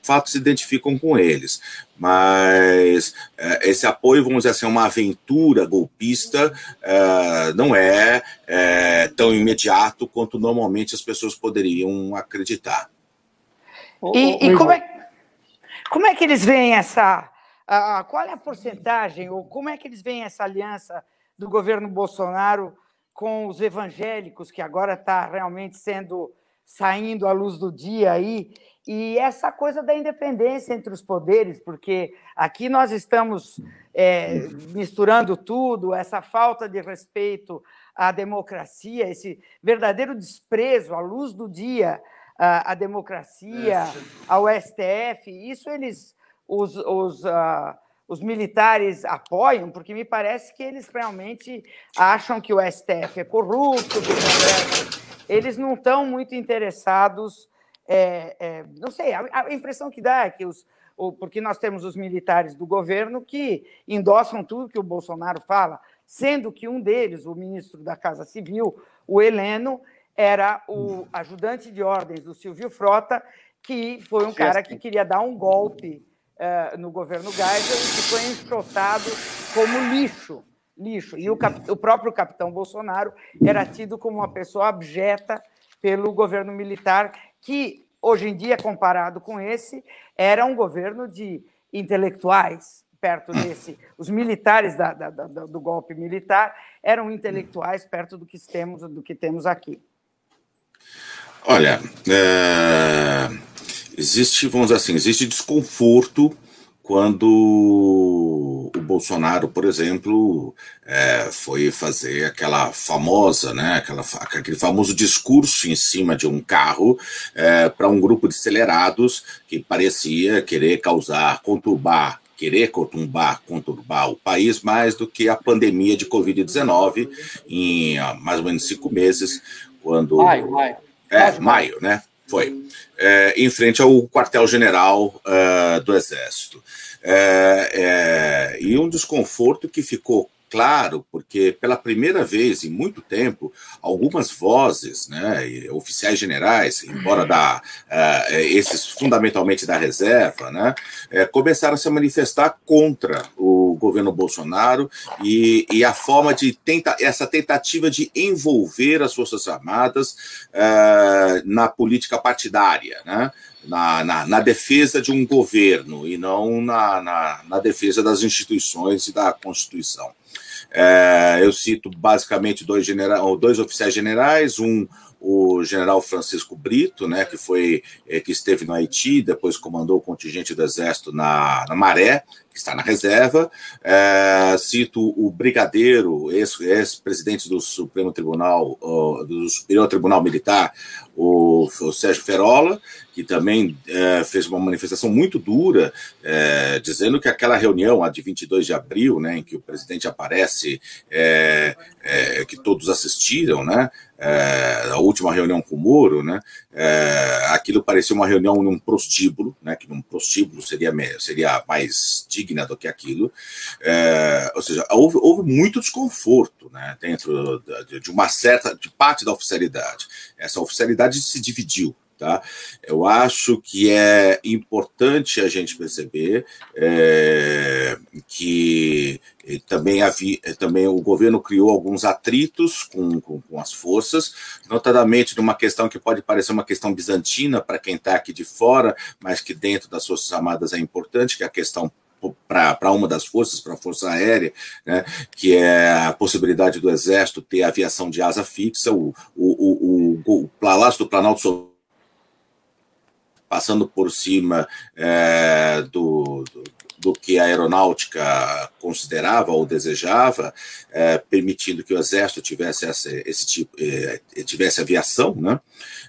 De fato, se identificam com eles, mas é, esse apoio, vamos dizer assim, uma aventura golpista, é, não é, é, tão imediato quanto normalmente as pessoas poderiam acreditar. E, e como é como é que eles veem essa. Uh, qual é a porcentagem, ou como é que eles veem essa aliança do governo Bolsonaro com os evangélicos, que agora está realmente sendo saindo à luz do dia aí, e essa coisa da independência entre os poderes, porque aqui nós estamos é, misturando tudo, essa falta de respeito à democracia, esse verdadeiro desprezo à luz do dia à, à democracia, ao STF, isso eles, os, os, uh, os militares apoiam, porque me parece que eles realmente acham que o STF é corrupto, eles não estão muito interessados. É, é, não sei, a, a, impressão que dá é que os. Porque nós temos os militares do governo que endossam tudo que o Bolsonaro fala, sendo que um deles, o ministro da Casa Civil, o Heleno, era o ajudante de ordens do Silvio Frota, que foi um cara que queria dar um golpe uh, no governo Geisel e que foi enxotado como lixo. lixo. E o, cap, o próprio capitão Bolsonaro era tido como uma pessoa abjeta pelo governo militar, que hoje em dia, comparado com esse, era um governo de intelectuais, perto desse. Os militares da, da, da, do golpe militar eram intelectuais perto do que temos, do que temos aqui. Olha, é, existe, vamos dizer assim, existe desconforto quando o Bolsonaro, por exemplo, é, foi fazer aquela famosa, né, aquela, aquele famoso discurso em cima de um carro é, para um grupo de acelerados que parecia querer causar, conturbar querer conturbar, conturbar o país mais do que a pandemia de Covid-19 em mais ou menos cinco meses, quando. Maio, maio. É, maio, né? Foi. É, em frente ao quartel-general uh, do Exército. É, é, e um desconforto que ficou claro, porque pela primeira vez em muito tempo, algumas vozes, né, oficiais generais, embora da, uh, esses fundamentalmente da reserva, né, uh, começaram a se manifestar contra o governo Bolsonaro e, e a forma de tenta, essa tentativa de envolver as Forças Armadas uh, na política partidária, né, na, na, na, defesa de um governo e não na, na, na defesa das instituições e da Constituição. É, eu cito basicamente dois, general, dois oficiais generais, um o general Francisco Brito, né, que foi é, que esteve no Haiti, depois comandou o contingente do Exército na, na Maré, que está na reserva. É, cito o brigadeiro, ex-presidente do Supremo Tribunal, do Superior Tribunal Militar, o, o Sérgio Ferola, que também é, fez uma manifestação muito dura, é, dizendo que aquela reunião, a de 22 de abril, né, em que o presidente aparece, é, é, que todos assistiram, né, é, a última reunião com o Moro, né, é, aquilo parecia uma reunião num prostíbulo, né, que num prostíbulo seria, seria mais digna do que aquilo, é, ou seja, houve, houve muito desconforto né, dentro de, uma certa de parte da oficialidade. Essa oficialidade se dividiu. Tá? Eu acho que é importante a gente perceber é, que também, havia, também o governo criou alguns atritos com, com, com, as forças, notadamente numa questão que pode parecer uma questão bizantina para quem está aqui de fora, mas que dentro das Forças Armadas é importante, que é a questão para uma das forças, para a Força Aérea, né, que é a possibilidade do Exército ter aviação de asa fixa, o, o, o, o, Palácio do Planalto passando por cima é, do, do, do, que a aeronáutica considerava ou desejava, é, permitindo que o exército tivesse esse, esse tipo, é, tivesse aviação, né?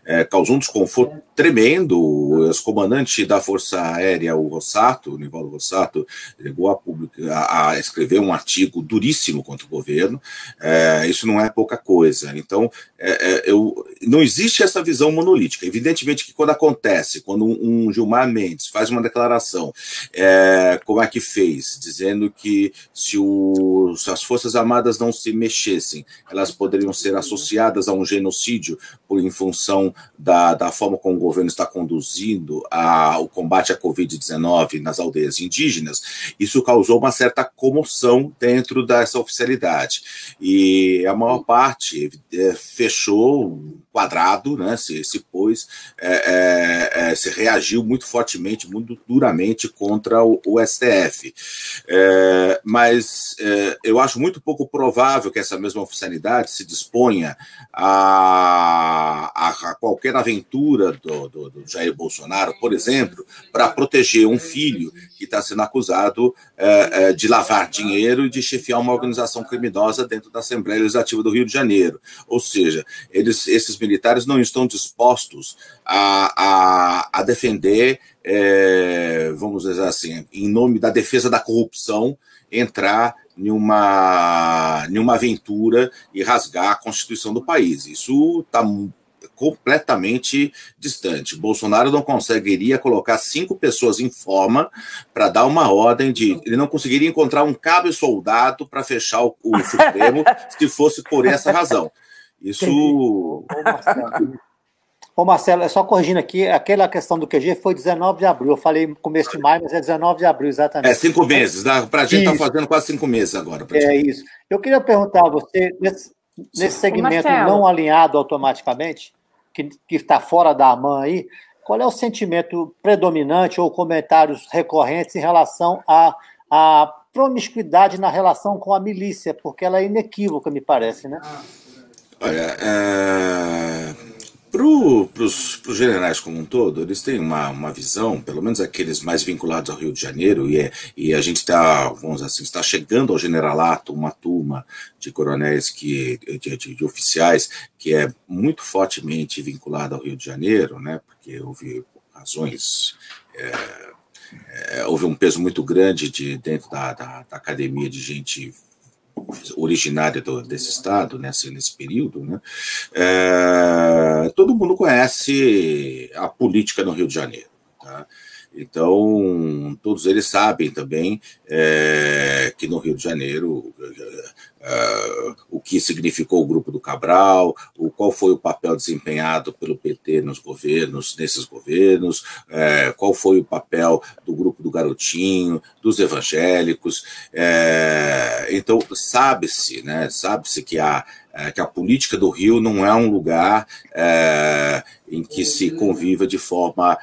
É, causou um desconforto tremendo. O ex-comandante da Força Aérea, o Rossato, o Nivaldo Rossato, chegou a, publicar, a, escrever um artigo duríssimo contra o governo. É, isso não é pouca coisa. Então, é, é, eu, não existe essa visão monolítica. Evidentemente que quando acontece, quando um, um Gilmar Mendes faz uma declaração, é, como é que fez, dizendo que se, o, as Forças Armadas não se mexessem, elas poderiam ser associadas a um genocídio por, em função da, da forma como governo está conduzindo a, o combate à Covid-19 nas aldeias indígenas, isso causou uma certa comoção dentro dessa oficialidade. E a maior parte é, fechou quadrado, né, se, se pôs, é, é, é, se reagiu muito fortemente, muito duramente contra o, o STF. É, mas é, eu acho muito pouco provável que essa mesma oficialidade se disponha a, a, a qualquer aventura do, do, do, Jair Bolsonaro, por exemplo, para proteger um filho que está sendo acusado é, de lavar dinheiro e de chefiar uma organização criminosa dentro da Assembleia Legislativa do Rio de Janeiro. Ou seja, eles, esses militares não estão dispostos a, a, a defender, é, vamos dizer assim, em nome da defesa da corrupção, entrar em uma, em uma aventura e rasgar a Constituição do país. Isso está completamente distante. Bolsonaro não conseguiria colocar cinco pessoas em forma para dar uma ordem de. Ele não conseguiria encontrar um cabo soldado para fechar o, o Supremo <laughs> se fosse por essa razão. Isso. Ô Marcelo, Ô Marcelo, é só corrigindo aqui, aquela questão do QG foi 19 de abril. Eu falei começo de maio, mas é 19 de abril, exatamente. É cinco meses, né? para a gente está fazendo quase cinco meses agora. É isso. Eu queria perguntar a você, nesse, nesse segmento não alinhado automaticamente, que está fora da AMAN aí, qual é o sentimento predominante ou comentários recorrentes em relação à, à promiscuidade na relação com a milícia? Porque ela é inequívoca, me parece, né? Ah. Olha, é... para os generais como um todo, eles têm uma, uma visão, pelo menos aqueles mais vinculados ao Rio de Janeiro, e, é, e a gente está, vamos assim, está chegando ao generalato uma turma de coronéis, que, de, de, de oficiais, que é muito fortemente vinculada ao Rio de Janeiro, né, porque houve razões. É, é, houve um peso muito grande de, dentro da, da, da academia de gente originária do, desse estado, nesse, nesse período, né, é, todo mundo conhece a política no Rio de Janeiro. Tá? Então, todos eles sabem também é, que no Rio de Janeiro uh, o que significou o grupo do Cabral, o, qual foi o papel desempenhado pelo PT nos governos, nesses governos, uh, qual foi o papel do grupo do Garotinho, dos evangélicos. Uh, então, sabe-se, né, sabe-se que a, que a política do Rio não é um lugar em que se conviva de forma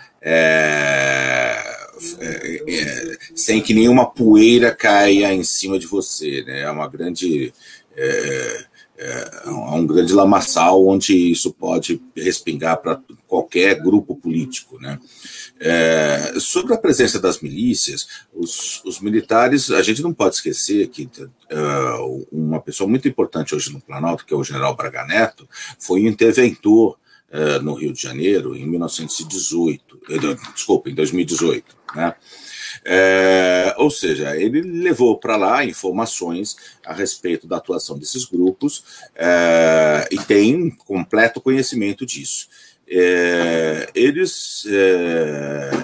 é, é, sem que nenhuma poeira caia em cima de você. Né? É uma grande. É, é, é um grande lamaçal onde isso pode respingar para qualquer grupo político. Né? É, sobre a presença das milícias, os, os, militares, a gente não pode esquecer que uh, uma pessoa muito importante hoje no Planalto, que é o general Braga Neto, foi um interventor no Rio de Janeiro em 1918, desculpa, em 2018. Né? É, ou seja, ele levou para lá informações a respeito da atuação desses grupos é, e tem completo conhecimento disso. É, eles,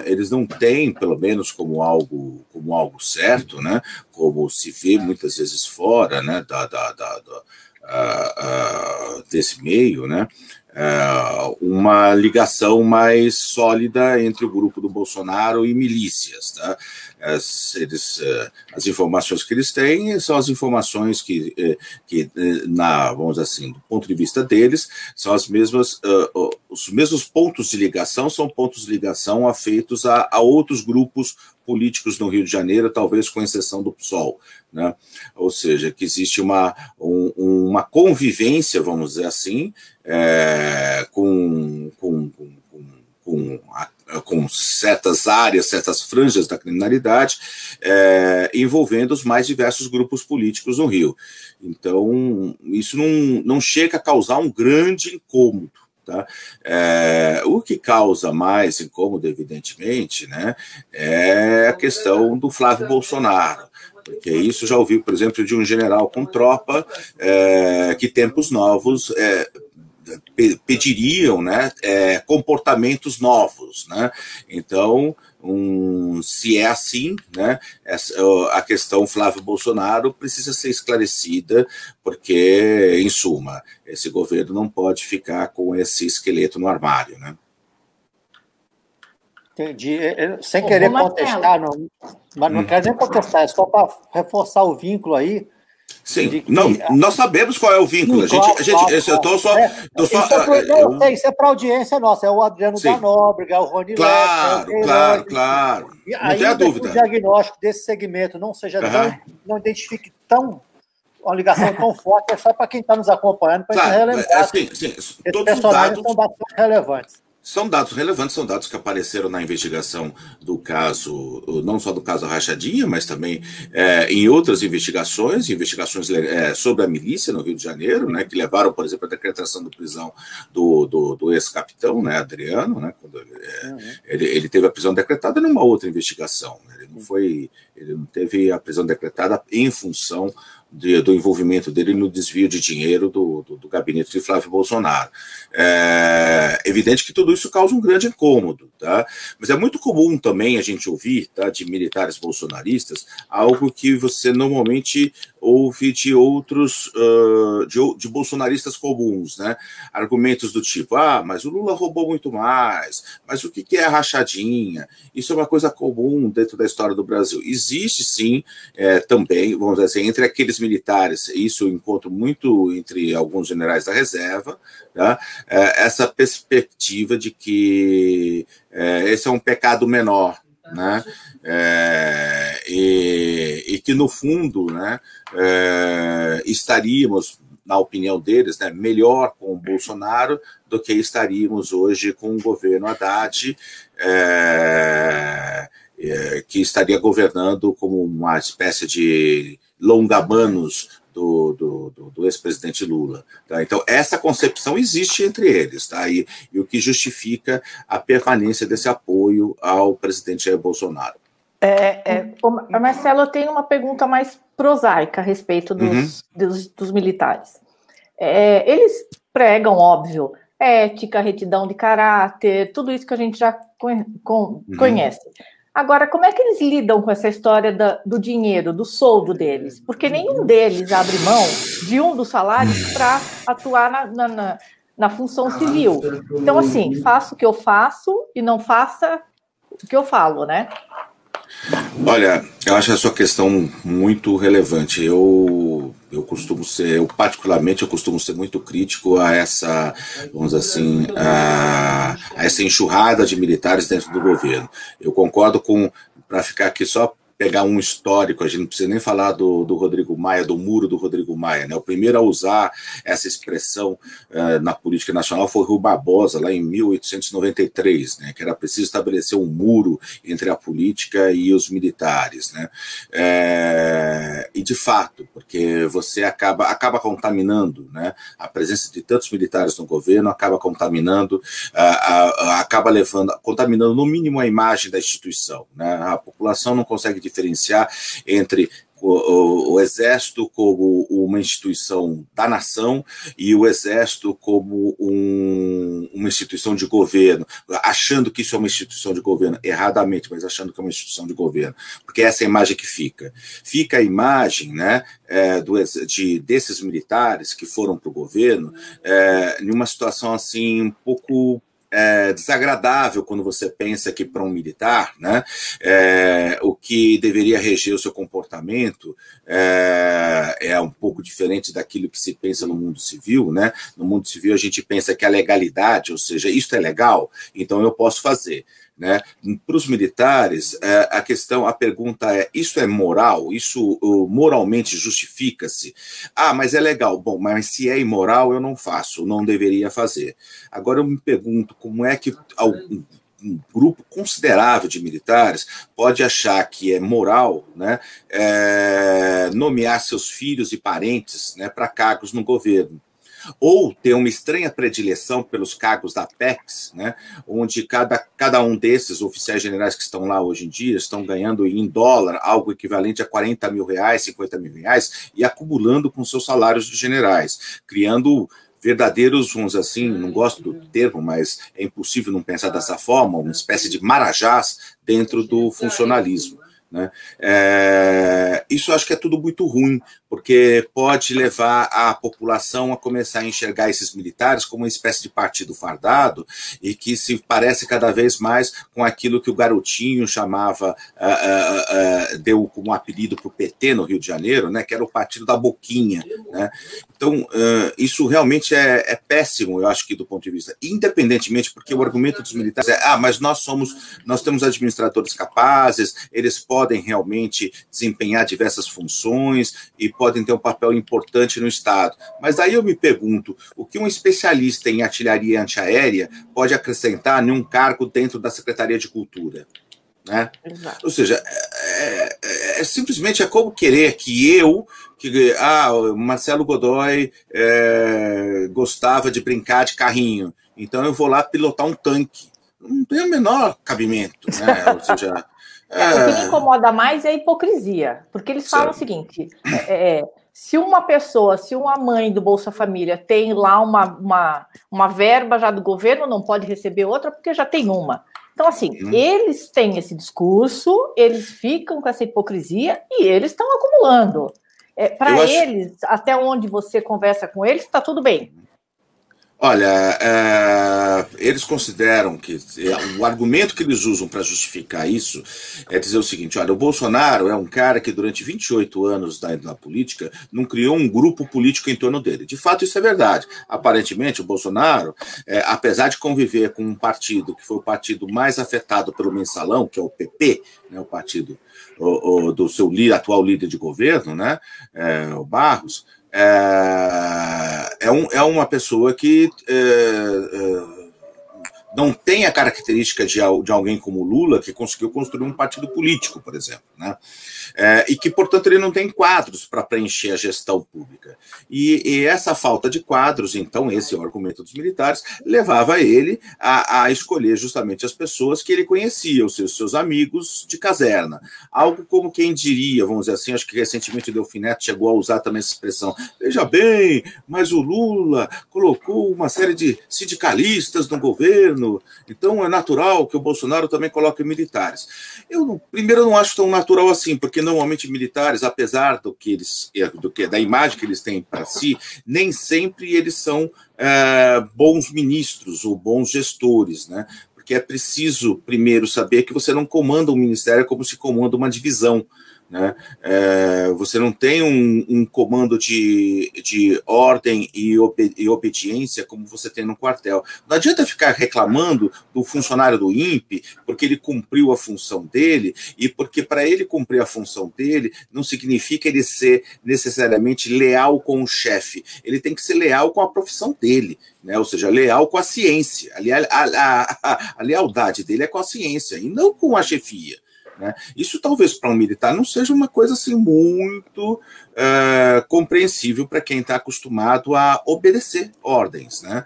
eles não têm, pelo menos como algo, como algo certo, né, como se vê muitas vezes fora né, da, da, da, da desse meio, né, uma ligação mais sólida entre o grupo do Bolsonaro e milícias. Tá? As, eles, uh, as informações que eles têm são as informações que, uh, que na, vamos dizer assim, do ponto de vista deles, são as mesmas, os mesmos pontos de ligação, são pontos de ligação afeitos a, a outros grupos políticos no Rio de Janeiro, talvez com exceção do PSOL. Né? Ou seja, que existe uma, um, uma convivência, vamos dizer assim, é, com, com, com, com, com, certas áreas, certas franjas da criminalidade, é, envolvendo os mais diversos grupos políticos no Rio. Então, isso não, não chega a causar um grande incômodo. Tá? É, o que causa mais incômodo, evidentemente, né, é a questão do Flávio Bolsonaro. Porque isso já ouvi, por exemplo, de um general com tropa é, que tempos novos é, pediriam né, é, comportamentos novos. Né? Então, um, se é assim, né, essa, a questão Flávio Bolsonaro precisa ser esclarecida, porque, em suma, esse governo não pode ficar com esse esqueleto no armário. Né? Entendi. É, é, sem querer contestar, não, mas não hum. quero nem contestar, é só para reforçar o vínculo aí Sim, não, nós sabemos qual é o vínculo. Sim, a gente, a gente, claro, eu estou só. É, tô só isso, é pro, eu, não, isso é para audiência nossa, é o Adriano sim. da Nóbrega, é o Rony Claro, Leste, é claro, claro. E não tem a dúvida. o diagnóstico desse segmento não seja uhum. tão. não identifique tão. uma ligação tão forte, é só para quem está nos acompanhando, para claro, gente relembrar. É, sim, sim. Todos personagens dados... são bastante relevantes. São dados relevantes, são dados que apareceram na investigação do caso, não só do caso da Rachadinha, mas também é, em outras investigações, investigações é, sobre a milícia no Rio de Janeiro, né, que levaram, por exemplo, à decretação de prisão do, do, do ex-capitão, né, Adriano, né, quando ele, é, uhum. ele, ele, teve a prisão decretada numa outra investigação. Né, ele não foi, ele não teve a prisão decretada em função de, do envolvimento dele no desvio de dinheiro do, do, do gabinete de Flávio Bolsonaro. É evidente que tudo isso causa um grande incômodo, tá? Mas é muito comum também a gente ouvir, tá, de militares bolsonaristas, algo que você normalmente ouve de outros, uh, de, de bolsonaristas comuns, né? Argumentos do tipo, ah, mas o Lula roubou muito mais, mas o que é rachadinha? Isso é uma coisa comum dentro da história do Brasil. Existe sim, é, também, vamos dizer assim, entre aqueles militares, isso eu encontro muito entre alguns generais da reserva, tá? É, essa perspectiva de que é, esse é um pecado menor, né? É, e, e, que no fundo, né, é, estaríamos, na opinião deles, né, melhor com o Bolsonaro do que estaríamos hoje com o governo Haddad, é, é que estaria governando como uma espécie de longabanos do, do, do, do ex-presidente Lula. Tá? Então, essa concepção existe entre eles, tá? E, e, o que justifica a permanência desse apoio ao presidente Jair Bolsonaro. É, é, Marcelo, eu tenho uma pergunta mais prosaica a respeito dos, uhum. dos, dos, militares. É, eles pregam, óbvio, ética, retidão de caráter, tudo isso que a gente já con con uhum. Agora, como é que eles lidam com essa história da, do dinheiro, do soldo deles? Porque nenhum deles abre mão de um dos salários para atuar na, na, na, na, função civil. Então, assim, faça o que eu faço e não faça o que eu falo, né? Olha, eu acho a sua questão muito relevante. Eu, eu costumo ser, eu particularmente, eu costumo ser muito crítico a essa, vamos assim, a, a essa enxurrada de militares dentro do governo. Eu concordo com, para ficar aqui só pegar um histórico, a gente não precisa nem falar do, do Rodrigo Maia, do muro do Rodrigo Maia, né? O primeiro a usar essa expressão uh, na política nacional foi Rui Barbosa, lá em 1893, né? Que era preciso estabelecer um muro entre a política e os militares, né? É, e de fato, porque você acaba, acaba contaminando, né? A presença de tantos militares no governo acaba contaminando, uh, uh, acaba levando, contaminando no mínimo a imagem da instituição, né? A população não consegue diferenciar entre o, o, Exército como uma instituição da nação e o Exército como um, uma instituição de governo, achando que isso é uma instituição de governo, erradamente, mas achando que é uma instituição de governo, porque essa é a imagem que fica. Fica a imagem né, é, do, de, desses militares que foram para o governo é, em uma situação assim um pouco é, desagradável quando você pensa que para um militar, né, é, o que deveria reger o seu comportamento é, é, um pouco diferente daquilo que se pensa no mundo civil, né? No mundo civil a gente pensa que a legalidade, ou seja, isto é legal, então eu posso fazer. Né? Para os militares, é, a questão, a pergunta é: isso é moral? Isso moralmente justifica-se? Ah, mas é legal. Bom, mas se é imoral, eu não faço, não deveria fazer. Agora eu me pergunto como é que algum um grupo considerável de militares pode achar que é moral né, é, nomear seus filhos e parentes né, para cargos no governo ou ter uma estranha predileção pelos cargos da PEX, né, onde cada, cada um desses oficiais generais que estão lá hoje em dia estão ganhando em dólar algo equivalente a 40 mil reais, 50 mil reais, e acumulando com seus salários de generais, criando verdadeiros, vamos assim, não gosto do termo, mas é impossível não pensar dessa forma, uma espécie de marajás dentro do funcionalismo. Né? É, isso acho que é tudo muito ruim, porque pode levar a população a começar a enxergar esses militares como uma espécie de partido fardado e que se parece cada vez mais com aquilo que o garotinho chamava, uh, uh, uh, deu como apelido para o PT no Rio de Janeiro, né, que era o partido da boquinha. Né? Então, isso realmente é, é, péssimo, eu acho que do ponto de vista, independentemente, porque o argumento dos militares é, ah, mas nós somos, nós temos administradores capazes, eles podem realmente desempenhar diversas funções e podem ter um papel importante no Estado. Mas aí eu me pergunto, o que um especialista em artilharia antiaérea pode acrescentar em um cargo dentro da Secretaria de Cultura? Né? Ou seja, é, é, é, simplesmente é como querer que eu, que ah, Marcelo Godoy é, gostava de brincar de carrinho, então eu vou lá pilotar um tanque. Não tem o menor cabimento, né? <laughs> Ou seja, é, o que me incomoda mais é a hipocrisia, porque eles falam o seguinte: é, se uma pessoa, se uma mãe do Bolsa Família tem lá uma, uma, uma verba já do governo, não pode receber outra porque já tem uma. Então, assim, hum. eles têm esse discurso, eles ficam com essa hipocrisia e eles estão acumulando. É, Para eles, acho... até onde você conversa com eles, está tudo bem. Olha, é, eles consideram que é, o argumento que eles usam para justificar isso é dizer o seguinte: olha, o Bolsonaro é um cara que durante 28 anos da, na política não criou um grupo político em torno dele. De fato, isso é verdade. Aparentemente, o Bolsonaro, é, apesar de conviver com um partido que foi o partido mais afetado pelo mensalão, que é o PP, né, o partido o, o, do seu atual líder de governo, né, o Barros é, é, um, é uma pessoa que é, é não tem a característica de, de alguém como Lula, que conseguiu construir um partido político, por exemplo, né? É, e que, portanto, ele não tem quadros para preencher a gestão pública. E, e, essa falta de quadros, então, esse é o argumento dos militares, levava ele a, a escolher justamente as pessoas que ele conhecia, os seus, seus amigos de caserna. Algo como quem diria, vamos dizer assim, acho que recentemente o Delfim Neto chegou a usar também essa expressão. Veja bem, mas o Lula colocou uma série de sindicalistas no governo então é natural que o Bolsonaro também coloque militares. Eu, primeiro, não acho tão natural assim, porque normalmente militares, apesar do que eles, do que da imagem que eles têm para si, nem sempre eles são é, bons ministros ou bons gestores, né? Porque é preciso primeiro saber que você não comanda um ministério como se comanda uma divisão Né? É, você não tem um, um, comando de, de ordem e, e, obediência como você tem no quartel. Não adianta ficar reclamando do funcionário do INPE porque ele cumpriu a função dele e porque para ele cumprir a função dele não significa ele ser necessariamente leal com o chefe. Ele tem que ser leal com a profissão dele, né? ou seja, leal com a ciência. A, a, a, a lealdade dele é com a ciência e não com a chefia. Né? Isso talvez para um militar não seja uma coisa assim muito uh, compreensível para quem está acostumado a obedecer ordens. Né?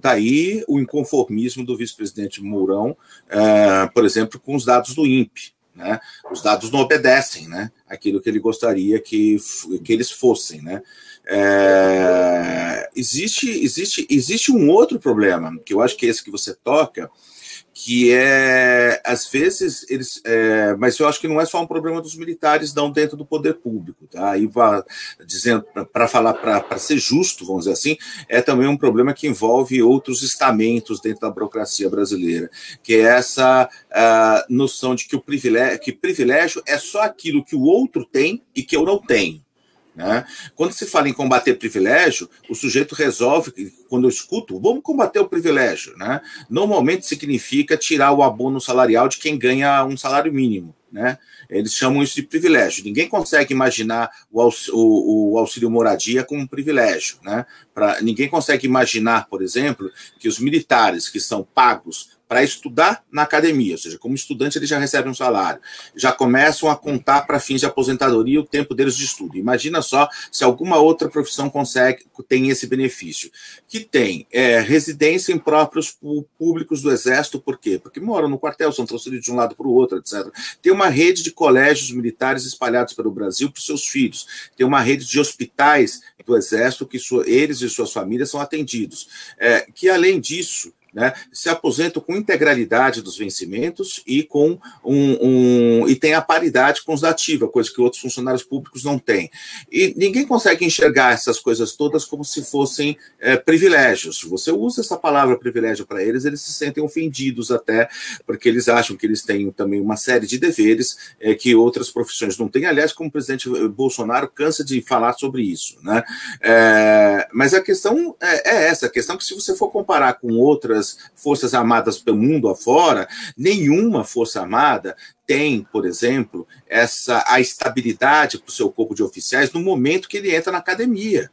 Daí o inconformismo do vice-presidente Mourão, uh, por exemplo, com os dados do INPE. Né? Os dados não obedecem né? aquilo que ele gostaria que, que eles fossem. Né? É, existe, existe, existe um outro problema, que eu acho que é esse que você toca, que é, às vezes, eles. É, mas eu acho que não é só um problema dos militares, não, dentro do poder público, tá? Aí, dizendo, para falar, para ser justo, vamos dizer assim, é também um problema que envolve outros estamentos dentro da burocracia brasileira, que é essa noção de que o privilégio, que privilégio é só aquilo que o outro tem e que eu não tenho. Né? Quando se fala em combater privilégio, o sujeito resolve, quando eu escuto, vamos combater o privilégio. Né? Normalmente significa tirar o abono salarial de quem ganha um salário mínimo. Né? Eles chamam isso de privilégio. Ninguém consegue imaginar o, auxílio, o, o auxílio moradia como um privilégio. Né? Pra, ninguém consegue imaginar, por exemplo, que os militares que são pagos para estudar na academia, ou seja, como estudante ele já recebe um salário, já começam a contar para fins de aposentadoria o tempo deles de estudo. Imagina só se alguma outra profissão consegue tem esse benefício, que tem é, residência em próprios públicos do Exército, por quê? Porque moram no quartel, são transferidos de um lado para o outro, etc. Tem uma rede de colégios militares espalhados pelo Brasil para seus filhos, tem uma rede de hospitais do Exército que sua, eles e suas famílias são atendidos, é, que além disso né, se aposentam com integralidade dos vencimentos e com um, um, e tem a paridade com os da ativa, coisa que outros funcionários públicos não têm. E ninguém consegue enxergar essas coisas todas como se fossem é, privilégios. Você usa essa palavra privilégio para eles, eles se sentem ofendidos até, porque eles acham que eles têm também uma série de deveres é, que outras profissões não têm. Aliás, como o presidente Bolsonaro cansa de falar sobre isso. Né? É, mas a questão é, é essa, a questão que se você for comparar com outras forças armadas pelo mundo afora, nenhuma força armada tem, por exemplo, essa a estabilidade para o seu corpo de oficiais no momento que ele entra na academia.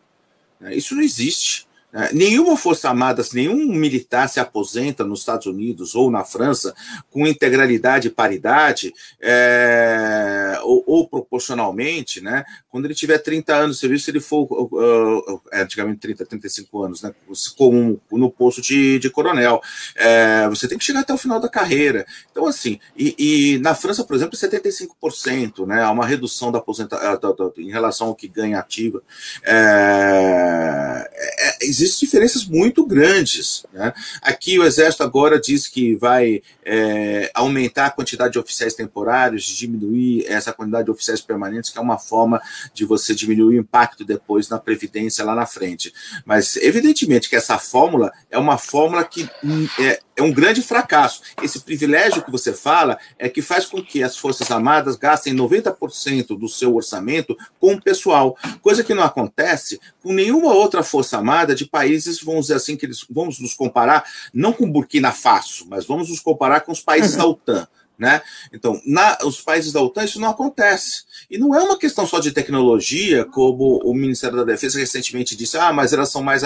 Isso não existe. É, nenhuma força armada, nenhum militar se aposenta nos Estados Unidos ou na França com integralidade e paridade, é, ou, ou, proporcionalmente, né? Quando ele tiver 30 anos de serviço, se ele for, uh, antigamente 30, 35 anos, né? Com, no posto de, de coronel. É, você tem que chegar até o final da carreira. Então, assim, e, e na França, por exemplo, 75%, né? Há uma redução da aposentadoria em relação ao que ganha ativa. É, é, existem diferenças muito grandes. Né? Aqui o Exército agora diz que vai é, aumentar a quantidade de oficiais temporários, diminuir essa quantidade de oficiais permanentes, que é uma forma de você diminuir o impacto depois na Previdência lá na frente. Mas, evidentemente, que essa fórmula é uma fórmula que hum, é, é um grande fracasso. Esse privilégio que você fala é que faz com que as Forças Armadas gastem 90% do seu orçamento com o pessoal, coisa que não acontece com nenhuma outra Força Armada de países, vamos dizer assim, que eles vamos nos comparar, não com Burkina Faso, mas vamos nos comparar com os países da OTAN. Né? Então, na, os países da OTAN isso não acontece. E não é uma questão só de tecnologia, como o Ministério da Defesa recentemente disse, ah, mas elas são mais,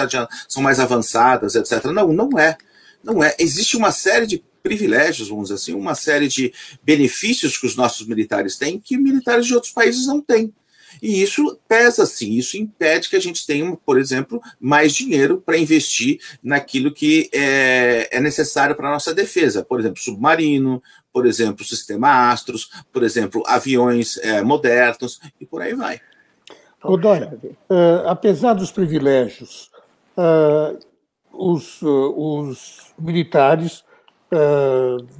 são mais avançadas, etc. Não, não é. Não é. Existe uma série de privilégios, vamos dizer assim, uma série de benefícios que os nossos militares têm que militares de outros países não têm. E isso pesa, sim, isso impede que a gente tenha, por exemplo, mais dinheiro para investir naquilo que é, é necessário para a nossa defesa. Por exemplo, submarino, por exemplo, sistema Astros, por exemplo, aviões é, modernos, e por aí vai. Odóia, uh, apesar dos privilégios, uh, os, uh, os militares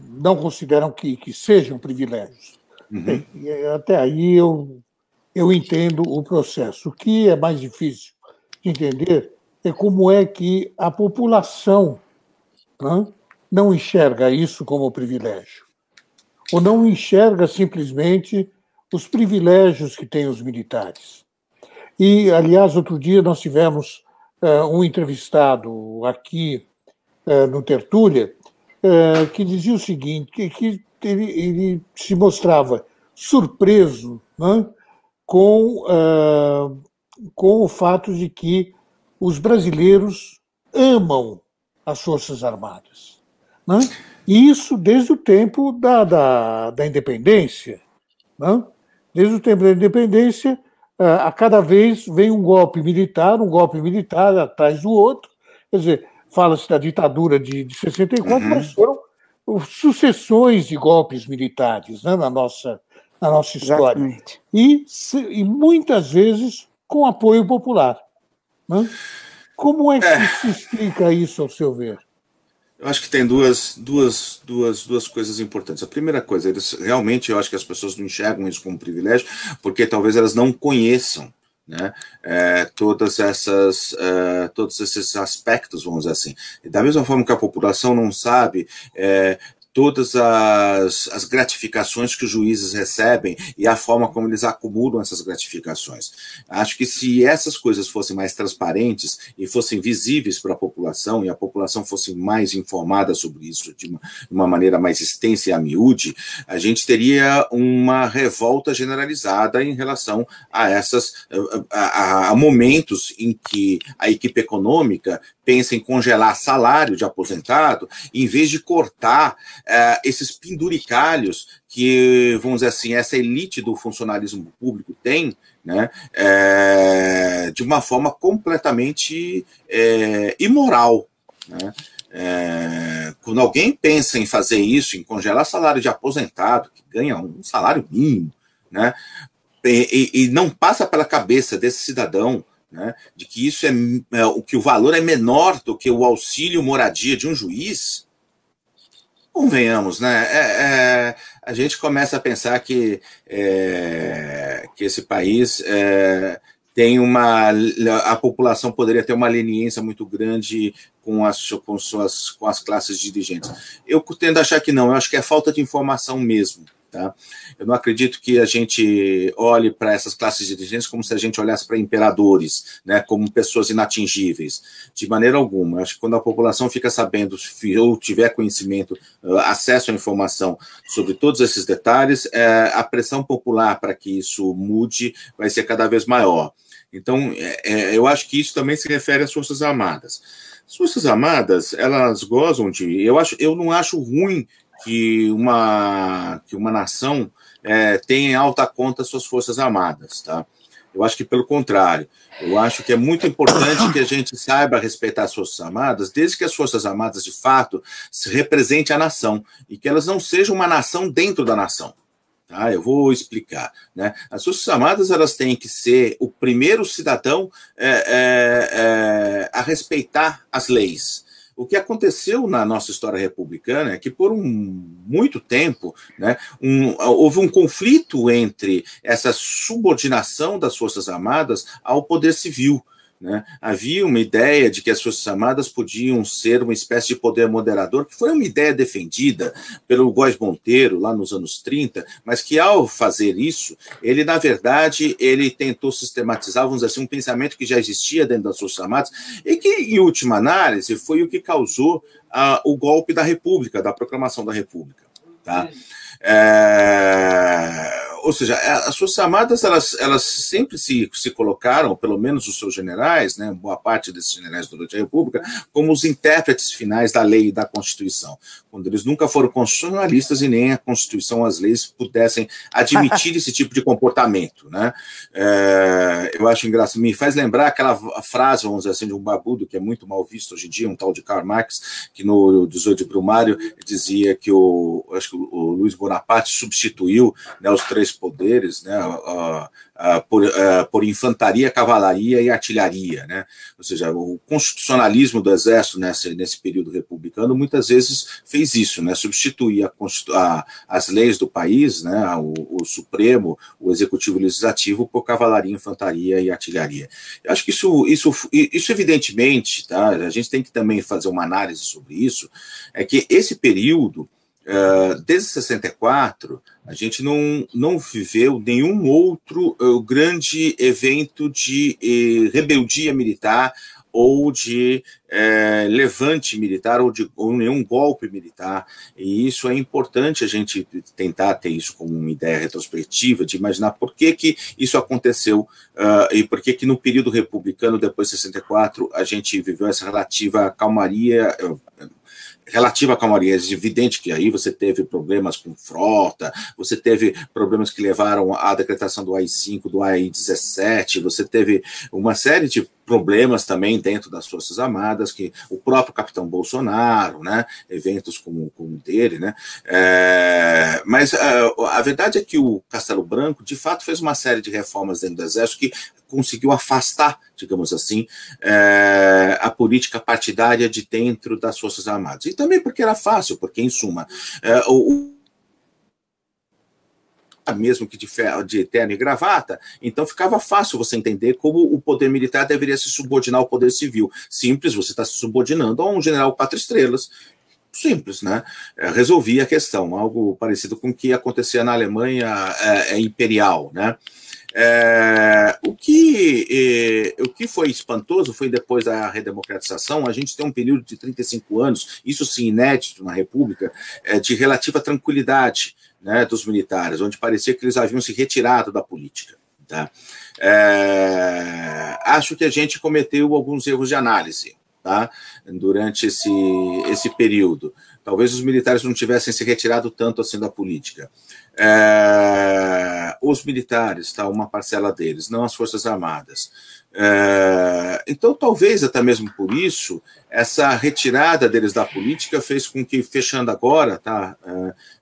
não consideram que, que sejam privilégios. Uhum. E, até aí eu, eu entendo o processo. O que é mais difícil de entender é como é que a população né, não enxerga isso como privilégio, ou não enxerga simplesmente os privilégios que têm os militares. E, aliás, outro dia nós tivemos uh, um entrevistado aqui uh, no Tertúlia uh, que dizia o seguinte, que, que ele, ele, se mostrava surpreso né, com, com o fato de que os brasileiros amam as Forças Armadas. Né? E isso desde o tempo da, da, da independência. Né? Desde o tempo da independência, a cada vez vem um golpe militar, um golpe militar atrás do outro. Quer dizer, fala-se da ditadura de, de 64, uhum. mas foram sucessões de golpes militares né, na, nossa, na nossa história. E, e muitas vezes com apoio popular. Né? Como é que é. se explica isso, ao seu ver? Eu acho que tem duas, duas, duas, duas coisas importantes. A primeira coisa, eles realmente eu acho que as pessoas não enxergam isso como privilégio, porque talvez elas não conheçam né, é, todas essas, é, todos esses aspectos, vamos dizer assim. E da mesma forma que a população não sabe é, todas as, as gratificações que os juízes recebem e a forma como eles acumulam essas gratificações. Acho que se essas coisas fossem mais transparentes e fossem visíveis para a população e a população fosse mais informada sobre isso de uma, de uma maneira mais extensa e a miúde, a gente teria uma revolta generalizada em relação a essas a, a, a momentos em que a equipe econômica pensa em congelar salário de aposentado, em vez de cortar uh, esses penduricalhos que, vamos dizer assim, essa elite do funcionalismo público tem, né, é, de uma forma completamente é, imoral. Né? É, quando alguém pensa em fazer isso, em congelar salário de aposentado, que ganha um salário mínimo, né, e, e não passa pela cabeça desse cidadão né, de que isso é, é, o que o valor é menor do que o auxílio moradia de um juiz, convenhamos, né? É, é, a gente começa a pensar que, é, que esse país é, tem uma. A população poderia ter uma leniência muito grande com as, com, suas, com as classes dirigentes. Eu tendo a achar que não, eu acho que é falta de informação mesmo. Tá? Eu não acredito que a gente olhe para essas classes dirigentes como se a gente olhasse para imperadores, né, como pessoas inatingíveis, de maneira alguma. Eu acho que quando a população fica sabendo, ou tiver conhecimento, uh, acesso à informação sobre todos esses detalhes, é, a pressão popular para que isso mude vai ser cada vez maior. Então, é, é, eu acho que isso também se refere às Forças Armadas. As Forças Armadas, elas gozam de. Eu, acho, eu não acho ruim que uma, que uma nação é, tenha em alta conta suas forças armadas, tá? Eu acho que pelo contrário. Eu acho que é muito importante que a gente saiba respeitar as Forças Armadas, desde que as Forças Armadas, de fato, se representem a nação e que elas não sejam uma nação dentro da nação. Tá? Eu vou explicar. Né? As Forças Armadas elas têm que ser o primeiro cidadão é, é, é, a respeitar as leis. O que aconteceu na nossa história republicana é que, por um, muito tempo, né, um, houve um conflito entre essa subordinação das Forças Armadas ao poder civil. Né? Havia uma ideia de que as Forças Armadas podiam ser uma espécie de poder moderador, que foi uma ideia defendida pelo Góes Monteiro lá nos anos 30, mas que ao fazer isso, ele, na verdade, ele tentou sistematizar, vamos dizer assim, um pensamento que já existia dentro das Forças Armadas e que, em última análise, foi o que causou uh, o golpe da República, da proclamação da República. Tá? É ou seja, as Forças Armadas, elas, elas sempre se, se colocaram, pelo menos os seus generais, né, boa parte desses generais durante a República, como os intérpretes finais da lei e da Constituição, quando eles nunca foram constitucionalistas e nem a Constituição, as leis pudessem admitir <laughs> esse tipo de comportamento. Né? É, eu acho engraçado, me faz lembrar aquela frase, vamos dizer assim, de um babudo que é muito mal visto hoje em dia, um tal de Karl Marx, que no 18 de Brumário dizia que o, acho que o Luiz Bonaparte substituiu né, os três poderes, né, por, uh, por, infantaria, cavalaria e artilharia, né, ou seja, o constitucionalismo do exército nesse, nesse período republicano muitas vezes fez isso, né, substituir a, a, as leis do país, né, o, o, Supremo, o Executivo Legislativo por cavalaria, infantaria e artilharia. Eu acho que isso, isso, isso evidentemente, tá, a gente tem que também fazer uma análise sobre isso, é que esse período Uh, desde 64, a gente não, não viveu nenhum outro uh, grande evento de uh, rebeldia militar ou de é, levante militar ou de ou nenhum golpe militar. E isso é importante a gente tentar ter isso como uma ideia retrospectiva, de imaginar por que, que isso aconteceu uh, e por que, que no período republicano, depois de 64, a gente viveu essa relativa calmaria. Relativa à calmaria, é evidente que aí você teve problemas com frota, você teve problemas que levaram à decretação do AI-5, do AI-17, você teve uma série de problemas também dentro das Forças Armadas, que o próprio capitão Bolsonaro, né, eventos como, como dele, né, é, mas uh, a verdade é que o Castelo Branco, de fato, fez uma série de reformas dentro do Exército que conseguiu afastar, digamos assim, é, a política partidária de dentro das Forças Armadas. E também porque era fácil, porque, em suma, é, o mesmo que de, ferro, de terno e gravata, então ficava fácil você entender como o poder militar deveria se subordinar ao poder civil. Simples, você está se subordinando a um general quatro estrelas. Simples, né? É, resolvia a questão, algo parecido com o que acontecia na Alemanha é imperial, né? É, o, que, é, o que foi espantoso foi depois da redemocratização, a gente tem um período de 35 anos, isso sim inédito na República, é, de relativa tranquilidade né, dos militares, onde parecia que eles haviam se retirado da política. Tá? É, acho que a gente cometeu alguns erros de análise tá? durante esse, esse período. Talvez os militares não tivessem se retirado tanto assim da política. É, os militares, tá, uma parcela deles, não as Forças Armadas. É, então, talvez até mesmo por isso, essa retirada deles da política fez com que, fechando agora, tá,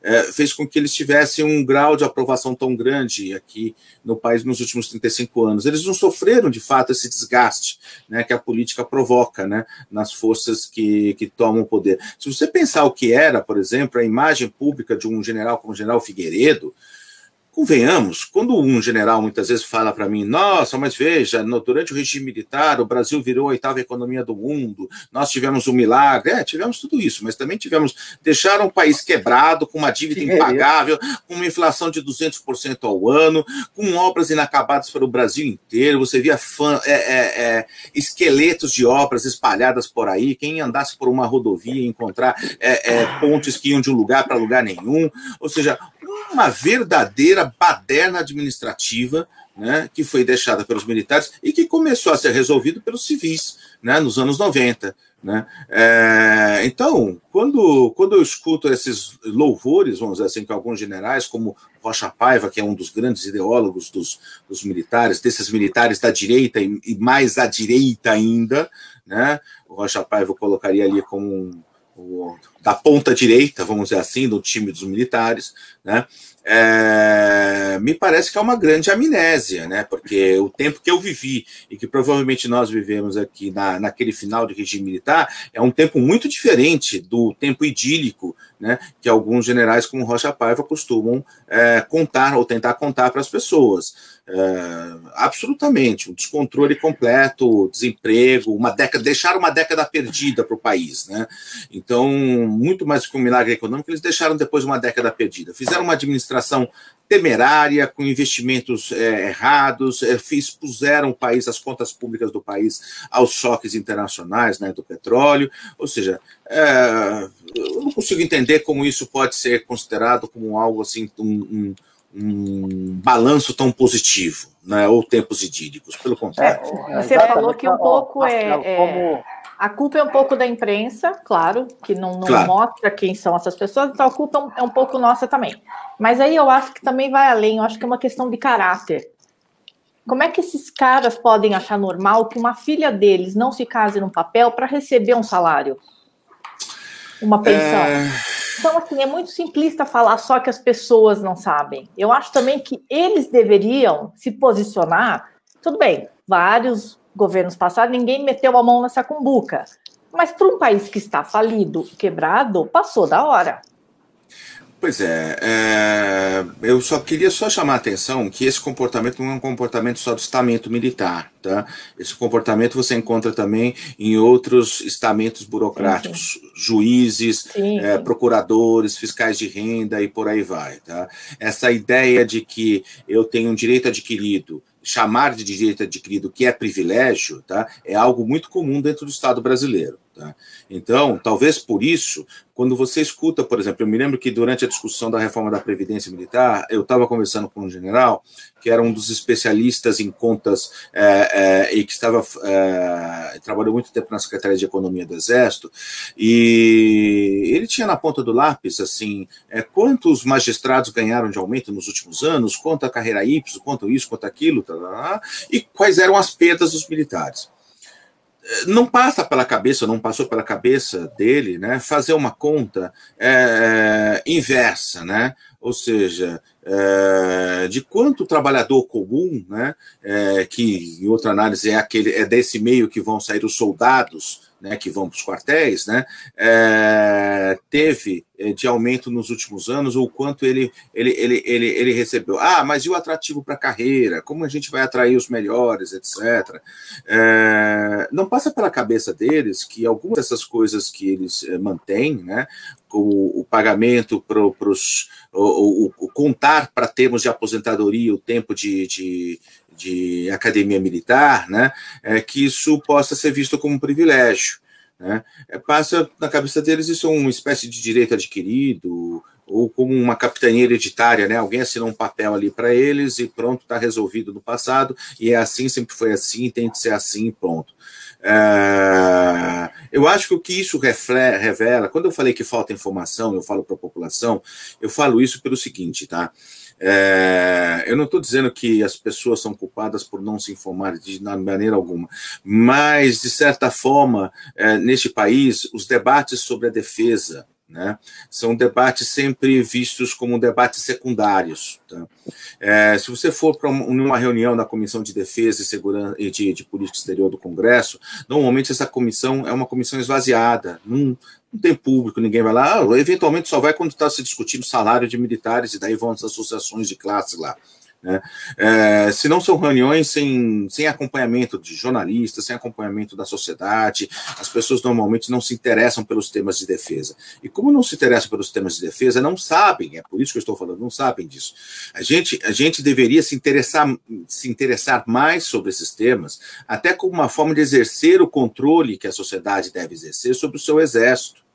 é, é, fez com que eles tivessem um grau de aprovação tão grande aqui no país nos últimos 35 anos. Eles não sofreram, de fato, esse desgaste né, que a política provoca né, nas forças que, que tomam o poder. Se você pensar o que era, por exemplo, a imagem pública de um general como o general Figueiredo, Convenhamos, quando um general muitas vezes fala para mim, nossa, mas veja, no, durante o regime militar, o Brasil virou a oitava economia do mundo, nós tivemos um milagre, é, tivemos tudo isso, mas também tivemos, deixaram o país quebrado, com uma dívida impagável, com uma inflação de 200% ao ano, com obras inacabadas para o Brasil inteiro, você via fã, é, é, é, esqueletos de obras espalhadas por aí, quem andasse por uma rodovia encontrar é, é, pontes que iam de um lugar para lugar nenhum, ou seja, uma verdadeira baderna administrativa né, que foi deixada pelos militares e que começou a ser resolvido pelos civis né, nos anos 90. Né? É, então, quando, quando eu escuto esses louvores, vamos dizer assim, com alguns generais, como Rocha Paiva, que é um dos grandes ideólogos dos, dos militares, desses militares da direita e, e mais à direita ainda, né? o Rocha Paiva eu colocaria ali como um, da ponta direita, vamos dizer assim, do time dos militares, né? É, me parece que é uma grande amnésia, né? Porque o tempo que eu vivi e que provavelmente nós vivemos aqui na, naquele final de regime militar é um tempo muito diferente do tempo idílico, né? Que alguns generais como Rocha Paiva costumam é, contar ou tentar contar para as pessoas. É, absolutamente, um descontrole completo, desemprego, uma década, deixaram uma década perdida para o país, né? Então, muito mais que um milagre econômico, eles deixaram depois uma década perdida. Fizeram uma administração temerária, com investimentos é, errados, é, expuseram o país, as contas públicas do país, aos choques internacionais né, do petróleo. Ou seja, é, eu não consigo entender como isso pode ser considerado como algo assim, um, um um balanço tão positivo, né, ou tempos idílicos, pelo contrário. É, você falou que um pouco é, é, a culpa é um pouco da imprensa, claro, que não, não claro. mostra quem são essas pessoas, então a culpa é um pouco nossa também. Mas aí eu acho que também vai além, eu acho que é uma questão de caráter. Como é que esses caras podem achar normal que uma filha deles não se case num papel para receber um salário? Uma pensão? É... Então, assim, é muito simplista falar só que as pessoas não sabem. Eu acho também que eles deveriam se posicionar. Tudo bem, vários governos passados, ninguém meteu a mão nessa cumbuca. Mas para um país que está falido, quebrado, passou da hora. Pois é, é, eu só queria só chamar a atenção que esse comportamento não é um comportamento só do estamento militar, tá? Esse comportamento você encontra também em outros estamentos burocráticos, sim, sim. juízes, é, procuradores, fiscais de renda e por aí vai, tá? Essa ideia de que eu tenho um direito adquirido chamar de direito adquirido que é privilégio, tá? É algo muito comum dentro do Estado brasileiro. Tá? Então, talvez por isso, quando você escuta, por exemplo, eu me lembro que durante a discussão da reforma da Previdência Militar, eu estava conversando com um general que era um dos especialistas em contas é, é, e que estava é, trabalhou muito tempo na Secretaria de Economia do Exército, e ele tinha na ponta do lápis assim é, quantos magistrados ganharam de aumento nos últimos anos, quanto a carreira Y, quanto isso, quanto aquilo, tá, tá, tá, e quais eram as perdas dos militares não passa pela cabeça, não passou pela cabeça dele, né, fazer uma conta é, inversa, né, ou seja, é, de quanto o trabalhador comum, né, é, que em outra análise é aquele é desse meio que vão sair os soldados, né, que vão para os quartéis, né, é, teve é, de aumento nos últimos anos, ou quanto ele, ele, ele, ele, ele recebeu. Ah, mas e o atrativo para a carreira? Como a gente vai atrair os melhores, etc. É, não passa pela cabeça deles que algumas dessas coisas que eles mantêm, né, o, o pagamento para os. O, o, o, contar para termos de aposentadoria o tempo de, de, de academia militar, né, é, que isso possa ser visto como um privilégio. Né? É, passa na cabeça deles isso é uma espécie de direito adquirido, ou como uma capitania hereditária, né? Alguém assinou um papel ali para eles e pronto, está resolvido no passado, e é assim, sempre foi assim, tem que ser assim, pronto. É, eu acho que o que isso revela, quando eu falei que falta informação, eu falo para a população, eu falo isso pelo seguinte, tá? É, eu não estou dizendo que as pessoas são culpadas por não se informar de maneira alguma, mas, de certa forma, é, neste país, os debates sobre a defesa né, são debates sempre vistos como debates secundários. Tá? É, se você for para uma reunião da Comissão de Defesa e Segurança e de, de Política Exterior do Congresso, normalmente essa comissão é uma comissão esvaziada, não, não tem público, ninguém vai lá, ah, eventualmente só vai quando está se discutindo salário de militares, e daí vão as associações de classe lá. Né? É, se não são reuniões sem, sem acompanhamento de jornalistas, sem acompanhamento da sociedade, as pessoas normalmente não se interessam pelos temas de defesa. E como não se interessam pelos temas de defesa, não sabem, é por isso que eu estou falando, não sabem disso. A gente, a gente deveria se interessar, se interessar mais sobre esses temas, até como uma forma de exercer o controle que a sociedade deve exercer sobre o seu exército.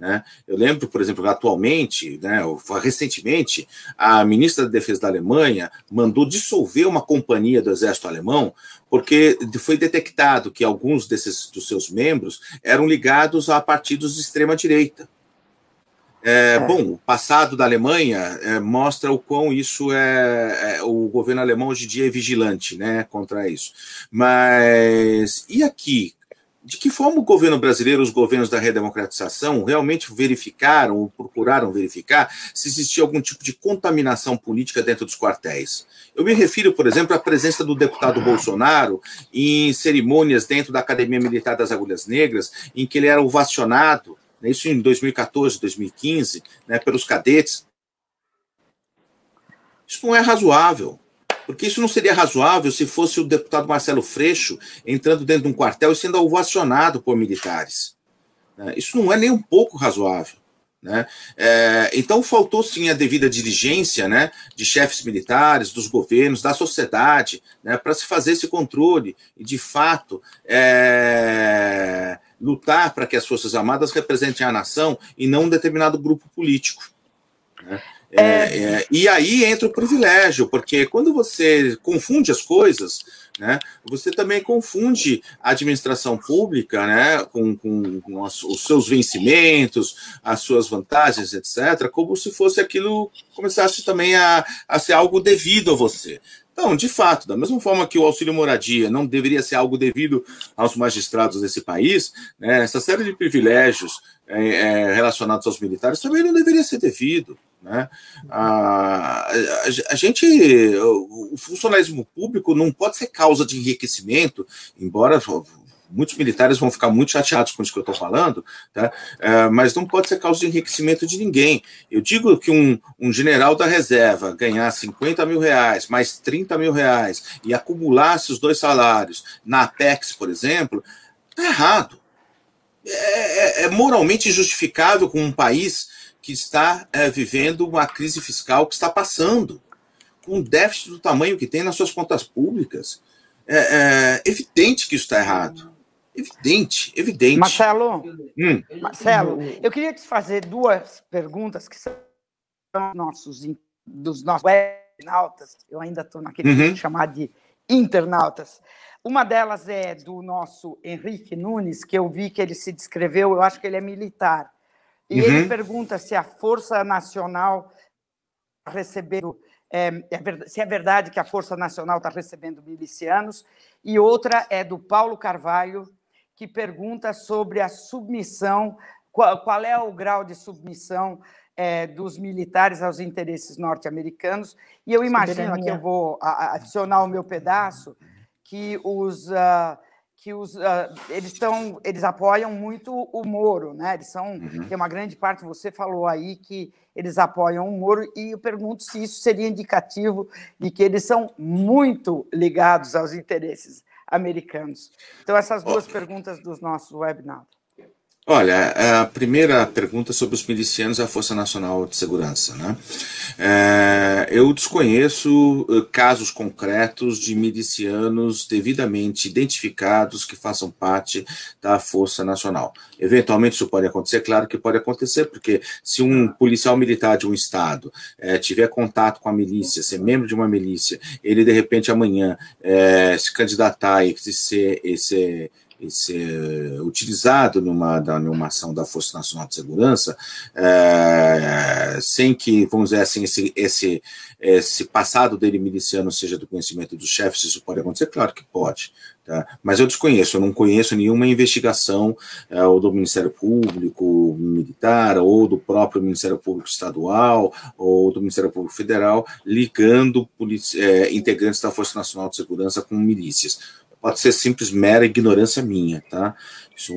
Né? Eu lembro, por exemplo, atualmente, né, recentemente, a ministra da Defesa da Alemanha mandou dissolver uma companhia do exército alemão porque foi detectado que alguns desses dos seus membros eram ligados a partidos de extrema direita. É, é. Bom, o passado da Alemanha é, mostra o quão isso é, é, O governo alemão hoje em dia é vigilante né, contra isso. Mas e aqui? De que forma o governo brasileiro, os governos da redemocratização, realmente verificaram ou procuraram verificar se existia algum tipo de contaminação política dentro dos quartéis? Eu me refiro, por exemplo, à presença do deputado Bolsonaro em cerimônias dentro da Academia Militar das Agulhas Negras, em que ele era ovacionado, né, isso em 2014, 2015, né, pelos cadetes. Isso não é razoável. Porque isso não seria razoável se fosse o deputado Marcelo Freixo entrando dentro de um quartel e sendo ovacionado por militares. Né? Isso não é nem um pouco razoável. Né? É, então faltou sim a devida diligência né, de chefes militares, dos governos, da sociedade, né, para se fazer esse controle e, de fato, é, lutar para que as Forças Armadas representem a nação e não um determinado grupo político. Né? É, é, e aí entra o privilégio, porque quando você confunde as coisas, né, você também confunde a administração pública né, com, com, com as, os seus vencimentos, as suas vantagens, etc., como se fosse aquilo começasse também a, a ser algo devido a você. Então, de fato, da mesma forma que o auxílio moradia não deveria ser algo devido aos magistrados desse país, né, essa série de privilégios é, é, relacionados aos militares também não deveria ser devido. Né? A, a, a, gente, o funcionalismo público não pode ser causa de enriquecimento, embora muitos militares vão ficar muito chateados com isso que eu estou falando, tá? É, mas não pode ser causa de enriquecimento de ninguém. Eu digo que um, um general da reserva ganhar 50 mil reais, mais 30 mil reais, e acumulasse os dois salários na Apex, por exemplo, está errado. É, é, é, moralmente justificável com um país que está é, vivendo uma crise fiscal que está passando, com um déficit do tamanho que tem nas suas contas públicas. É, é evidente que isso está errado. Evidente, evidente. Marcelo, hum. Marcelo, eu queria te fazer duas perguntas que são nossos, dos nossos webnautas. Eu ainda estou naquele uhum. chamar de internautas. Uma delas é do nosso Henrique Nunes, que eu vi que ele se descreveu, eu acho que ele é militar. E uhum. ele pergunta se a Força Nacional está recebendo. É, é, se é verdade que a Força Nacional está recebendo milicianos. E outra é do Paulo Carvalho, que pergunta sobre a submissão, qual, qual é o grau de submissão é, dos militares aos interesses norte-americanos. E eu imagino, aqui eu vou adicionar o meu pedaço, que os uh, que os uh, eles estão eles apoiam muito o Moro, né? Eles são uhum. tem uma grande parte você falou aí que eles apoiam o Moro e eu pergunto se isso seria indicativo de que eles são muito ligados aos interesses americanos. Então essas duas oh. perguntas dos nossos webinars. Olha, a primeira pergunta sobre os milicianos e a Força Nacional de Segurança. Né? É, eu desconheço eh, casos concretos de milicianos devidamente identificados que façam parte da Força Nacional. Eventualmente isso pode acontecer, claro que pode acontecer, porque se um policial militar de um estado é, tiver contato com a milícia, ser membro de uma milícia, ele de repente amanhã é, se candidatar e ser, e ser ser utilizado numa, numa ação da Força Nacional de Segurança, é, sem que, vamos dizer assim, esse, esse, esse passado dele miliciano seja do conhecimento dos chefes, isso pode acontecer? Claro que pode. Tá? Mas eu desconheço, eu não conheço nenhuma investigação é, ou do Ministério Público Militar, ou do próprio Ministério Público Estadual, ou do Ministério Público Federal, ligando é, integrantes da Força Nacional de Segurança com milícias pode ser simples, mera ignorância minha, tá? Isso,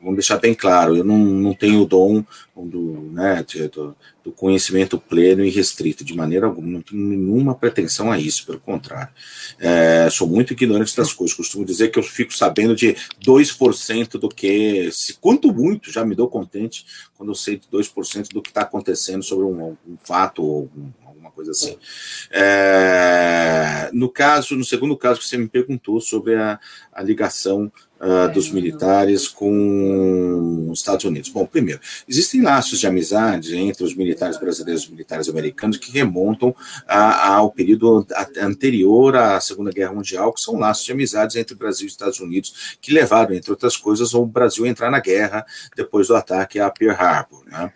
vamos deixar bem claro, eu não, não tenho o dom do, né, do, do, conhecimento pleno e restrito, de maneira alguma, não tenho nenhuma pretensão a isso, pelo contrário. É, sou muito ignorante das coisas, costumo dizer que eu fico sabendo de 2% do que, se quanto muito, já me dou contente quando eu sei de 2% do que está acontecendo sobre um, um fato ou um, coisa assim. É, no caso, no segundo caso que você me perguntou sobre a, a ligação uh, dos militares com os Estados Unidos. Bom, primeiro, existem laços de amizade entre os militares brasileiros e os militares americanos que remontam a, ao período anterior à Segunda Guerra Mundial, que são laços de amizade entre Brasil e Estados Unidos, que levaram, entre outras coisas, o Brasil a entrar na guerra depois do ataque a Pearl Harbor. Né?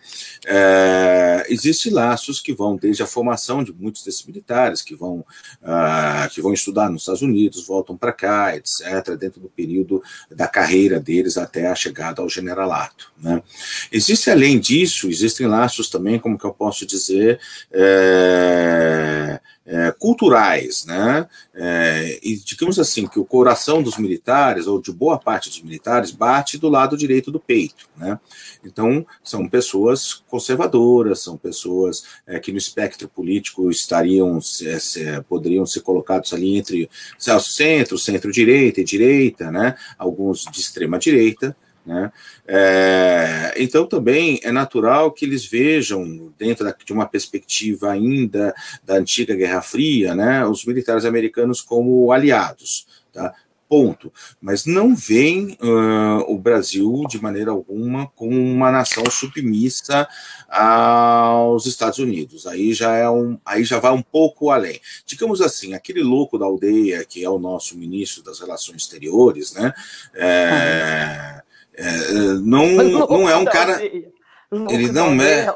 É, existem laços que vão desde a formação de muitos desses militares, que vão, uh, que vão estudar nos Estados Unidos, voltam para cá, etc., dentro do período da carreira deles até a chegada ao generalato. Né? Existe, além disso, existem laços também, como que eu posso dizer, é, é, culturais, né? É, e digamos assim que o coração dos militares ou de boa parte dos militares bate do lado direito do peito, né? Então são pessoas conservadoras, são pessoas é, que no espectro político estariam se, se, poderiam ser colocados ali entre centro, centro-direita e direita, né? Alguns de extrema direita. Né? É, então, também é natural que eles vejam, dentro da, de uma perspectiva ainda da antiga Guerra Fria, né, os militares americanos como aliados. Tá? Ponto. Mas não veem uh, o Brasil, de maneira alguma, como uma nação submissa aos Estados Unidos. Aí já, é um, aí já vai um pouco além. Digamos assim, aquele louco da aldeia, que é o nosso ministro das Relações Exteriores, né? É, é, não, não é um cara. Ele não é.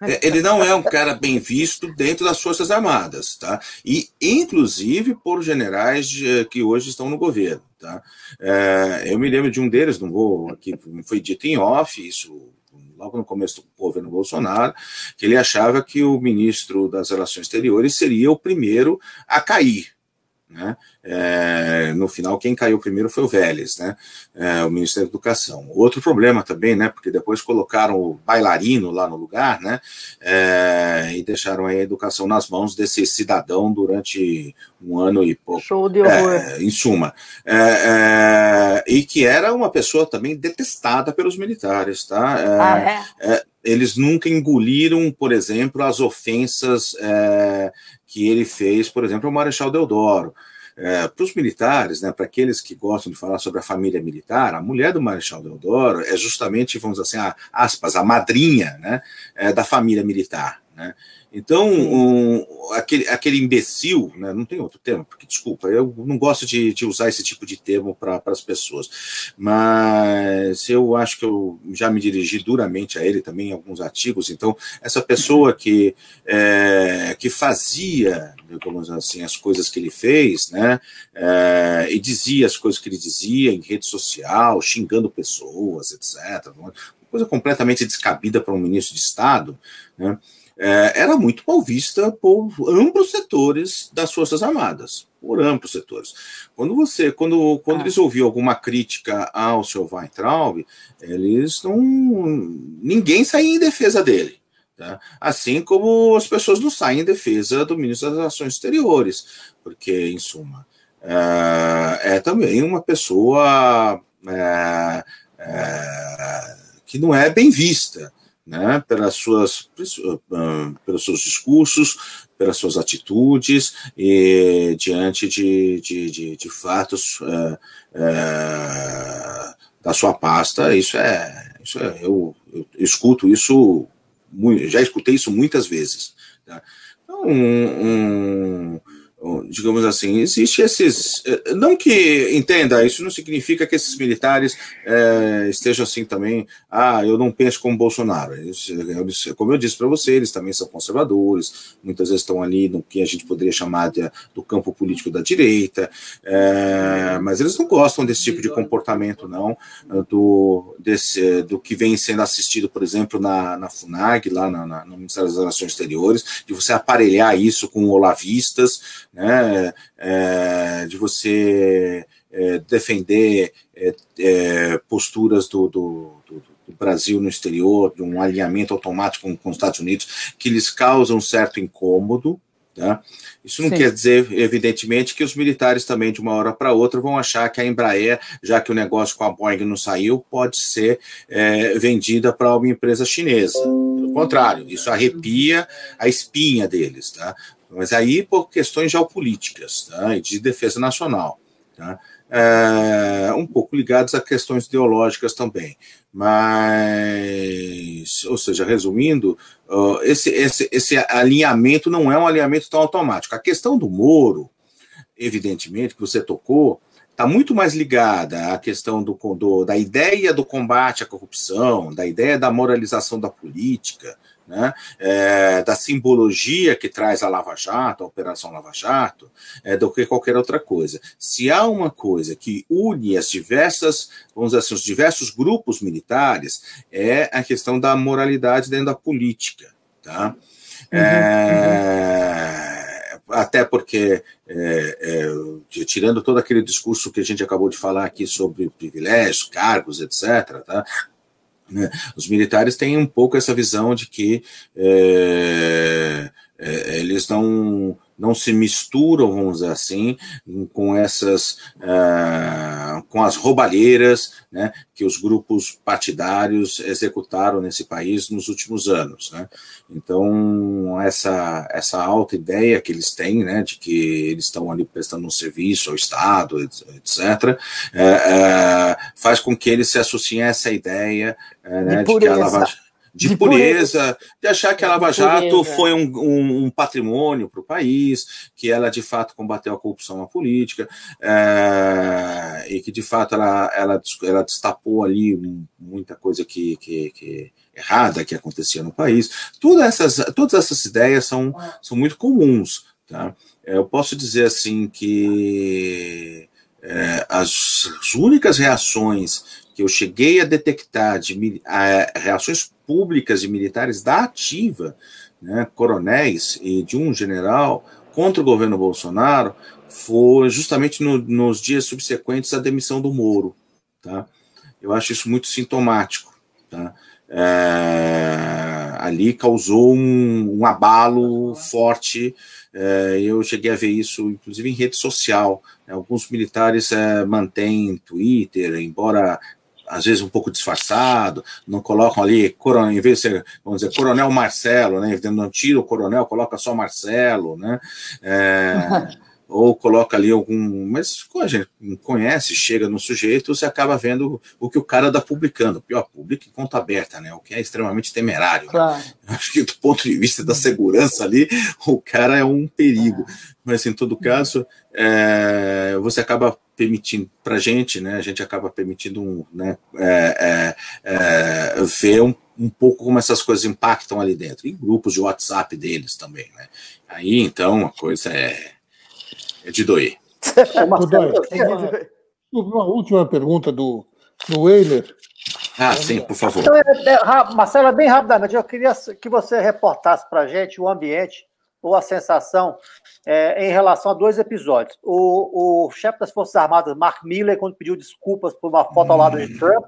é ele não é um cara bem visto dentro das Forças Armadas, tá? E, inclusive, por generais que hoje estão no governo, tá? É, eu me lembro de um deles, não vou aqui, foi dito em off, isso logo no começo do governo Bolsonaro, que ele achava que o ministro das Relações Exteriores seria o primeiro a cair, Né? É, no final, quem caiu primeiro foi o Vélez, né? É, o Ministério da Educação. Outro problema também, né? Porque depois colocaram o bailarino lá no lugar, né? É, e deixaram a educação nas mãos desse cidadão durante um ano e pouco. Show de horror. É, em suma. É, é, e que era uma pessoa também detestada pelos militares, tá? ah, é? Eles nunca engoliram, por exemplo, as ofensas que ele fez, por exemplo, ao Marechal Deodoro. É, para os militares, né, para aqueles que gostam de falar sobre a família militar, a mulher do Marechal Deodoro é justamente, vamos dizer assim, a, aspas, a madrinha né, é, da família militar. Né? Então, um, aquele, aquele imbecil, né, não tem outro termo, porque, desculpa, eu não gosto de, de usar esse tipo de termo para as pessoas, mas eu acho que eu já me dirigi duramente a ele também em alguns artigos. Então, essa pessoa que, é, que fazia, digamos assim, as coisas que ele fez, né, é, e dizia as coisas que ele dizia em rede social, xingando pessoas, etc., coisa completamente descabida para um ministro de Estado, né, é, era muito mal vista por amplos setores das Forças Armadas, por amplos setores. Quando você, quando, quando ah. eles ouviam alguma crítica ao seu Weintraub, eles não, ninguém saía em defesa dele. Tá? Assim como as pessoas não saem em defesa do ministro das Relações Exteriores, porque, em suma, é, é também uma pessoa é, é que não é bem vista né, pelas suas, pelos seus discursos, pelas suas atitudes e diante de, de, de, de fatos é, é, da sua pasta. Isso é, isso é eu, eu, escuto isso, já escutei isso muitas vezes. Tá? Então, um, um digamos assim, existe esses. Eh, não que, entenda, isso não significa que esses militares é, estejam assim também. Ah, eu não penso como Bolsonaro. Eles, eles, como eu disse para você, eles também são conservadores, muitas vezes estão ali no que a gente poderia chamar de, do campo político da direita, é, mas eles não gostam desse tipo de comportamento, não, do, desse, do que vem sendo assistido, por exemplo, na, na FUNAG, lá na, na, no Ministério das Relações Exteriores, de você aparelhar isso com olavistas né, é, de você é, defender é, é posturas do, do, do, do, Brasil no exterior, de um alinhamento automático com, os Estados Unidos, que lhes causam um certo incômodo, Tá? Isso não Sim. quer dizer, evidentemente, que os militares também, de uma hora para outra, vão achar que a Embraer, já que o negócio com a Boeing não saiu, pode ser é, vendida para uma empresa chinesa. Pelo contrário, isso arrepia a espinha deles. Tá? Mas aí por questões geopolíticas tá? e de defesa nacional. Tá? É, um pouco ligados a questões ideológicas também. Mas, ou seja, resumindo, esse, esse, esse alinhamento não é um alinhamento tão automático. A questão do Moro, evidentemente, que você tocou, está muito mais ligada à questão do, do, da ideia do combate à corrupção, da ideia da moralização da política, né, é, da simbologia que traz a Lava Jato, a Operação Lava Jato, é, do que qualquer outra coisa. Se há uma coisa que une as diversas, vamos dizer assim, os diversos grupos militares, é a questão da moralidade dentro da política. Tá? Uhum, é, uhum. Até porque, é, é, tirando todo aquele discurso que a gente acabou de falar aqui sobre privilégios, cargos, etc., tá? Né? Os militares têm um pouco essa visão de que é, é, eles não, não se misturam, vamos dizer assim, com essas, uh, com as roubalheiras né, que os grupos partidários executaram nesse país nos últimos anos. Né? Então, essa, essa alta ideia que eles têm, né, de que eles estão ali prestando um serviço ao Estado, etc., é, é, faz com que eles se associem a essa ideia é, né, de, de que a Lava de, de pureza, pureza, de achar que a Lava Jato foi um, um, um patrimônio para o país, que ela de fato combateu a corrupção na política, é, e que de fato ela, ela, ela destapou ali muita coisa que, que, que errada que acontecia no país. Todas essas, todas essas ideias são, são muito comuns. Tá? Eh, eu posso dizer assim que é, as, as únicas reações que eu cheguei a detectar de a, reações públicas de militares da ativa, né, coronéis e de um general contra o governo Bolsonaro, foi justamente no, nos dias subsequentes à demissão do Moro. Tá? Eu acho isso muito sintomático. Tá? É, ali causou um, um abalo forte. É, eu cheguei a ver isso, inclusive, em rede social. Alguns militares é, mantêm Twitter, embora às vezes um pouco disfarçado, não colocam ali, coronel, em vez de ser, vamos dizer, coronel Marcelo, né? Não tira o coronel, coloca só Marcelo, né? É, <laughs> ou coloca ali algum. Mas a gente conhece, chega no sujeito, você acaba vendo o que o cara está publicando. Pior, publica em conta aberta, né? O que é extremamente temerário. Né? Claro. Né? <laughs> Acho que do ponto de vista da segurança ali, o cara é um perigo. Mas em todo caso, é, você acaba permitindo para a gente, né? A gente acaba permitindo um, né, é, é, é, ver um, um pouco como essas coisas impactam ali dentro. E grupos de WhatsApp deles também, né? Aí então a coisa é é de doer. É, Marcelo, uma, uma, última pergunta do, do Weiler. Ah, sim, por favor. Então, é, é, Marcelo, é bem rapidamente, eu queria que você reportasse para a gente o ambiente ou a sensação é, em relação a dois episódios. O, o chefe das Forças Armadas, Mark Miller, quando pediu desculpas por uma foto ao lado de Trump,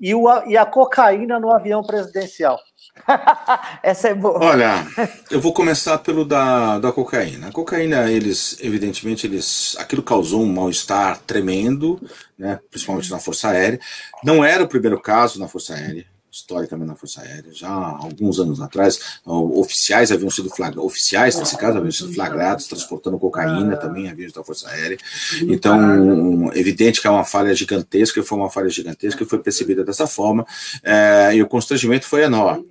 e, o, e a cocaína no avião presidencial. <laughs> Essa é boa. Olha, eu vou começar pelo da, da cocaína. A cocaína, eles, evidentemente, eles, aquilo causou um mal-estar tremendo, né, principalmente na Força Aérea. Não era o primeiro caso na Força Aérea historicamente na Força Aérea. Já há alguns anos atrás, oficiais haviam sido flagrados, oficiais, nesse caso, haviam sido flagrados transportando cocaína também a da Força Aérea. Então, evidente que é uma falha gigantesca, foi uma falha gigantesca e foi percebida dessa forma, é, e o constrangimento foi enorme.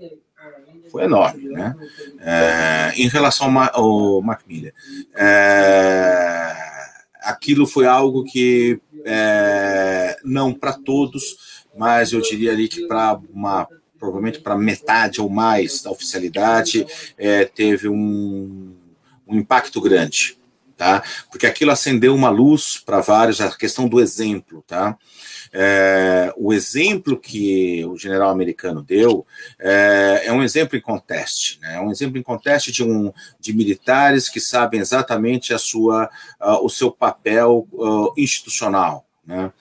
Foi enorme, né? É, em relação ao, Mark Miller, é, aquilo foi algo que é, não para todos mas eu diria ali que para uma provavelmente para metade ou mais da oficialidade é, teve um, um impacto grande, tá? Porque aquilo acendeu uma luz para vários a questão do exemplo, tá? É, o exemplo que o general americano deu é, é, um exemplo em conteste, né? é um exemplo em conteste de, um, de militares que sabem exatamente a sua, uh, o seu papel uh, institucional, né?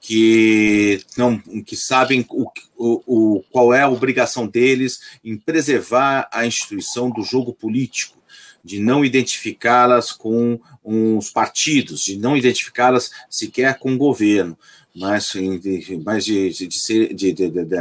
Que não que sabem o, o, o, qual é a obrigação deles em preservar a instituição do jogo político, de não identificá-las com os partidos, de não identificá-las sequer com o governo, mas, mas de, de, de ser de,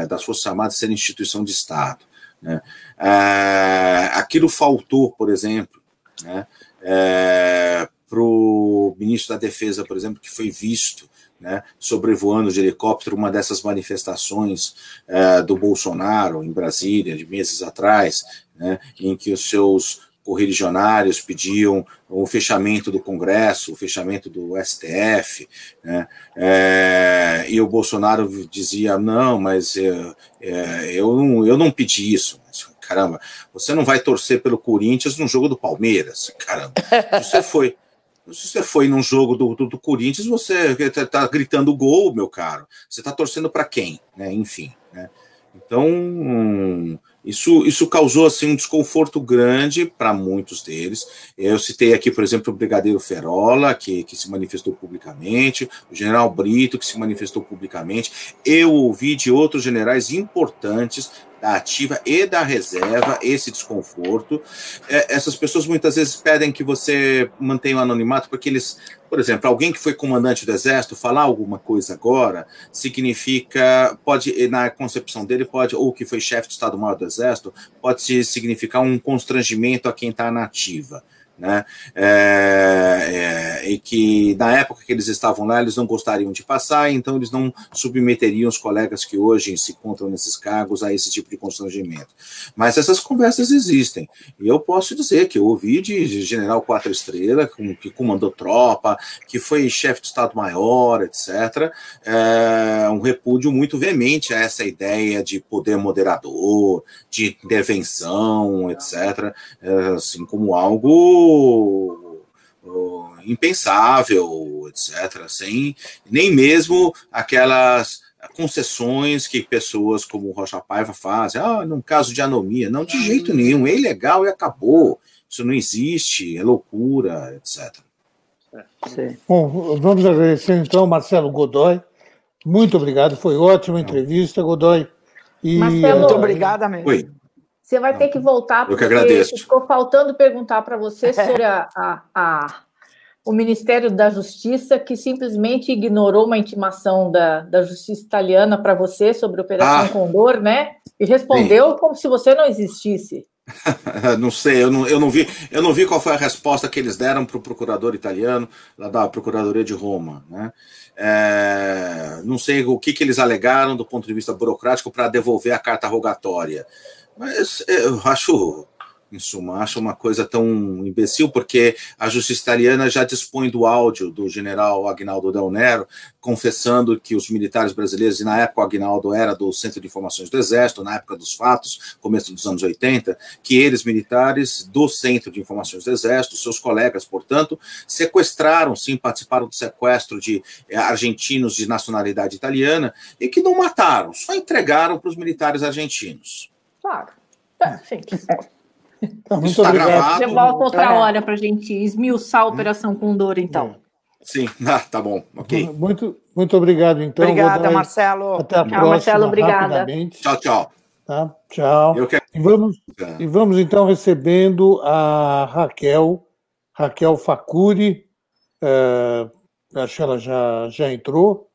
das Forças Armadas serem instituição de Estado. Né? Ah, aquilo faltou, por exemplo, né? É, para o ministro da Defesa, por exemplo, que foi visto né, sobrevoando de helicóptero uma dessas manifestações é, do Bolsonaro em Brasília, de meses atrás, né, em que os seus correligionários pediam o fechamento do Congresso, o fechamento do STF, né, é, e o Bolsonaro dizia, não, mas é, é, eu, não, eu não pedi isso. Caramba, você não vai torcer pelo Corinthians no jogo do Palmeiras, caramba, você foi se você foi num jogo do, do, do Corinthians, você está tá gritando gol, meu caro. Você está torcendo para quem? Né? Enfim. Né? Então, isso, isso causou assim, um desconforto grande para muitos deles. Eu citei aqui, por exemplo, o Brigadeiro Ferola, que, que se manifestou publicamente, o General Brito, que se manifestou publicamente. Eu ouvi de outros generais importantes da ativa e da reserva, esse desconforto. É, essas pessoas muitas vezes pedem que você mantenha o anonimato, porque eles, por exemplo, alguém que foi comandante do exército falar alguma coisa agora significa, pode, na concepção dele, pode, ou que foi chefe de Estado-Maior do Exército, pode significar um constrangimento a quem está na ativa né? É, é, e que na época que eles estavam lá eles não gostariam de passar, então eles não submeteriam os colegas que hoje se encontram nesses cargos a esse tipo de constrangimento. Mas essas conversas existem. E eu posso dizer que eu ouvi de general quatro estrelas, que comandou tropa, que foi chefe de Estado-Maior, etc., é, um repúdio muito veemente a essa ideia de poder moderador, de intervenção, etc., é, assim como algo impensável, etc., sem nem mesmo aquelas concessões que pessoas como Rocha Paiva fazem, ah, num caso de anomia, não, de jeito nenhum, é ilegal e acabou, isso não existe, é loucura, etc. É. Bom, vamos agradecer então Marcelo Godoy. Muito obrigado, foi ótima entrevista, Godoy. E... Marcelo, muito obrigada mesmo. Oi. Você vai ter que voltar, porque Eu que agradeço. ficou faltando perguntar para você <laughs> sobre a, a, a, o Ministério da Justiça, que simplesmente ignorou uma intimação da, da Justiça Italiana para você sobre a Operação ah, Condor, né? E respondeu sim. como se você não existisse. <laughs> não sei, eu não, eu, não vi, eu não vi qual foi a resposta que eles deram para o procurador italiano, lá da Procuradoria de Roma. Né? É, não sei o que, que eles alegaram do ponto de vista burocrático para devolver a carta rogatória. Mas eu acho em suma, acho uma coisa tão imbecil, porque a justiça italiana já dispõe do áudio do general Agnaldo Del Nero, confessando que os militares brasileiros, e na época o Agnaldo era do Centro de Informações do Exército, na época dos fatos, começo dos anos 80, que eles, militares do Centro de Informações do Exército, seus colegas, portanto, sequestraram, sim, participaram do sequestro de eh, argentinos de nacionalidade italiana, e que não mataram, só entregaram para os militares argentinos. Claro. Simples. Então, muito obrigado. Gravado. Você volta outra é. hora para a gente esmiuçar a Operação Condor, então. Sim, ah, tá bom, ok. Muito, muito obrigado, então. Obrigada, dar... Marcelo. Até a tchau, próxima, Marcelo, obrigada. Tchau, tchau. Tá? Tchau. Eu quero... e, vamos, e vamos, então, recebendo a Raquel, Raquel Facuri. É, acho que ela já, já entrou.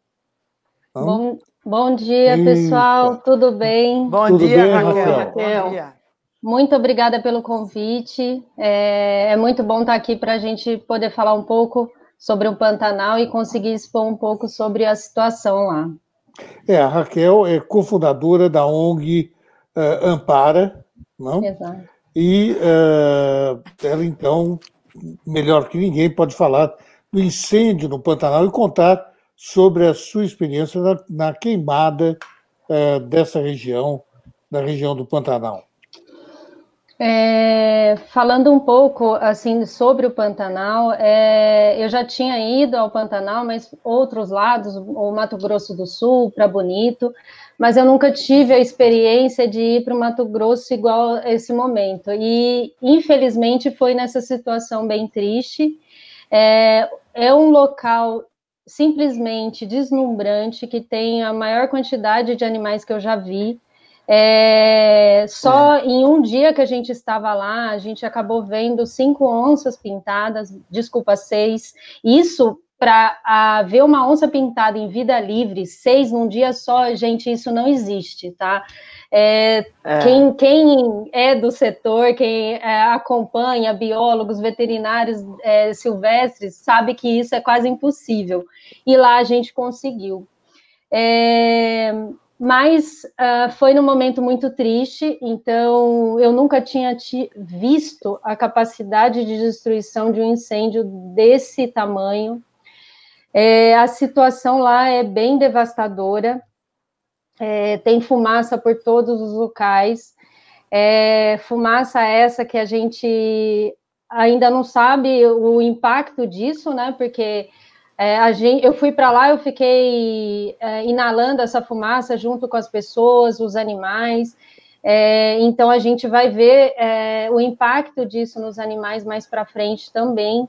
Bom, bom dia, pessoal. Tudo bem? Bom Tudo dia, bem, Raquel. Raquel. Bom dia. Muito obrigada pelo convite. É, é muito bom estar aqui para a gente poder falar um pouco sobre o Pantanal e conseguir expor um pouco sobre a situação lá. É, a Raquel é cofundadora da ONG uh, eh, Ampara, não? Exato. E uh, ela, então, melhor que ninguém, pode falar do incêndio no Pantanal e contar sobre a sua experiência na, na queimada uh, dessa região, na região do Pantanal. É, falando um pouco assim sobre o Pantanal, é, eu já tinha ido ao Pantanal, mas outros lados, o Mato Grosso do Sul, para Bonito, mas eu nunca tive a experiência de ir para o Mato Grosso igual esse momento. E infelizmente foi nessa situação bem triste. É, é um local simplesmente deslumbrante que tem a maior quantidade de animais que eu já vi. É, só é. em um dia que a gente estava lá, a gente acabou vendo cinco onças pintadas, desculpa, seis. Isso para ver uma onça pintada em vida livre, seis num dia só, gente, isso não existe, tá? É, é. Quem, quem, é do setor, quem é, acompanha biólogos, veterinários é, silvestres, sabe que isso é quase impossível. E lá a gente conseguiu. É, mas uh, foi num momento muito triste, então eu nunca tinha visto a capacidade de destruição de um incêndio desse tamanho. É, a situação lá é bem devastadora, é, tem fumaça por todos os locais, é, fumaça essa que a gente ainda não sabe o impacto disso, né? Porque é, gente, eu fui para lá, eu fiquei é, inalando essa fumaça junto com as pessoas, os animais. É, então a gente vai ver é, o impacto disso nos animais mais para frente também.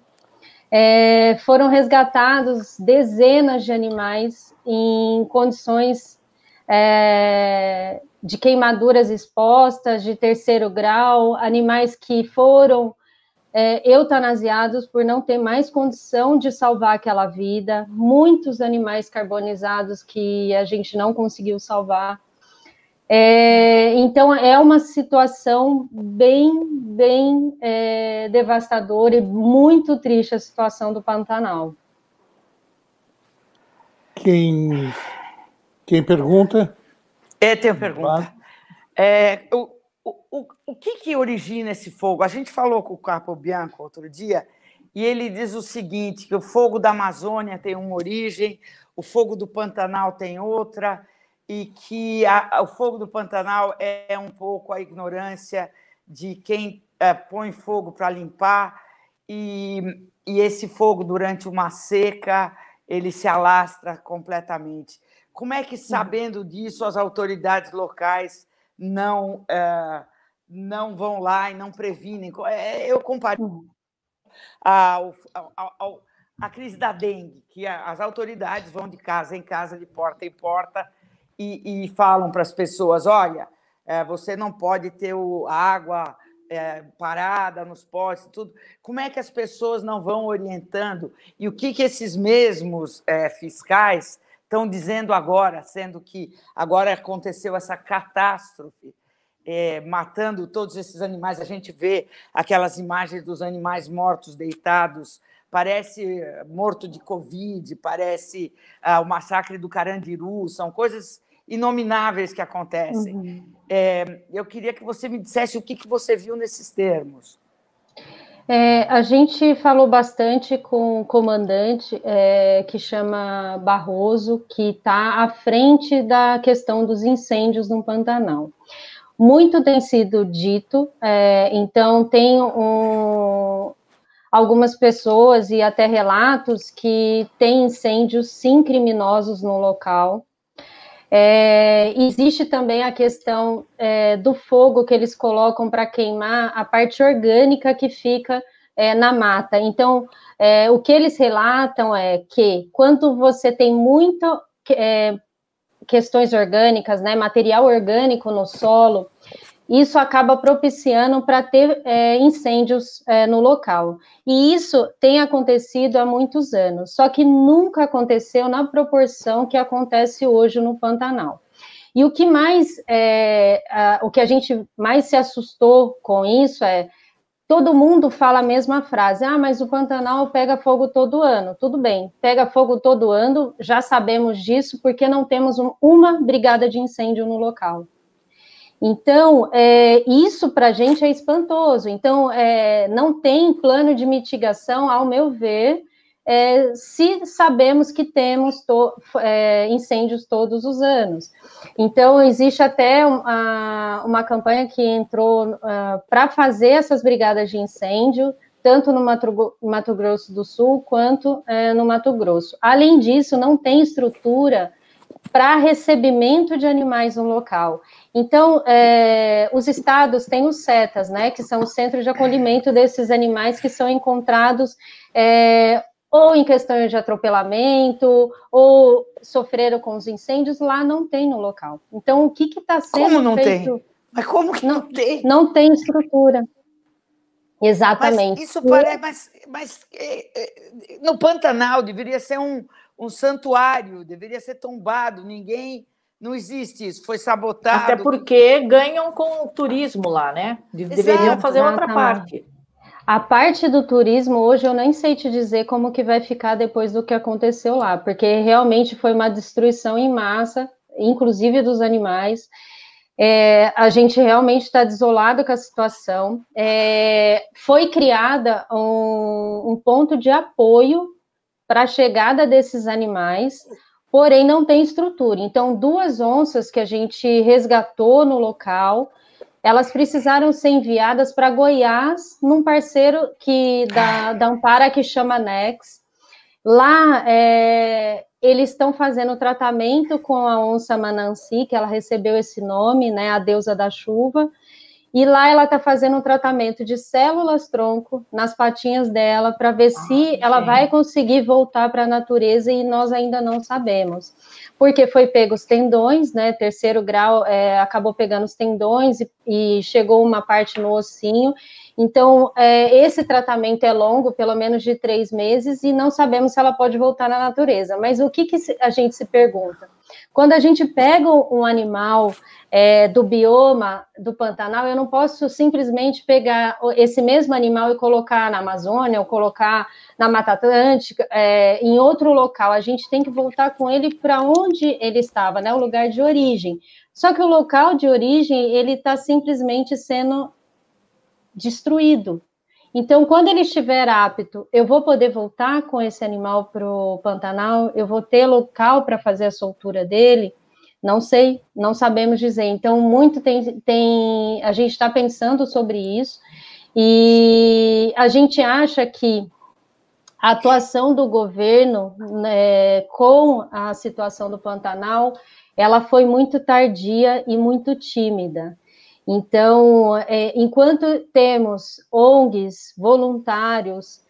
É, foram resgatados dezenas de animais em condições é, de queimaduras expostas, de terceiro grau, animais que foram é, eutanasiados por não ter mais condição de salvar aquela vida, muitos animais carbonizados que a gente não conseguiu salvar. É, então, é uma situação bem, bem é, devastadora e muito triste a situação do Pantanal. Quem, quem pergunta? É, tem pergunta. É, o, o, o, que, que origina esse fogo? A gente falou com o Capo Bianco outro dia, e ele diz o seguinte: que o fogo da Amazônia tem uma origem, o fogo do Pantanal tem outra, e que a, o fogo do Pantanal é um pouco a ignorância de quem é, põe fogo para limpar, e, e esse fogo, durante uma seca, ele se alastra completamente. Como é que, sabendo disso, as autoridades locais não é, não vão lá e não previnem. É, eu comparo uhum. ao, ao, a crise da dengue, que as autoridades vão de casa em casa, de porta em porta, e, e falam para as pessoas: olha, é, você não pode ter o, a água é, parada nos postes, tudo. Como é que as pessoas não vão orientando? E o que, que esses mesmos é, fiscais estão dizendo agora, sendo que agora aconteceu essa catástrofe, é, matando todos esses animais? A gente vê aquelas imagens dos animais mortos, deitados. Parece morto de Covid, parece ah, o massacre do Carandiru, são coisas inomináveis que acontecem. Uhum. É, eu queria que você me dissesse o que, que você viu nesses termos. É, a gente falou bastante com o comandante é, que chama Barroso, que está à frente da questão dos incêndios no Pantanal. Muito tem sido dito, é, então tem um, algumas pessoas e até relatos que tem incêndios sim criminosos no local, é, existe também a questão é, do fogo que eles colocam para queimar a parte orgânica que fica é, na mata. Então, é, o que eles relatam é que quando você tem muita é, questões orgânicas, né, material orgânico no solo, isso acaba propiciando para ter é, incêndios é, no local. E isso tem acontecido há muitos anos, só que nunca aconteceu na proporção que acontece hoje no Pantanal. E o que mais, é, a, o que a gente mais se assustou com isso é todo mundo fala a mesma frase: ah, mas o Pantanal pega fogo todo ano. Tudo bem, pega fogo todo ano, já sabemos disso, porque não temos um, uma brigada de incêndio no local. Então, é, isso para a gente é espantoso. Então, é, não tem plano de mitigação, ao meu ver, é, se sabemos que temos to, é, incêndios todos os anos. Então, existe até uma, uma campanha que entrou uh, para fazer essas brigadas de incêndio, tanto no Mato, Mato Grosso do Sul quanto é, no Mato Grosso. Além disso, não tem estrutura para recebimento de animais no local. Então, é, os estados têm os CETAS, né, que são os centros de acolhimento desses animais que são encontrados é, ou em questões de atropelamento, ou sofreram com os incêndios, lá não tem no local. Então, o que está sendo como não feito? Tem? Mas como que não, não tem? Não tem estrutura. Exatamente. Mas isso parece, mas, mas é, é, no Pantanal deveria ser um, um santuário, deveria ser tombado, ninguém. Não existe isso, foi sabotado. Até porque ganham com o turismo lá, né? Deveriam Exato, fazer outra parte. A parte do turismo, hoje eu nem sei te dizer como que vai ficar depois do que aconteceu lá, porque realmente foi uma destruição em massa, inclusive dos animais. É, a gente realmente está desolado com a situação. É, foi criada um, um ponto de apoio para a chegada desses animais, porém não tem estrutura. Então, duas onças que a gente resgatou no local, elas precisaram ser enviadas para Goiás, num parceiro que da, da Ampara que chama Nex. Lá é, eles estão fazendo tratamento com a onça Mananci, que ela recebeu esse nome, né, a deusa da chuva, e lá ela está fazendo um tratamento de células tronco nas patinhas dela para ver ah, se ela vai conseguir voltar para a natureza e nós ainda não sabemos. Porque foi pego os tendões, né? Terceiro grau é, acabou pegando os tendões e, e, chegou uma parte no ossinho. Então, é, esse tratamento é longo, pelo menos de três meses, e não sabemos se ela pode voltar na natureza. Mas o que, que a gente se pergunta? Quando a gente pega um animal é, do bioma do Pantanal, eu não posso simplesmente pegar esse mesmo animal e colocar na Amazônia ou colocar na Mata Atlântica, é, em outro local. A gente tem que voltar com ele para onde ele estava, né, o lugar de origem. Só que o local de origem ele está simplesmente sendo destruído. Então, quando ele estiver apto, eu vou poder voltar com esse animal para o Pantanal, eu vou ter local para fazer a soltura dele. Não sei, não sabemos dizer. Então, muito tem, tem a gente está pensando sobre isso e a gente acha que a atuação do governo né, com a situação do Pantanal, ela foi muito tardia e muito tímida. Então, é, enquanto temos ONGs, voluntários,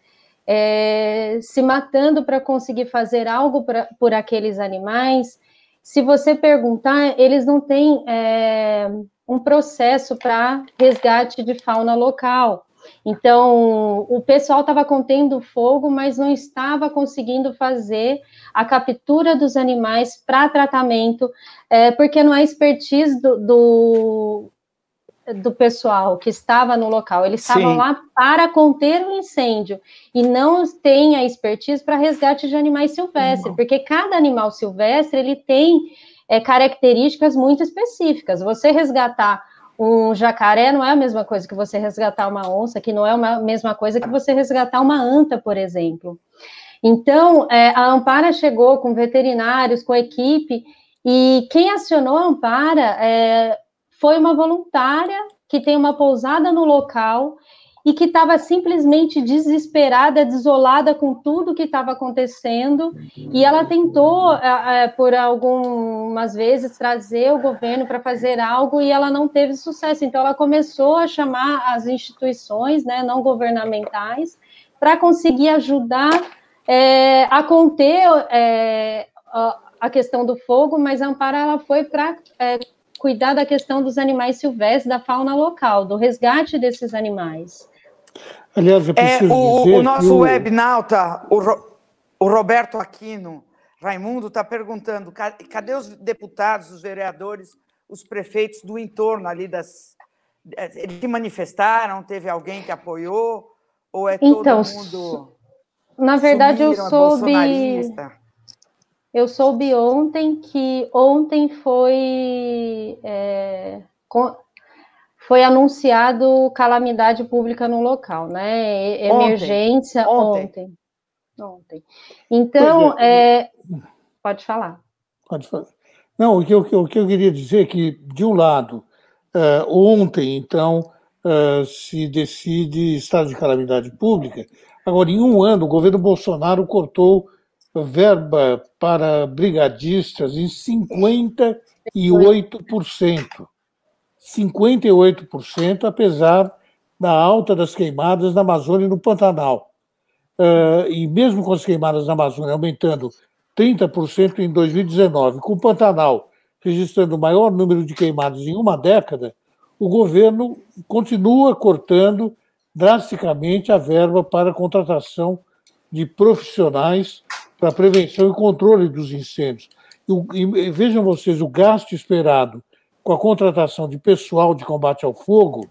é, se matando para conseguir fazer algo pra, por aqueles animais. Se você perguntar, eles não têm é, um processo para resgate de fauna local. Então, o pessoal estava contendo fogo, mas não estava conseguindo fazer a captura dos animais para tratamento, é, porque não é expertise do, do, do, pessoal que estava no local. Eles estavam lá para conter o incêndio e não tem a expertise para resgate de animais silvestres, uhum. porque cada animal silvestre ele tem é, características muito específicas. Você resgatar um jacaré não é a mesma coisa que você resgatar uma onça, que não é a mesma coisa que você resgatar uma anta, por exemplo. Então, é, a Ampara chegou com veterinários, com a equipe, e quem acionou a Ampara é, foi uma voluntária que tem uma pousada no local e que estava simplesmente desesperada, desolada com tudo que estava acontecendo, e ela tentou, é, por algumas vezes, trazer o governo para fazer algo e ela não teve sucesso. Então, ela começou a chamar as instituições né, não governamentais para conseguir ajudar é, a conter é, a questão do fogo, mas a Amparo ela foi para é, cuidar da questão dos animais silvestres, da fauna local, do resgate desses animais. Aliás, eu é, preciso é, o, dizer o nosso o... webnauta, o, Ro, o Roberto Aquino Raimundo, está perguntando: cadê os deputados, os vereadores, os prefeitos do entorno ali das. Eles se manifestaram? Teve alguém que apoiou? Ou é todo então, mundo. Na verdade, eu é soube. Eu soube ontem que ontem foi. É, foi anunciado calamidade pública no local, né? Emergência ontem. Ontem. ontem. Então, é, é, pode falar. Pode falar. Não, o que, eu, o que eu queria dizer é que, de um lado, uh, ontem, então, uh, se decide estado de calamidade pública. Agora, em um ano, o governo Bolsonaro cortou verba para brigadistas em 58%. 58%, apesar da alta das queimadas na Amazônia e no Pantanal. Uh, e mesmo com as queimadas na Amazônia aumentando 30% em 2019, com o Pantanal registrando o maior número de queimadas em uma década, o governo continua cortando drasticamente a verba para a contratação de profissionais para prevenção e controle dos incêndios. E, e, vejam vocês, o gasto esperado com a contratação de pessoal de combate ao fogo,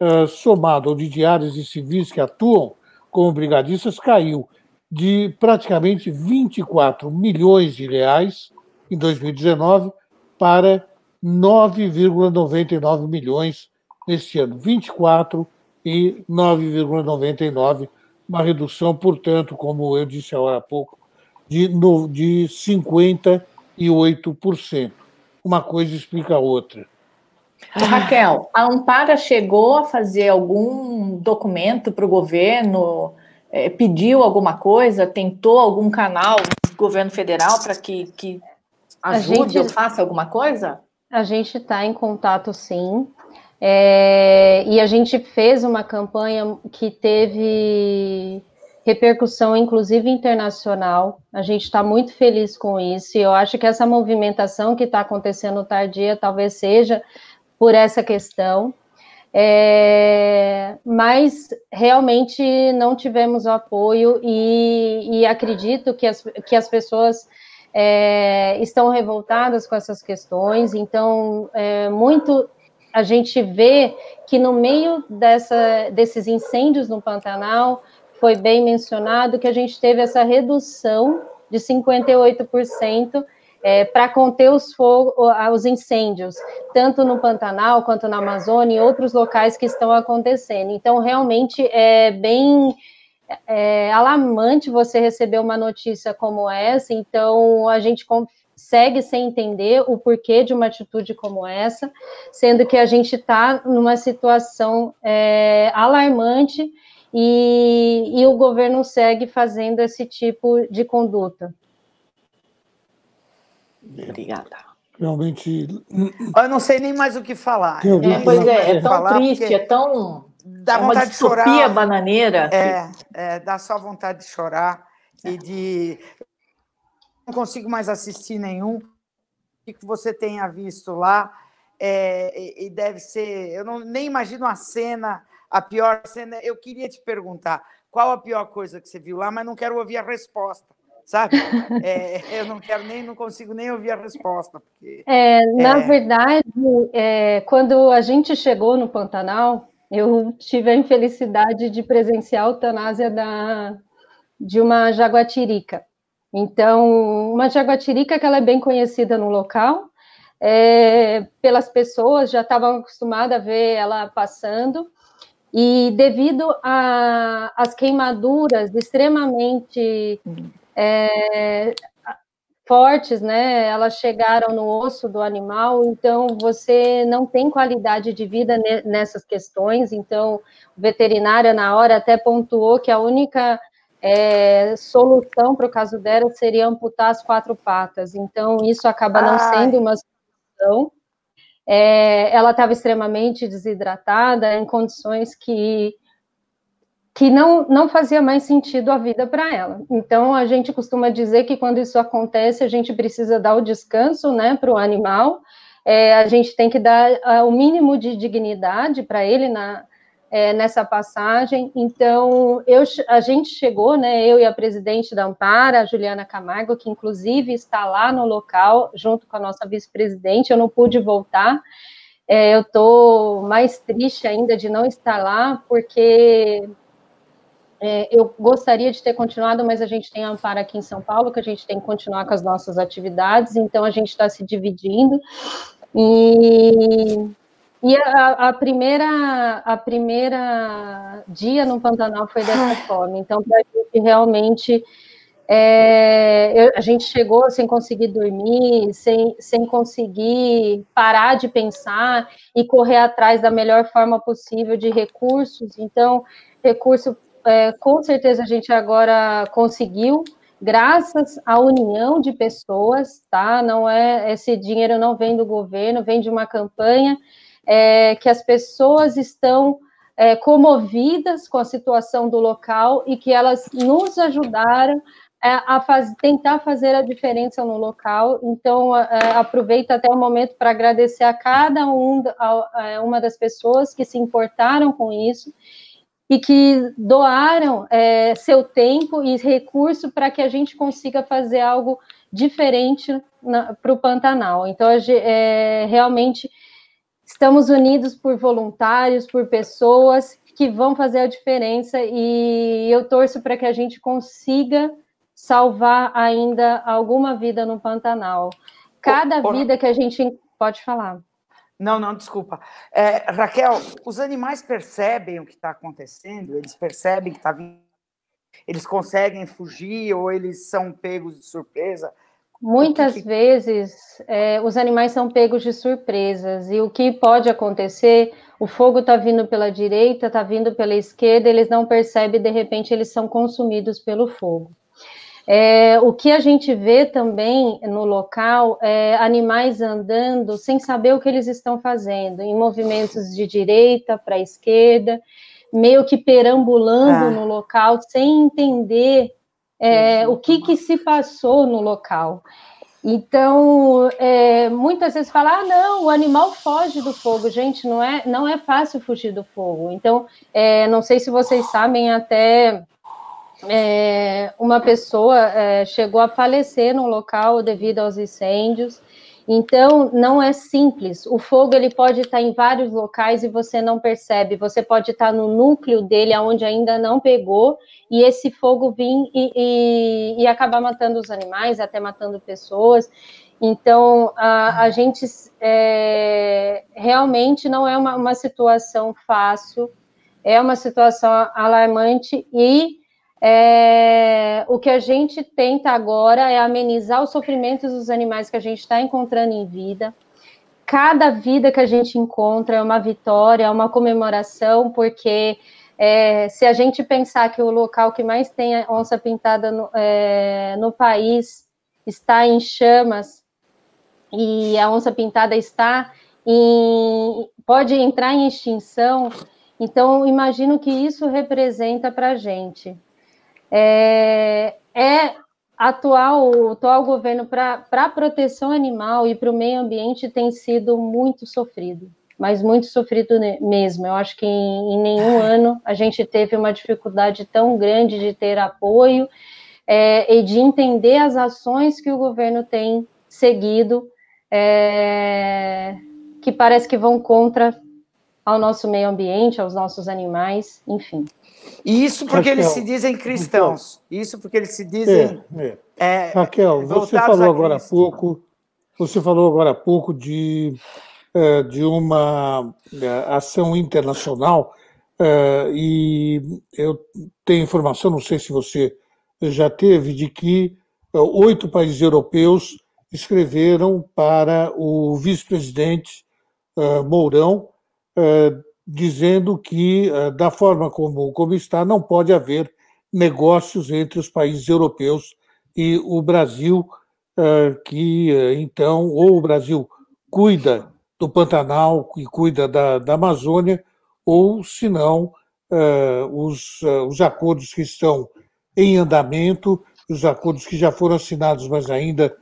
uh, somado ao de diários e civis que atuam como brigadistas, caiu de praticamente 24 milhões de reais em 2019 para 9,99 milhões neste ano. 24 e 9,99, uma redução, portanto, como eu disse há pouco, de, de 58% uma coisa explica a outra. Raquel, a Ampara chegou a fazer algum documento para o governo, é, pediu alguma coisa, tentou algum canal do governo federal para que, que ajude gente, ou faça alguma coisa? A gente está em contato, sim. É, e a gente fez uma campanha que teve repercussão, inclusive internacional. A gente está muito feliz com isso, e eu acho que essa movimentação que está acontecendo tardia talvez seja por essa questão. É, mas realmente não tivemos o apoio e, e acredito que as, que as pessoas é, estão revoltadas com essas questões, então é, muito a gente vê que no meio dessa, desses incêndios no Pantanal, foi bem mencionado que a gente teve essa redução de 58% é, para conter os, fogo, os incêndios, tanto no Pantanal quanto na Amazônia e outros locais que estão acontecendo. Então, realmente é bem é, alarmante você receber uma notícia como essa. Então, a gente segue sem entender o porquê de uma atitude como essa, sendo que a gente está numa situação é, alarmante e, e o governo segue fazendo esse tipo de conduta. Obrigada. Realmente. Eu não sei nem mais o que falar. É, pois é, é tão triste, é tão dá é vontade de chorar. bananeira. É, é, dá só vontade de chorar e de. Não consigo mais assistir nenhum. O que você tenha visto lá? É, e deve ser. Eu não, nem imagino a cena, a pior cena. Eu queria te perguntar qual a pior coisa que você viu lá, mas não quero ouvir a resposta sabe? <laughs> É, eu não quero nem, não consigo nem ouvir a resposta. Porque, é, na é... verdade, é, quando a gente chegou no Pantanal, eu tive a infelicidade de presenciar a eutanásia da, de uma jaguatirica. Então, uma jaguatirica que ela é bem conhecida no local, é, pelas pessoas, já estavam acostumadas a ver ela passando, e devido às queimaduras extremamente é, fortes, né? Elas chegaram no osso do animal, então você não tem qualidade de vida nessas questões. Então, o veterinário, na hora, até pontuou que a única é, solução para o caso dela seria amputar as quatro patas. Então, isso acaba não Ai. sendo uma solução. É, ela estava extremamente desidratada, em condições que que não, não fazia mais sentido a vida para ela. Então, a gente costuma dizer que quando isso acontece, a gente precisa dar o descanso né, para o animal, é, a gente tem que dar uh, o mínimo de dignidade para ele na, é, nessa passagem. Então, eu, a gente chegou, né, eu e a presidente da Ampara, a Juliana Camargo, que inclusive está lá no local, junto com a nossa vice-presidente, eu não pude voltar. É, eu estou mais triste ainda de não estar lá, porque é, eu gostaria de ter continuado, mas a gente tem a Amparo aqui em São Paulo, que a gente tem que continuar com as nossas atividades, então a gente está se dividindo. E, e a, a, primeira a primeira dia no Pantanal foi dessa forma. Então, para a gente realmente é, eu, a gente chegou sem conseguir dormir, sem, sem conseguir parar de pensar e correr atrás da melhor forma possível de recursos. Então, recurso é, com certeza a gente agora conseguiu, graças à união de pessoas, tá? Não é esse dinheiro não vem do governo, vem de uma campanha é, que as pessoas estão é, comovidas com a situação do local e que elas nos ajudaram é, a faz, tentar fazer a diferença no local. Então, é, aproveito até o momento para agradecer a cada um, a, a uma das pessoas que se importaram com isso e que doaram é, seu tempo e recurso para que a gente consiga fazer algo diferente para o Pantanal. Então, é, realmente estamos unidos por voluntários, por pessoas que vão fazer a diferença e eu torço para que a gente consiga salvar ainda alguma vida no Pantanal. Cada vida que a gente pode falar. Não, não, desculpa. É, Raquel, os animais percebem o que está acontecendo? Eles percebem que está vindo? Eles conseguem fugir ou eles são pegos de surpresa? Muitas que... vezes é, os animais são pegos de surpresas e o que pode acontecer? O fogo está vindo pela direita, está vindo pela esquerda, eles não percebem, de repente eles são consumidos pelo fogo. É, o que a gente vê também no local é animais andando sem saber o que eles estão fazendo, em movimentos de direita para esquerda, meio que perambulando ah. no local, sem entender é, o que, que se passou no local. Então, é, muitas vezes fala, ah, não, o animal foge do fogo. Gente, não é, não é fácil fugir do fogo. Então, é, não sei se vocês sabem, até é, uma pessoa é, chegou a falecer no local devido aos incêndios. Então, não é simples. O fogo ele pode estar em vários locais e você não percebe. Você pode estar no núcleo dele, onde ainda não pegou, e esse fogo vir e, e, e acabar matando os animais, até matando pessoas. Então, a, a gente é, realmente não é uma, uma situação fácil, é uma situação alarmante e é, o que a gente tenta agora é amenizar os sofrimentos dos animais que a gente está encontrando em vida. Cada vida que a gente encontra é uma vitória, é uma comemoração, porque é, se a gente pensar que o local que mais tem onça pintada no, é, no país está em chamas e a onça pintada está em, pode entrar em extinção, Então, imagino que isso representa para a gente. É, é atual, o atual governo para a proteção animal e para o meio ambiente tem sido muito sofrido, mas muito sofrido mesmo. Eu acho que em, em nenhum ano a gente teve uma dificuldade tão grande de ter apoio é, e de entender as ações que o governo tem seguido, é, que parece que vão contra ao nosso meio ambiente, aos nossos animais, enfim. E isso porque Raquel, eles se dizem cristãos. Isso porque eles se dizem. É, é. É, Raquel, você falou agora há pouco. Você falou agora há pouco de, é, de uma é, ação internacional é, e eu tenho informação, não sei se você já teve, de que oito países europeus escreveram para o vice-presidente Mourão dizendo que, eh, da forma como, como está, não pode haver negócios entre os países europeus e o Brasil, eh, que eh, então, ou o Brasil cuida do Pantanal e cuida da, da Amazônia, ou, se não, os, os acordos que estão em andamento, os acordos que já foram assinados, mas ainda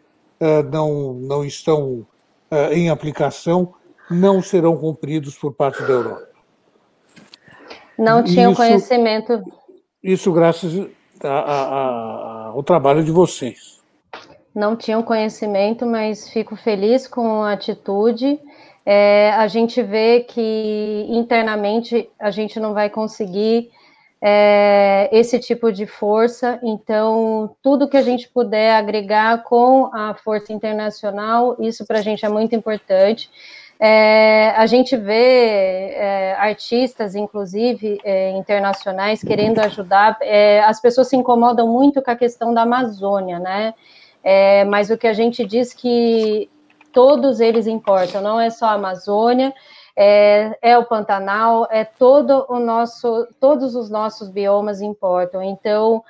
não, não estão em aplicação, não serão cumpridos por parte da Europa. Não tinham isso, conhecimento. Isso graças a, a, a, ao trabalho de vocês. Não tinham conhecimento, mas fico feliz com a atitude. É, a gente vê que internamente a gente não vai conseguir é, esse tipo de força, então tudo que a gente puder agregar com a força internacional, isso para a gente é muito importante. É, a gente vê é, artistas, inclusive é, internacionais, querendo ajudar. É, as pessoas se incomodam muito com a questão da Amazônia, né? É, mas o que a gente diz que todos eles importam, não é só a Amazônia, é, é, o Pantanal, é todo o nosso, todos os nossos biomas importam. Então,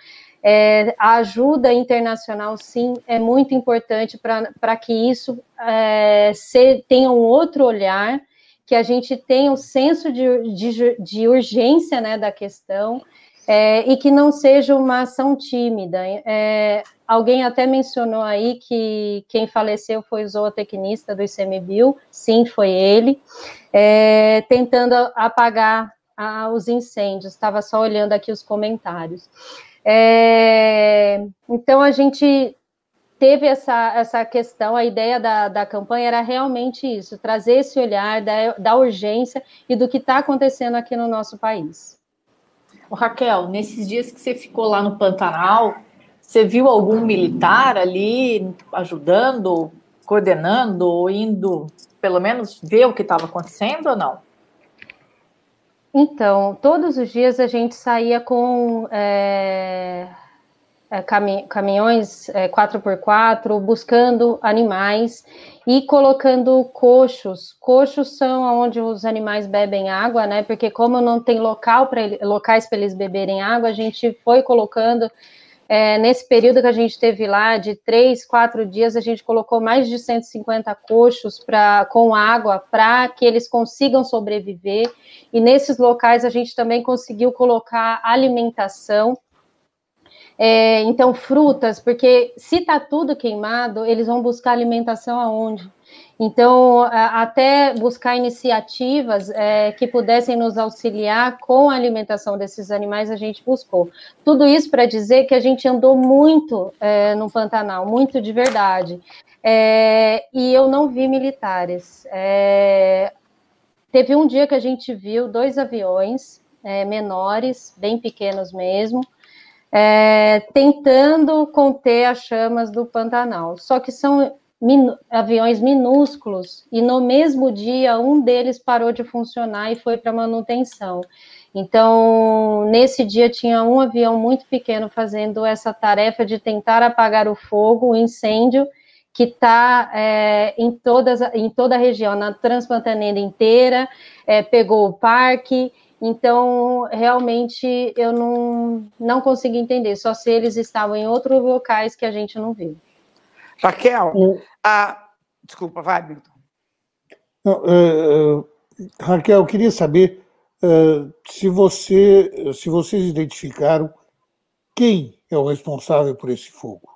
é, a ajuda internacional, sim, é muito importante para que isso é, se, tenha um outro olhar, que a gente tenha o um senso de, de, de, urgência né, da questão é, e que não seja uma ação tímida. É, alguém até mencionou aí que quem faleceu foi o zootecnista do ICMBio, sim, foi ele, é, tentando apagar a, os incêndios, estava só olhando aqui os comentários. É, então a gente teve essa, essa questão, a ideia da, da campanha era realmente isso, trazer esse olhar da, da urgência e do que está acontecendo aqui no nosso país. Ô, Raquel, nesses dias que você ficou lá no Pantanal, você viu algum militar ali ajudando, coordenando, indo, pelo menos, ver o que estava acontecendo ou não? Então, todos os dias a gente saía com é, é, cami caminhões é, 4x4 buscando animais e colocando coxos. Coxos são onde os animais bebem água, né? Porque como não tem local para locais para eles beberem água, a gente foi colocando é, nesse período que a gente teve lá, de três, quatro dias, a gente colocou mais de 150 coxos pra, com água para que eles consigam sobreviver. E nesses locais a gente também conseguiu colocar alimentação. É, então, frutas, porque se está tudo queimado, eles vão buscar alimentação aonde? Então, até buscar iniciativas é, que pudessem nos auxiliar com a alimentação desses animais, a gente buscou. Tudo isso para dizer que a gente andou muito é, no Pantanal, muito de verdade. É, e eu não vi militares. É, teve um dia que a gente viu dois aviões é, menores, bem pequenos mesmo, é, tentando conter as chamas do Pantanal. Só que são aviões minúsculos, e no mesmo dia um deles parou de funcionar e foi para manutenção. Então, nesse dia tinha um avião muito pequeno fazendo essa tarefa de tentar apagar o fogo, o incêndio, que está é, em, todas, em toda a região, na Transpantaneira inteira, é, pegou o parque, então, realmente, eu não, não consegui entender, só se eles estavam em outros locais que a gente não viu. Raquel, o... a... desculpa, vai, Milton. Não, uh, uh, Raquel, eu queria saber uh, se, você, se vocês identificaram quem é o responsável por esse fogo.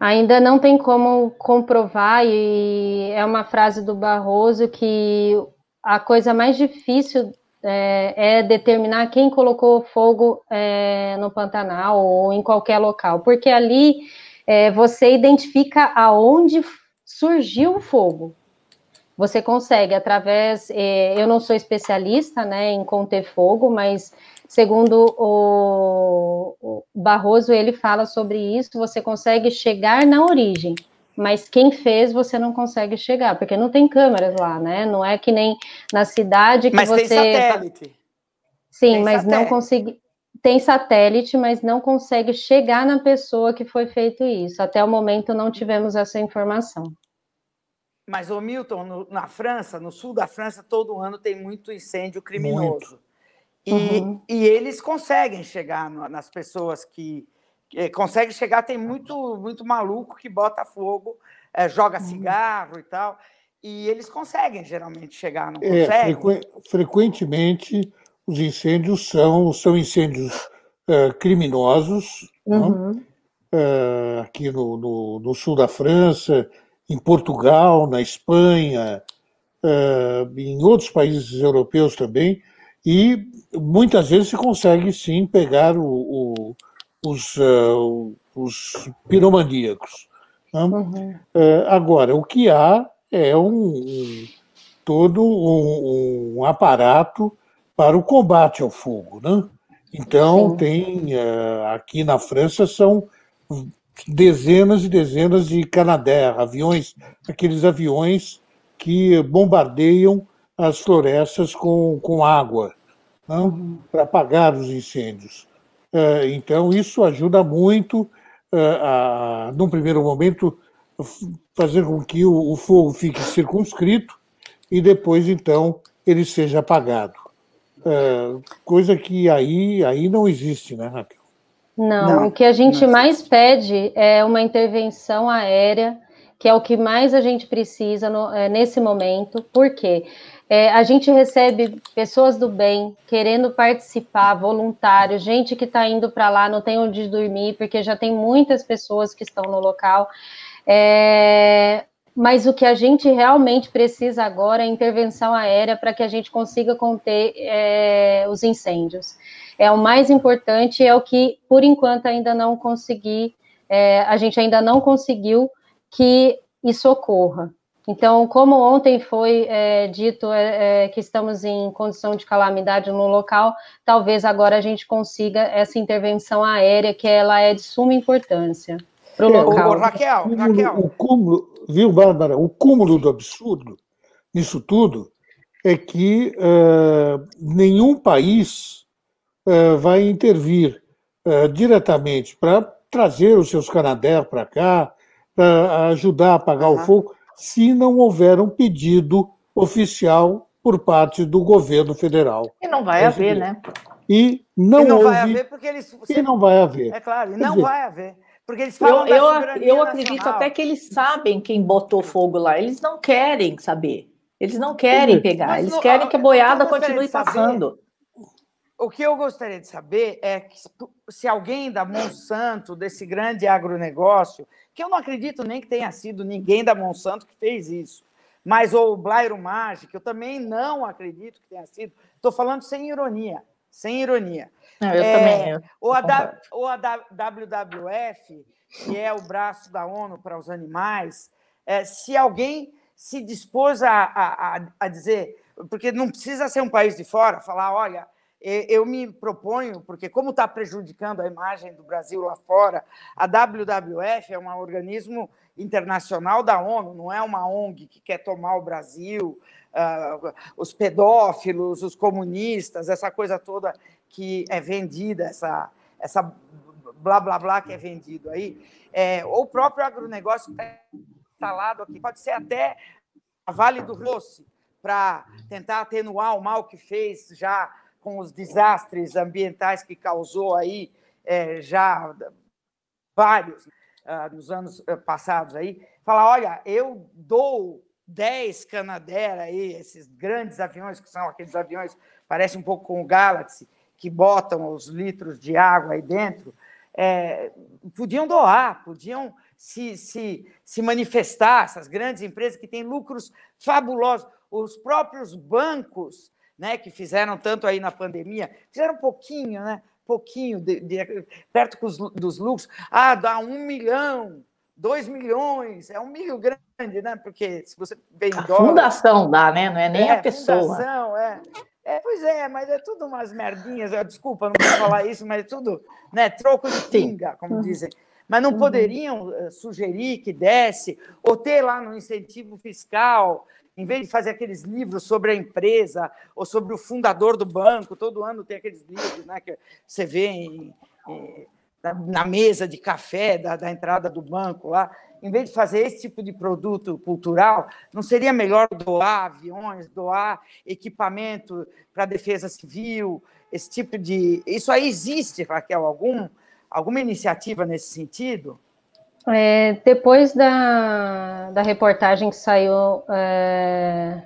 Ainda não tem como comprovar, e é uma frase do Barroso que a coisa mais difícil é, é determinar quem colocou fogo é, no Pantanal ou em qualquer local, porque ali é, você identifica aonde surgiu o fogo. Você consegue através, é, eu não sou especialista, né, em conter fogo, mas segundo o, o Barroso, ele fala sobre isso, você consegue chegar na origem, mas quem fez você não consegue chegar, porque não tem câmeras lá, né? Não é que nem na cidade que mas você. Mas tem satélite. Sim, tem mas satélite. não consegui. Tem satélite, mas não consegue chegar na pessoa que foi feito isso. Até o momento não tivemos essa informação. Mas, o Milton, no, na França, no sul da França, todo ano tem muito incêndio criminoso. Muito. E, uhum. e eles conseguem chegar no, nas pessoas que. É, conseguem chegar, tem muito, muito maluco que bota fogo, é, joga uhum. cigarro e tal. E eles conseguem geralmente chegar, não conseguem? É, frequ frequentemente os incêndios são, são incêndios uh, criminosos, né? uhum. uh, aqui no, no, no, sul da França, em Portugal, na Espanha, uh, em outros países europeus também, e muitas vezes se consegue sim pegar o, o, os, os piromaníacos. Né? Uhum. Uh, agora, o que há é um, um todo um, um, aparato para o combate ao fogo. Né? Então, sim. tem uh, aqui na França são dezenas e dezenas de Canadair, aviões, aqueles aviões que bombardeiam as florestas com, com água né, uhum. para apagar os incêndios. É, então, isso ajuda muito, é, a, num primeiro momento, fazer com que o, o fogo fique circunscrito e depois, então, ele seja apagado. É, coisa que aí, aí não existe, né, Raquel? Não, não, o que a gente mais pede é uma intervenção aérea, que é o que mais a gente precisa no, é, nesse momento, porque é, a gente recebe pessoas do bem querendo participar, voluntários, gente que está indo para lá, não tem onde dormir, porque já tem muitas pessoas que estão no local. É, mas o que a gente realmente precisa agora é intervenção aérea para que a gente consiga conter é, os incêndios. É o mais importante, é o que, por enquanto, ainda não consegui, é, a gente ainda não conseguiu que isso ocorra. Então, como ontem foi é, dito é, que estamos em condição de calamidade no local, talvez agora a gente consiga essa intervenção aérea, que ela é de suma importância para o é, local. O, Raquel, o, Raquel. O cúmulo, viu, Bárbara? O cúmulo do absurdo nisso tudo é que uh, nenhum país uh, vai intervir uh, diretamente para trazer os seus Canadair para cá, para ajudar a apagar uhum. o fogo se não houver um pedido oficial por parte do governo federal. E não vai haver, né? E não, e não houve, vai haver porque eles. E não vai haver. É claro, e não dizer, vai haver. Porque eles falam eu, eu, eu acredito até que eles sabem quem botou fogo lá. Eles não querem saber. Eles não querem pegar. Eles querem que a boiada continue passando. O que eu gostaria de saber é que se alguém da Monsanto, desse grande agronegócio, que eu não acredito nem que tenha sido ninguém da Monsanto que fez isso, mas o Blairo Magic, eu também não acredito que tenha sido. Estou falando sem ironia, sem ironia. Não, eu é, também. Eu ou, a da, ou a da WWF, que é o braço da ONU para os animais, é, se alguém se dispôs a, a, a dizer, porque não precisa ser um país de fora, falar, olha, eu me proponho, porque como está prejudicando a imagem do Brasil lá fora, a WWF é um organismo internacional da ONU, não é uma ONG que quer tomar o Brasil, uh, os pedófilos, os comunistas, essa coisa toda que é vendida, essa, essa blá blá blá que é vendido aí, é, ou o próprio agronegócio que está instalado aqui, pode ser até a Vale do Roce, para tentar atenuar o mal que fez já com os desastres ambientais que causou aí é, já vários uh, nos anos eh, passados aí, falar, olha, eu dou 10 Canadair aí, esses grandes aviões, que são aqueles aviões, parecem um pouco com o Galaxy, que botam os litros de água aí dentro, é, podiam doar, podiam se, se, se manifestar, essas grandes empresas que têm lucros fabulosos. Os próprios bancos, né, que fizeram tanto aí na pandemia, fizeram um pouquinho, né? Pouquinho, de, de, perto dos lucros. Ah, dá um milhão, dois milhões, é um milho grande, né? Porque se você vem a fundação dá, né? Não é nem é, a pessoa. Fundação, é. É, pois é, mas é tudo umas merdinhas. Desculpa, não posso falar isso, mas é tudo né, troco de pinga, como uhum. dizem. Mas não uhum. poderiam eh, sugerir que desse, ou ter lá no incentivo fiscal, em vez de fazer aqueles livros sobre a empresa ou sobre o fundador do banco, todo ano tem aqueles livros né, que você vê em, em, na mesa de café da, da entrada do banco lá em vez de fazer esse tipo de produto cultural, não seria melhor doar aviões, doar equipamento para a defesa civil, esse tipo de. Isso aí existe, Raquel, algum, alguma iniciativa nesse sentido? É, depois da, da reportagem que saiu é,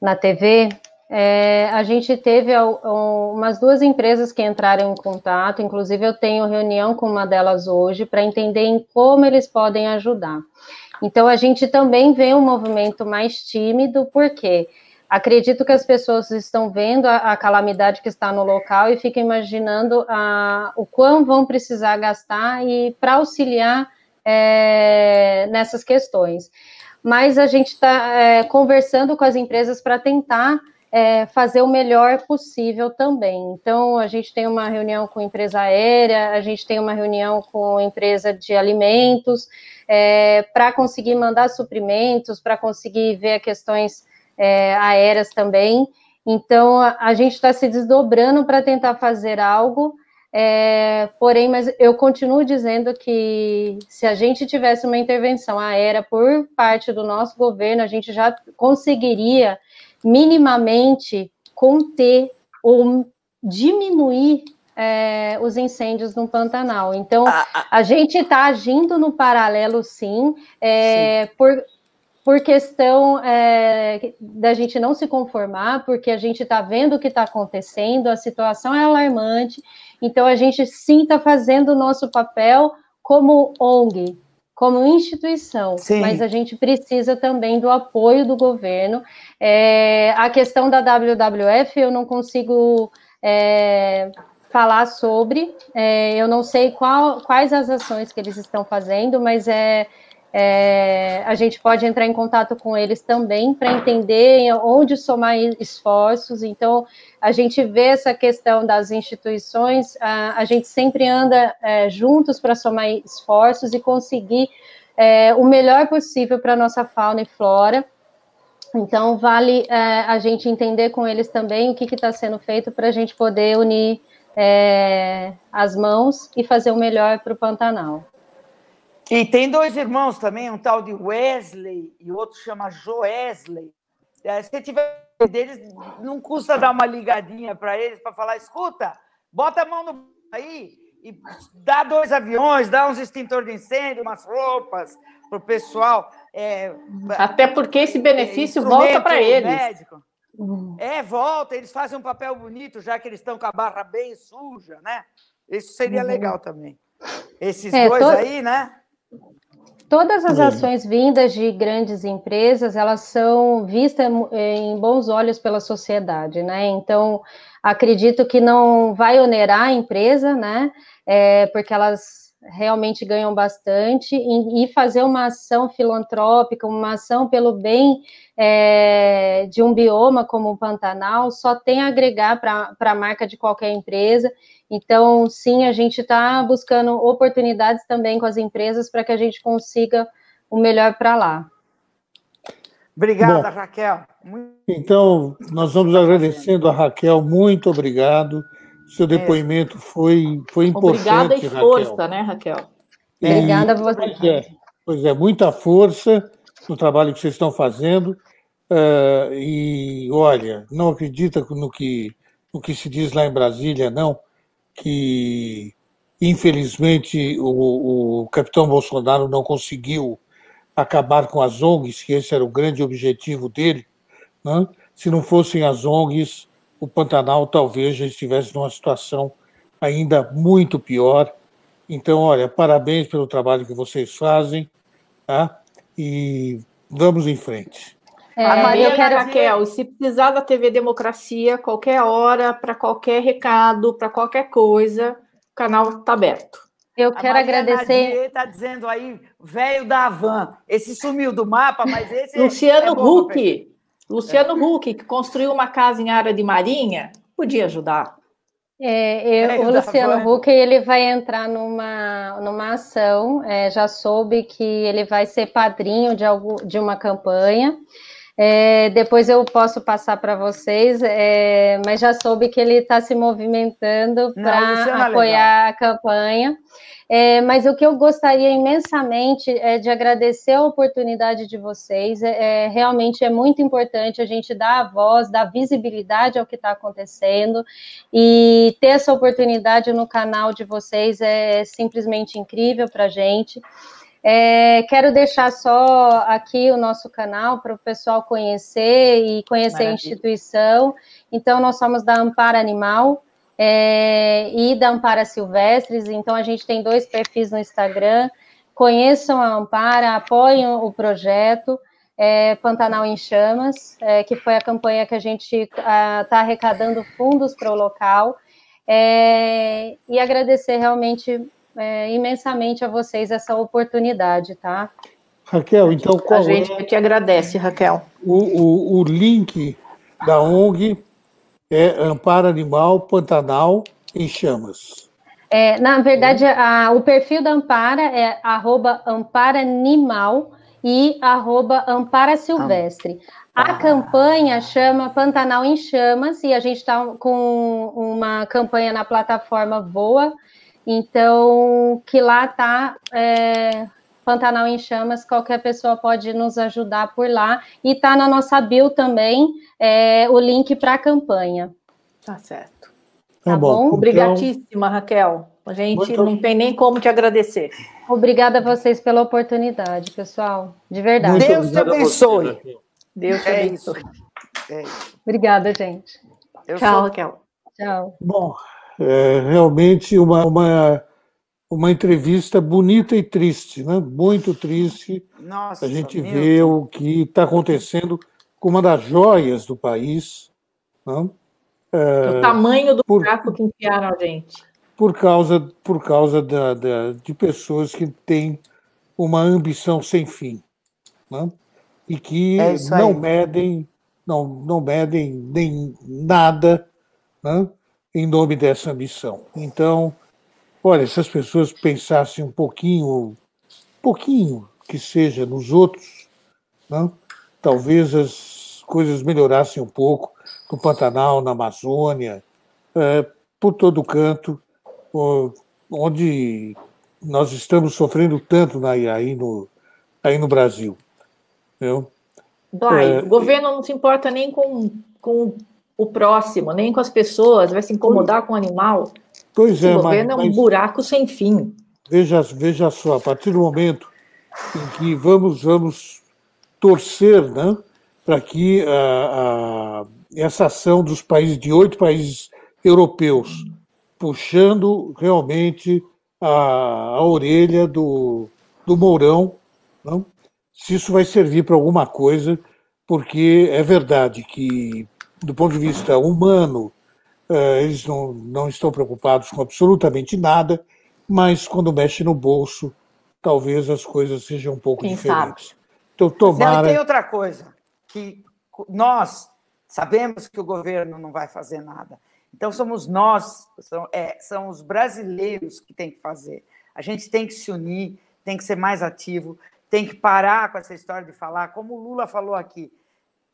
na TV, é, a gente teve umas duas empresas que entraram em contato, inclusive eu tenho reunião com uma delas hoje para entender como eles podem ajudar. Então a gente também vê um movimento mais tímido, porque acredito que as pessoas estão vendo a, a calamidade que está no local e ficam imaginando a, o quão vão precisar gastar e para auxiliar é, nessas questões. Mas a gente está é, conversando com as empresas para tentar é, fazer o melhor possível também. Então, a gente tem uma reunião com empresa aérea, a gente tem uma reunião com empresa de alimentos, é, para conseguir mandar suprimentos, para conseguir ver questões é, aéreas também. Então, a, a gente está se desdobrando para tentar fazer algo. É, porém, mas eu continuo dizendo que se a gente tivesse uma intervenção aérea por parte do nosso governo, a gente já conseguiria minimamente conter ou diminuir é, os incêndios no Pantanal. Então, a, a gente está agindo no paralelo, sim, é, sim. por, por questão é, da gente não se conformar, porque a gente está vendo o que está acontecendo, a situação é alarmante, então a gente sim está fazendo o nosso papel como ONG, como instituição, Sim. mas a gente precisa também do apoio do governo. É, a questão da WWF eu não consigo é, falar sobre, é, eu não sei qual, quais as ações que eles estão fazendo, mas é, é, a gente pode entrar em contato com eles também para entender onde somar esforços. Então, a gente vê essa questão das instituições, a, a gente sempre anda é, juntos para somar esforços e conseguir é, o melhor possível para a nossa fauna e flora. Então, vale é, a gente entender com eles também o que está sendo feito para a gente poder unir é, as mãos e fazer o melhor para o Pantanal. E tem dois irmãos também, um tal de Wesley e o outro chama Joesley. É, se tiver deles, não custa dar uma ligadinha para eles para falar: escuta, bota a mão no aí e dá dois aviões, dá uns extintores de incêndio, umas roupas para o pessoal. É, Até porque esse benefício volta para eles. Médico. É, volta, eles fazem um papel bonito, já que eles estão com a barra bem suja, né? Isso seria uhum. legal também. Esses é, dois aí, né? Todas as ações vindas de grandes empresas, elas são vistas em bons olhos pela sociedade, né? Então, acredito que não vai onerar a empresa, né? É, porque elas realmente ganham bastante e, e, fazer uma ação filantrópica, uma ação pelo bem é, de um bioma como o Pantanal, só tem a agregar para a marca de qualquer empresa então, sim, a gente está buscando oportunidades também com as empresas para que a gente consiga o melhor para lá. Obrigada, Bom, Raquel. Muito... Então, nós vamos agradecendo a Raquel, muito obrigado. Seu depoimento foi, foi importante. Obrigada e força, Raquel. né, Raquel? E, Obrigada a você. Pois é, pois é, muita força no trabalho que vocês estão fazendo. Uh, e olha, não acredita no que, no que se diz lá em Brasília, não que infelizmente o, o capitão Bolsonaro não conseguiu acabar com as ONGs, que esse era o grande objetivo dele. Né? Se não fossem as ONGs, o Pantanal talvez já estivesse numa situação ainda muito pior. Então, olha, parabéns pelo trabalho que vocês fazem, tá? E vamos em frente. É, a Maria quero... Raquel, se precisar da TV Democracia, qualquer hora, para qualquer recado, para qualquer coisa, o canal está aberto. Eu a quero Maria agradecer. está dizendo aí, velho da Havan. Esse sumiu do mapa, mas esse. Luciano é Huck. Luciano é. Huck, que construiu uma casa em área de marinha, podia ajudar. É, eu, o Luciano Huck ele vai entrar numa, numa ação. É, já soube que ele vai ser padrinho de, algo, de uma campanha. É, depois eu posso passar para vocês, é, mas já soube que ele está se movimentando para é apoiar a campanha. É, mas o que eu gostaria imensamente é de agradecer a oportunidade de vocês. É, é realmente é muito importante a gente dar a voz, dar visibilidade ao que está acontecendo e ter essa oportunidade no canal de vocês é simplesmente incrível para a gente. É, quero deixar só aqui o nosso canal para o pessoal conhecer e conhecer Maravilha. a instituição. Então, nós somos da Ampara Animal é, e da Ampara Silvestres. Então, a gente tem dois perfis no Instagram. Conheçam a Ampara, apoiem o projeto. É, Pantanal em Chamas, é, que foi a campanha que a gente está arrecadando fundos para o local. É, e agradecer realmente é, imensamente a vocês essa oportunidade, tá? Raquel, então qual A gente é te agradece, Raquel. O, o, o link da ONG é Amparo Animal Pantanal em Chamas. É, na verdade, a, o perfil da Ampara é arroba Ampara Animal e arroba Ampara Silvestre. A ah. campanha chama Pantanal em Chamas e a gente está com uma campanha na plataforma Voa, então, que lá está é, Pantanal em Chamas, qualquer pessoa pode nos ajudar por lá. E está na nossa bio também é, o link para a campanha. Tá certo. Tá, tá bom? bom? Obrigadíssima, Raquel. A gente Muito... não tem nem como te agradecer. Obrigada a vocês pela oportunidade, pessoal. De verdade. Muito Deus te abençoe. Deus te é abençoe. É Obrigada, gente. Eu Tchau, sou... Raquel. Tchau. Bom, é, realmente uma, uma, uma entrevista bonita e triste, né? muito triste. Nossa, a gente vê Deus. o que está acontecendo com uma das joias do país. Né? É, o tamanho do por, buraco que enfiaram a gente. Por causa, por causa da, da, de pessoas que têm uma ambição sem fim. Né? E que é não medem, não, não medem nem nada né? Em nome dessa missão. Então, olha, se as pessoas pensassem um pouquinho, pouquinho que seja nos outros, não? talvez as coisas melhorassem um pouco no Pantanal, na Amazônia, é, por todo canto, onde nós estamos sofrendo tanto aí no, aí no Brasil. Viu? Dói. É, o governo não se importa nem com, com o próximo, nem com as pessoas, vai se incomodar com o animal. Pois é, o governo mas, é um buraco sem fim. Veja, veja só, a partir do momento em que vamos, vamos torcer né, para que a, a, essa ação dos países, de oito países europeus, puxando realmente a, a orelha do, do Mourão, não? se isso vai servir para alguma coisa, porque é verdade que do ponto de vista humano, eh, eles não, não estão preocupados com absolutamente nada, mas quando mexe no bolso, talvez as coisas sejam um pouco Quem diferentes. Sabe? Então, tomara... Não, e tem outra coisa, que nós sabemos que o governo não vai fazer nada. Então, somos nós, são, é, são os brasileiros que tem que fazer. A gente tem que se unir, tem que ser mais ativo, tem que parar com essa história de falar, como o Lula falou aqui,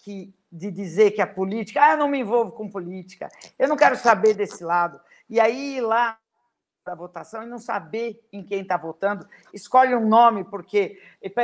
que de dizer que a política, ah, eu não me envolvo com política, eu não quero saber desse lado. E aí ir lá da votação e não saber em quem está votando, escolhe um nome, porque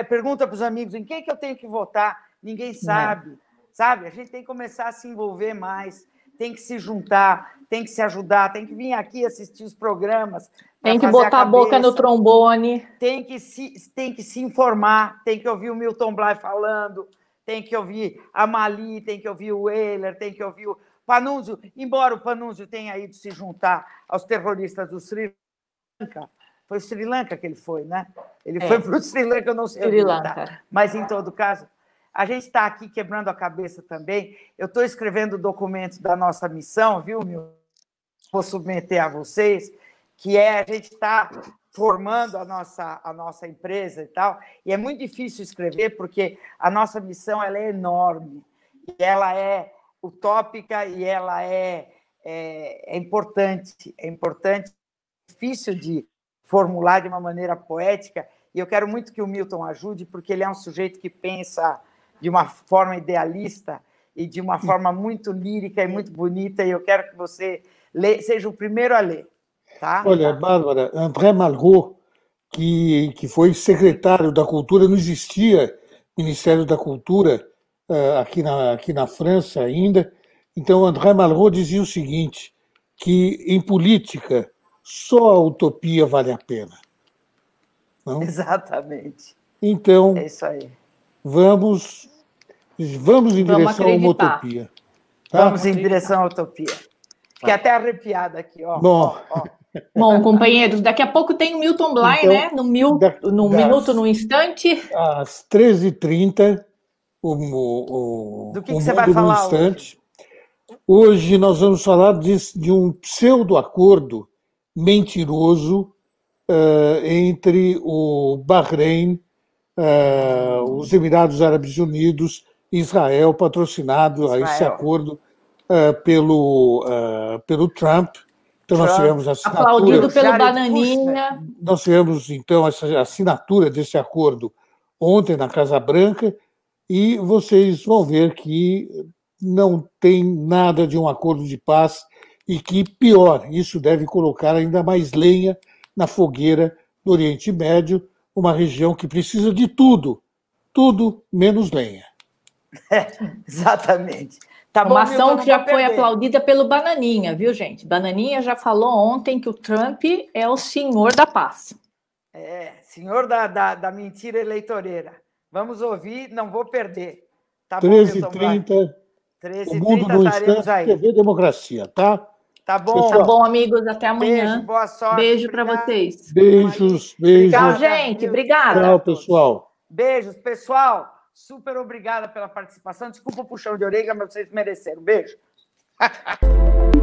pergunta para os amigos em quem que eu tenho que votar, ninguém sabe, sabe? A gente tem que começar a se envolver mais, tem que se juntar, tem que se ajudar, tem que vir aqui assistir os programas. Tem que botar a, a, boca no trombone. Tem que, se, tem que se informar, tem que ouvir o Milton Bly falando, tem que ouvir a Mali, tem que ouvir o Euler, tem que ouvir o Panunzio. Embora o Panunzio tenha ido se juntar aos terroristas do Sri Lanka, foi o Sri Lanka que ele foi, né? Ele é. foi para o Sri Lanka, eu não sei. Sri Lanka. Tá. Mas, em todo caso, a gente está aqui quebrando a cabeça também. Eu estou escrevendo documentos da nossa missão, viu, meu? Vou submeter a vocês, que é a gente está formando a nossa, a nossa empresa e tal. E é muito difícil escrever, porque a nossa missão ela é enorme, e ela é utópica e ela é, é, é importante. É importante, difícil de formular de uma maneira poética. E eu quero muito que o Milton ajude, porque ele é um sujeito que pensa de uma forma idealista e de uma forma muito lírica e muito bonita, e eu quero que você lê, seja o primeiro a ler. Tá? Olha, Bárbara, André Malraux, que, que foi secretário da Cultura, não existia Ministério da Cultura uh, aqui, na, aqui na França ainda. Então, André Malraux dizia o seguinte, que em política só a utopia vale a pena. Não? Exatamente. Então, é isso aí vamos, vamos em vamos direção acreditar. a uma utopia. Tá? Vamos em direção à utopia. Fiquei até arrepiada aqui, ó. Bom. Ó, ó. Bom, companheiros, daqui a pouco tem o Milton Bly, então, né? No, mil, da, no das, minuto, no instante. Às 13h30, o, o, Do que, que você vai falar instante. Hoje? hoje nós vamos falar de, de um pseudo-acordo mentiroso uh, entre o Bahrein uh, os Emirados Árabes Unidos, Israel, patrocinado Israel. a esse acordo uh, pelo, uh, pelo Trump. Então, nós tivemos a assinatura. Aplaudido pelo Bananinha. Nós tivemos, então, essa assinatura desse acordo ontem na Casa Branca, e vocês vão ver que não tem nada de um acordo de paz e que, pior, isso deve colocar ainda mais lenha na fogueira do Oriente Médio, uma região que precisa de tudo, tudo menos lenha. É, <laughs> exatamente. Tá uma bom, ação que já foi perder. aplaudida pelo Bananinha, viu, gente? Bananinha já falou ontem que o Trump é o senhor da paz. É, senhor da, da, da mentira eleitoreira. Vamos ouvir, não vou perder. Tá 13h30, 13 o mundo no instante, aí. TV Democracia, tá? Tá bom. Tá bom, amigos. Até amanhã. Beijo, boa sorte. Beijo para vocês. Beijos, beijos. Tchau, gente. Obrigada. Tchau, pessoal. Beijos, pessoal. Super obrigada pela participação. Desculpa o puxão de orelha, mas vocês mereceram. Beijo. <laughs>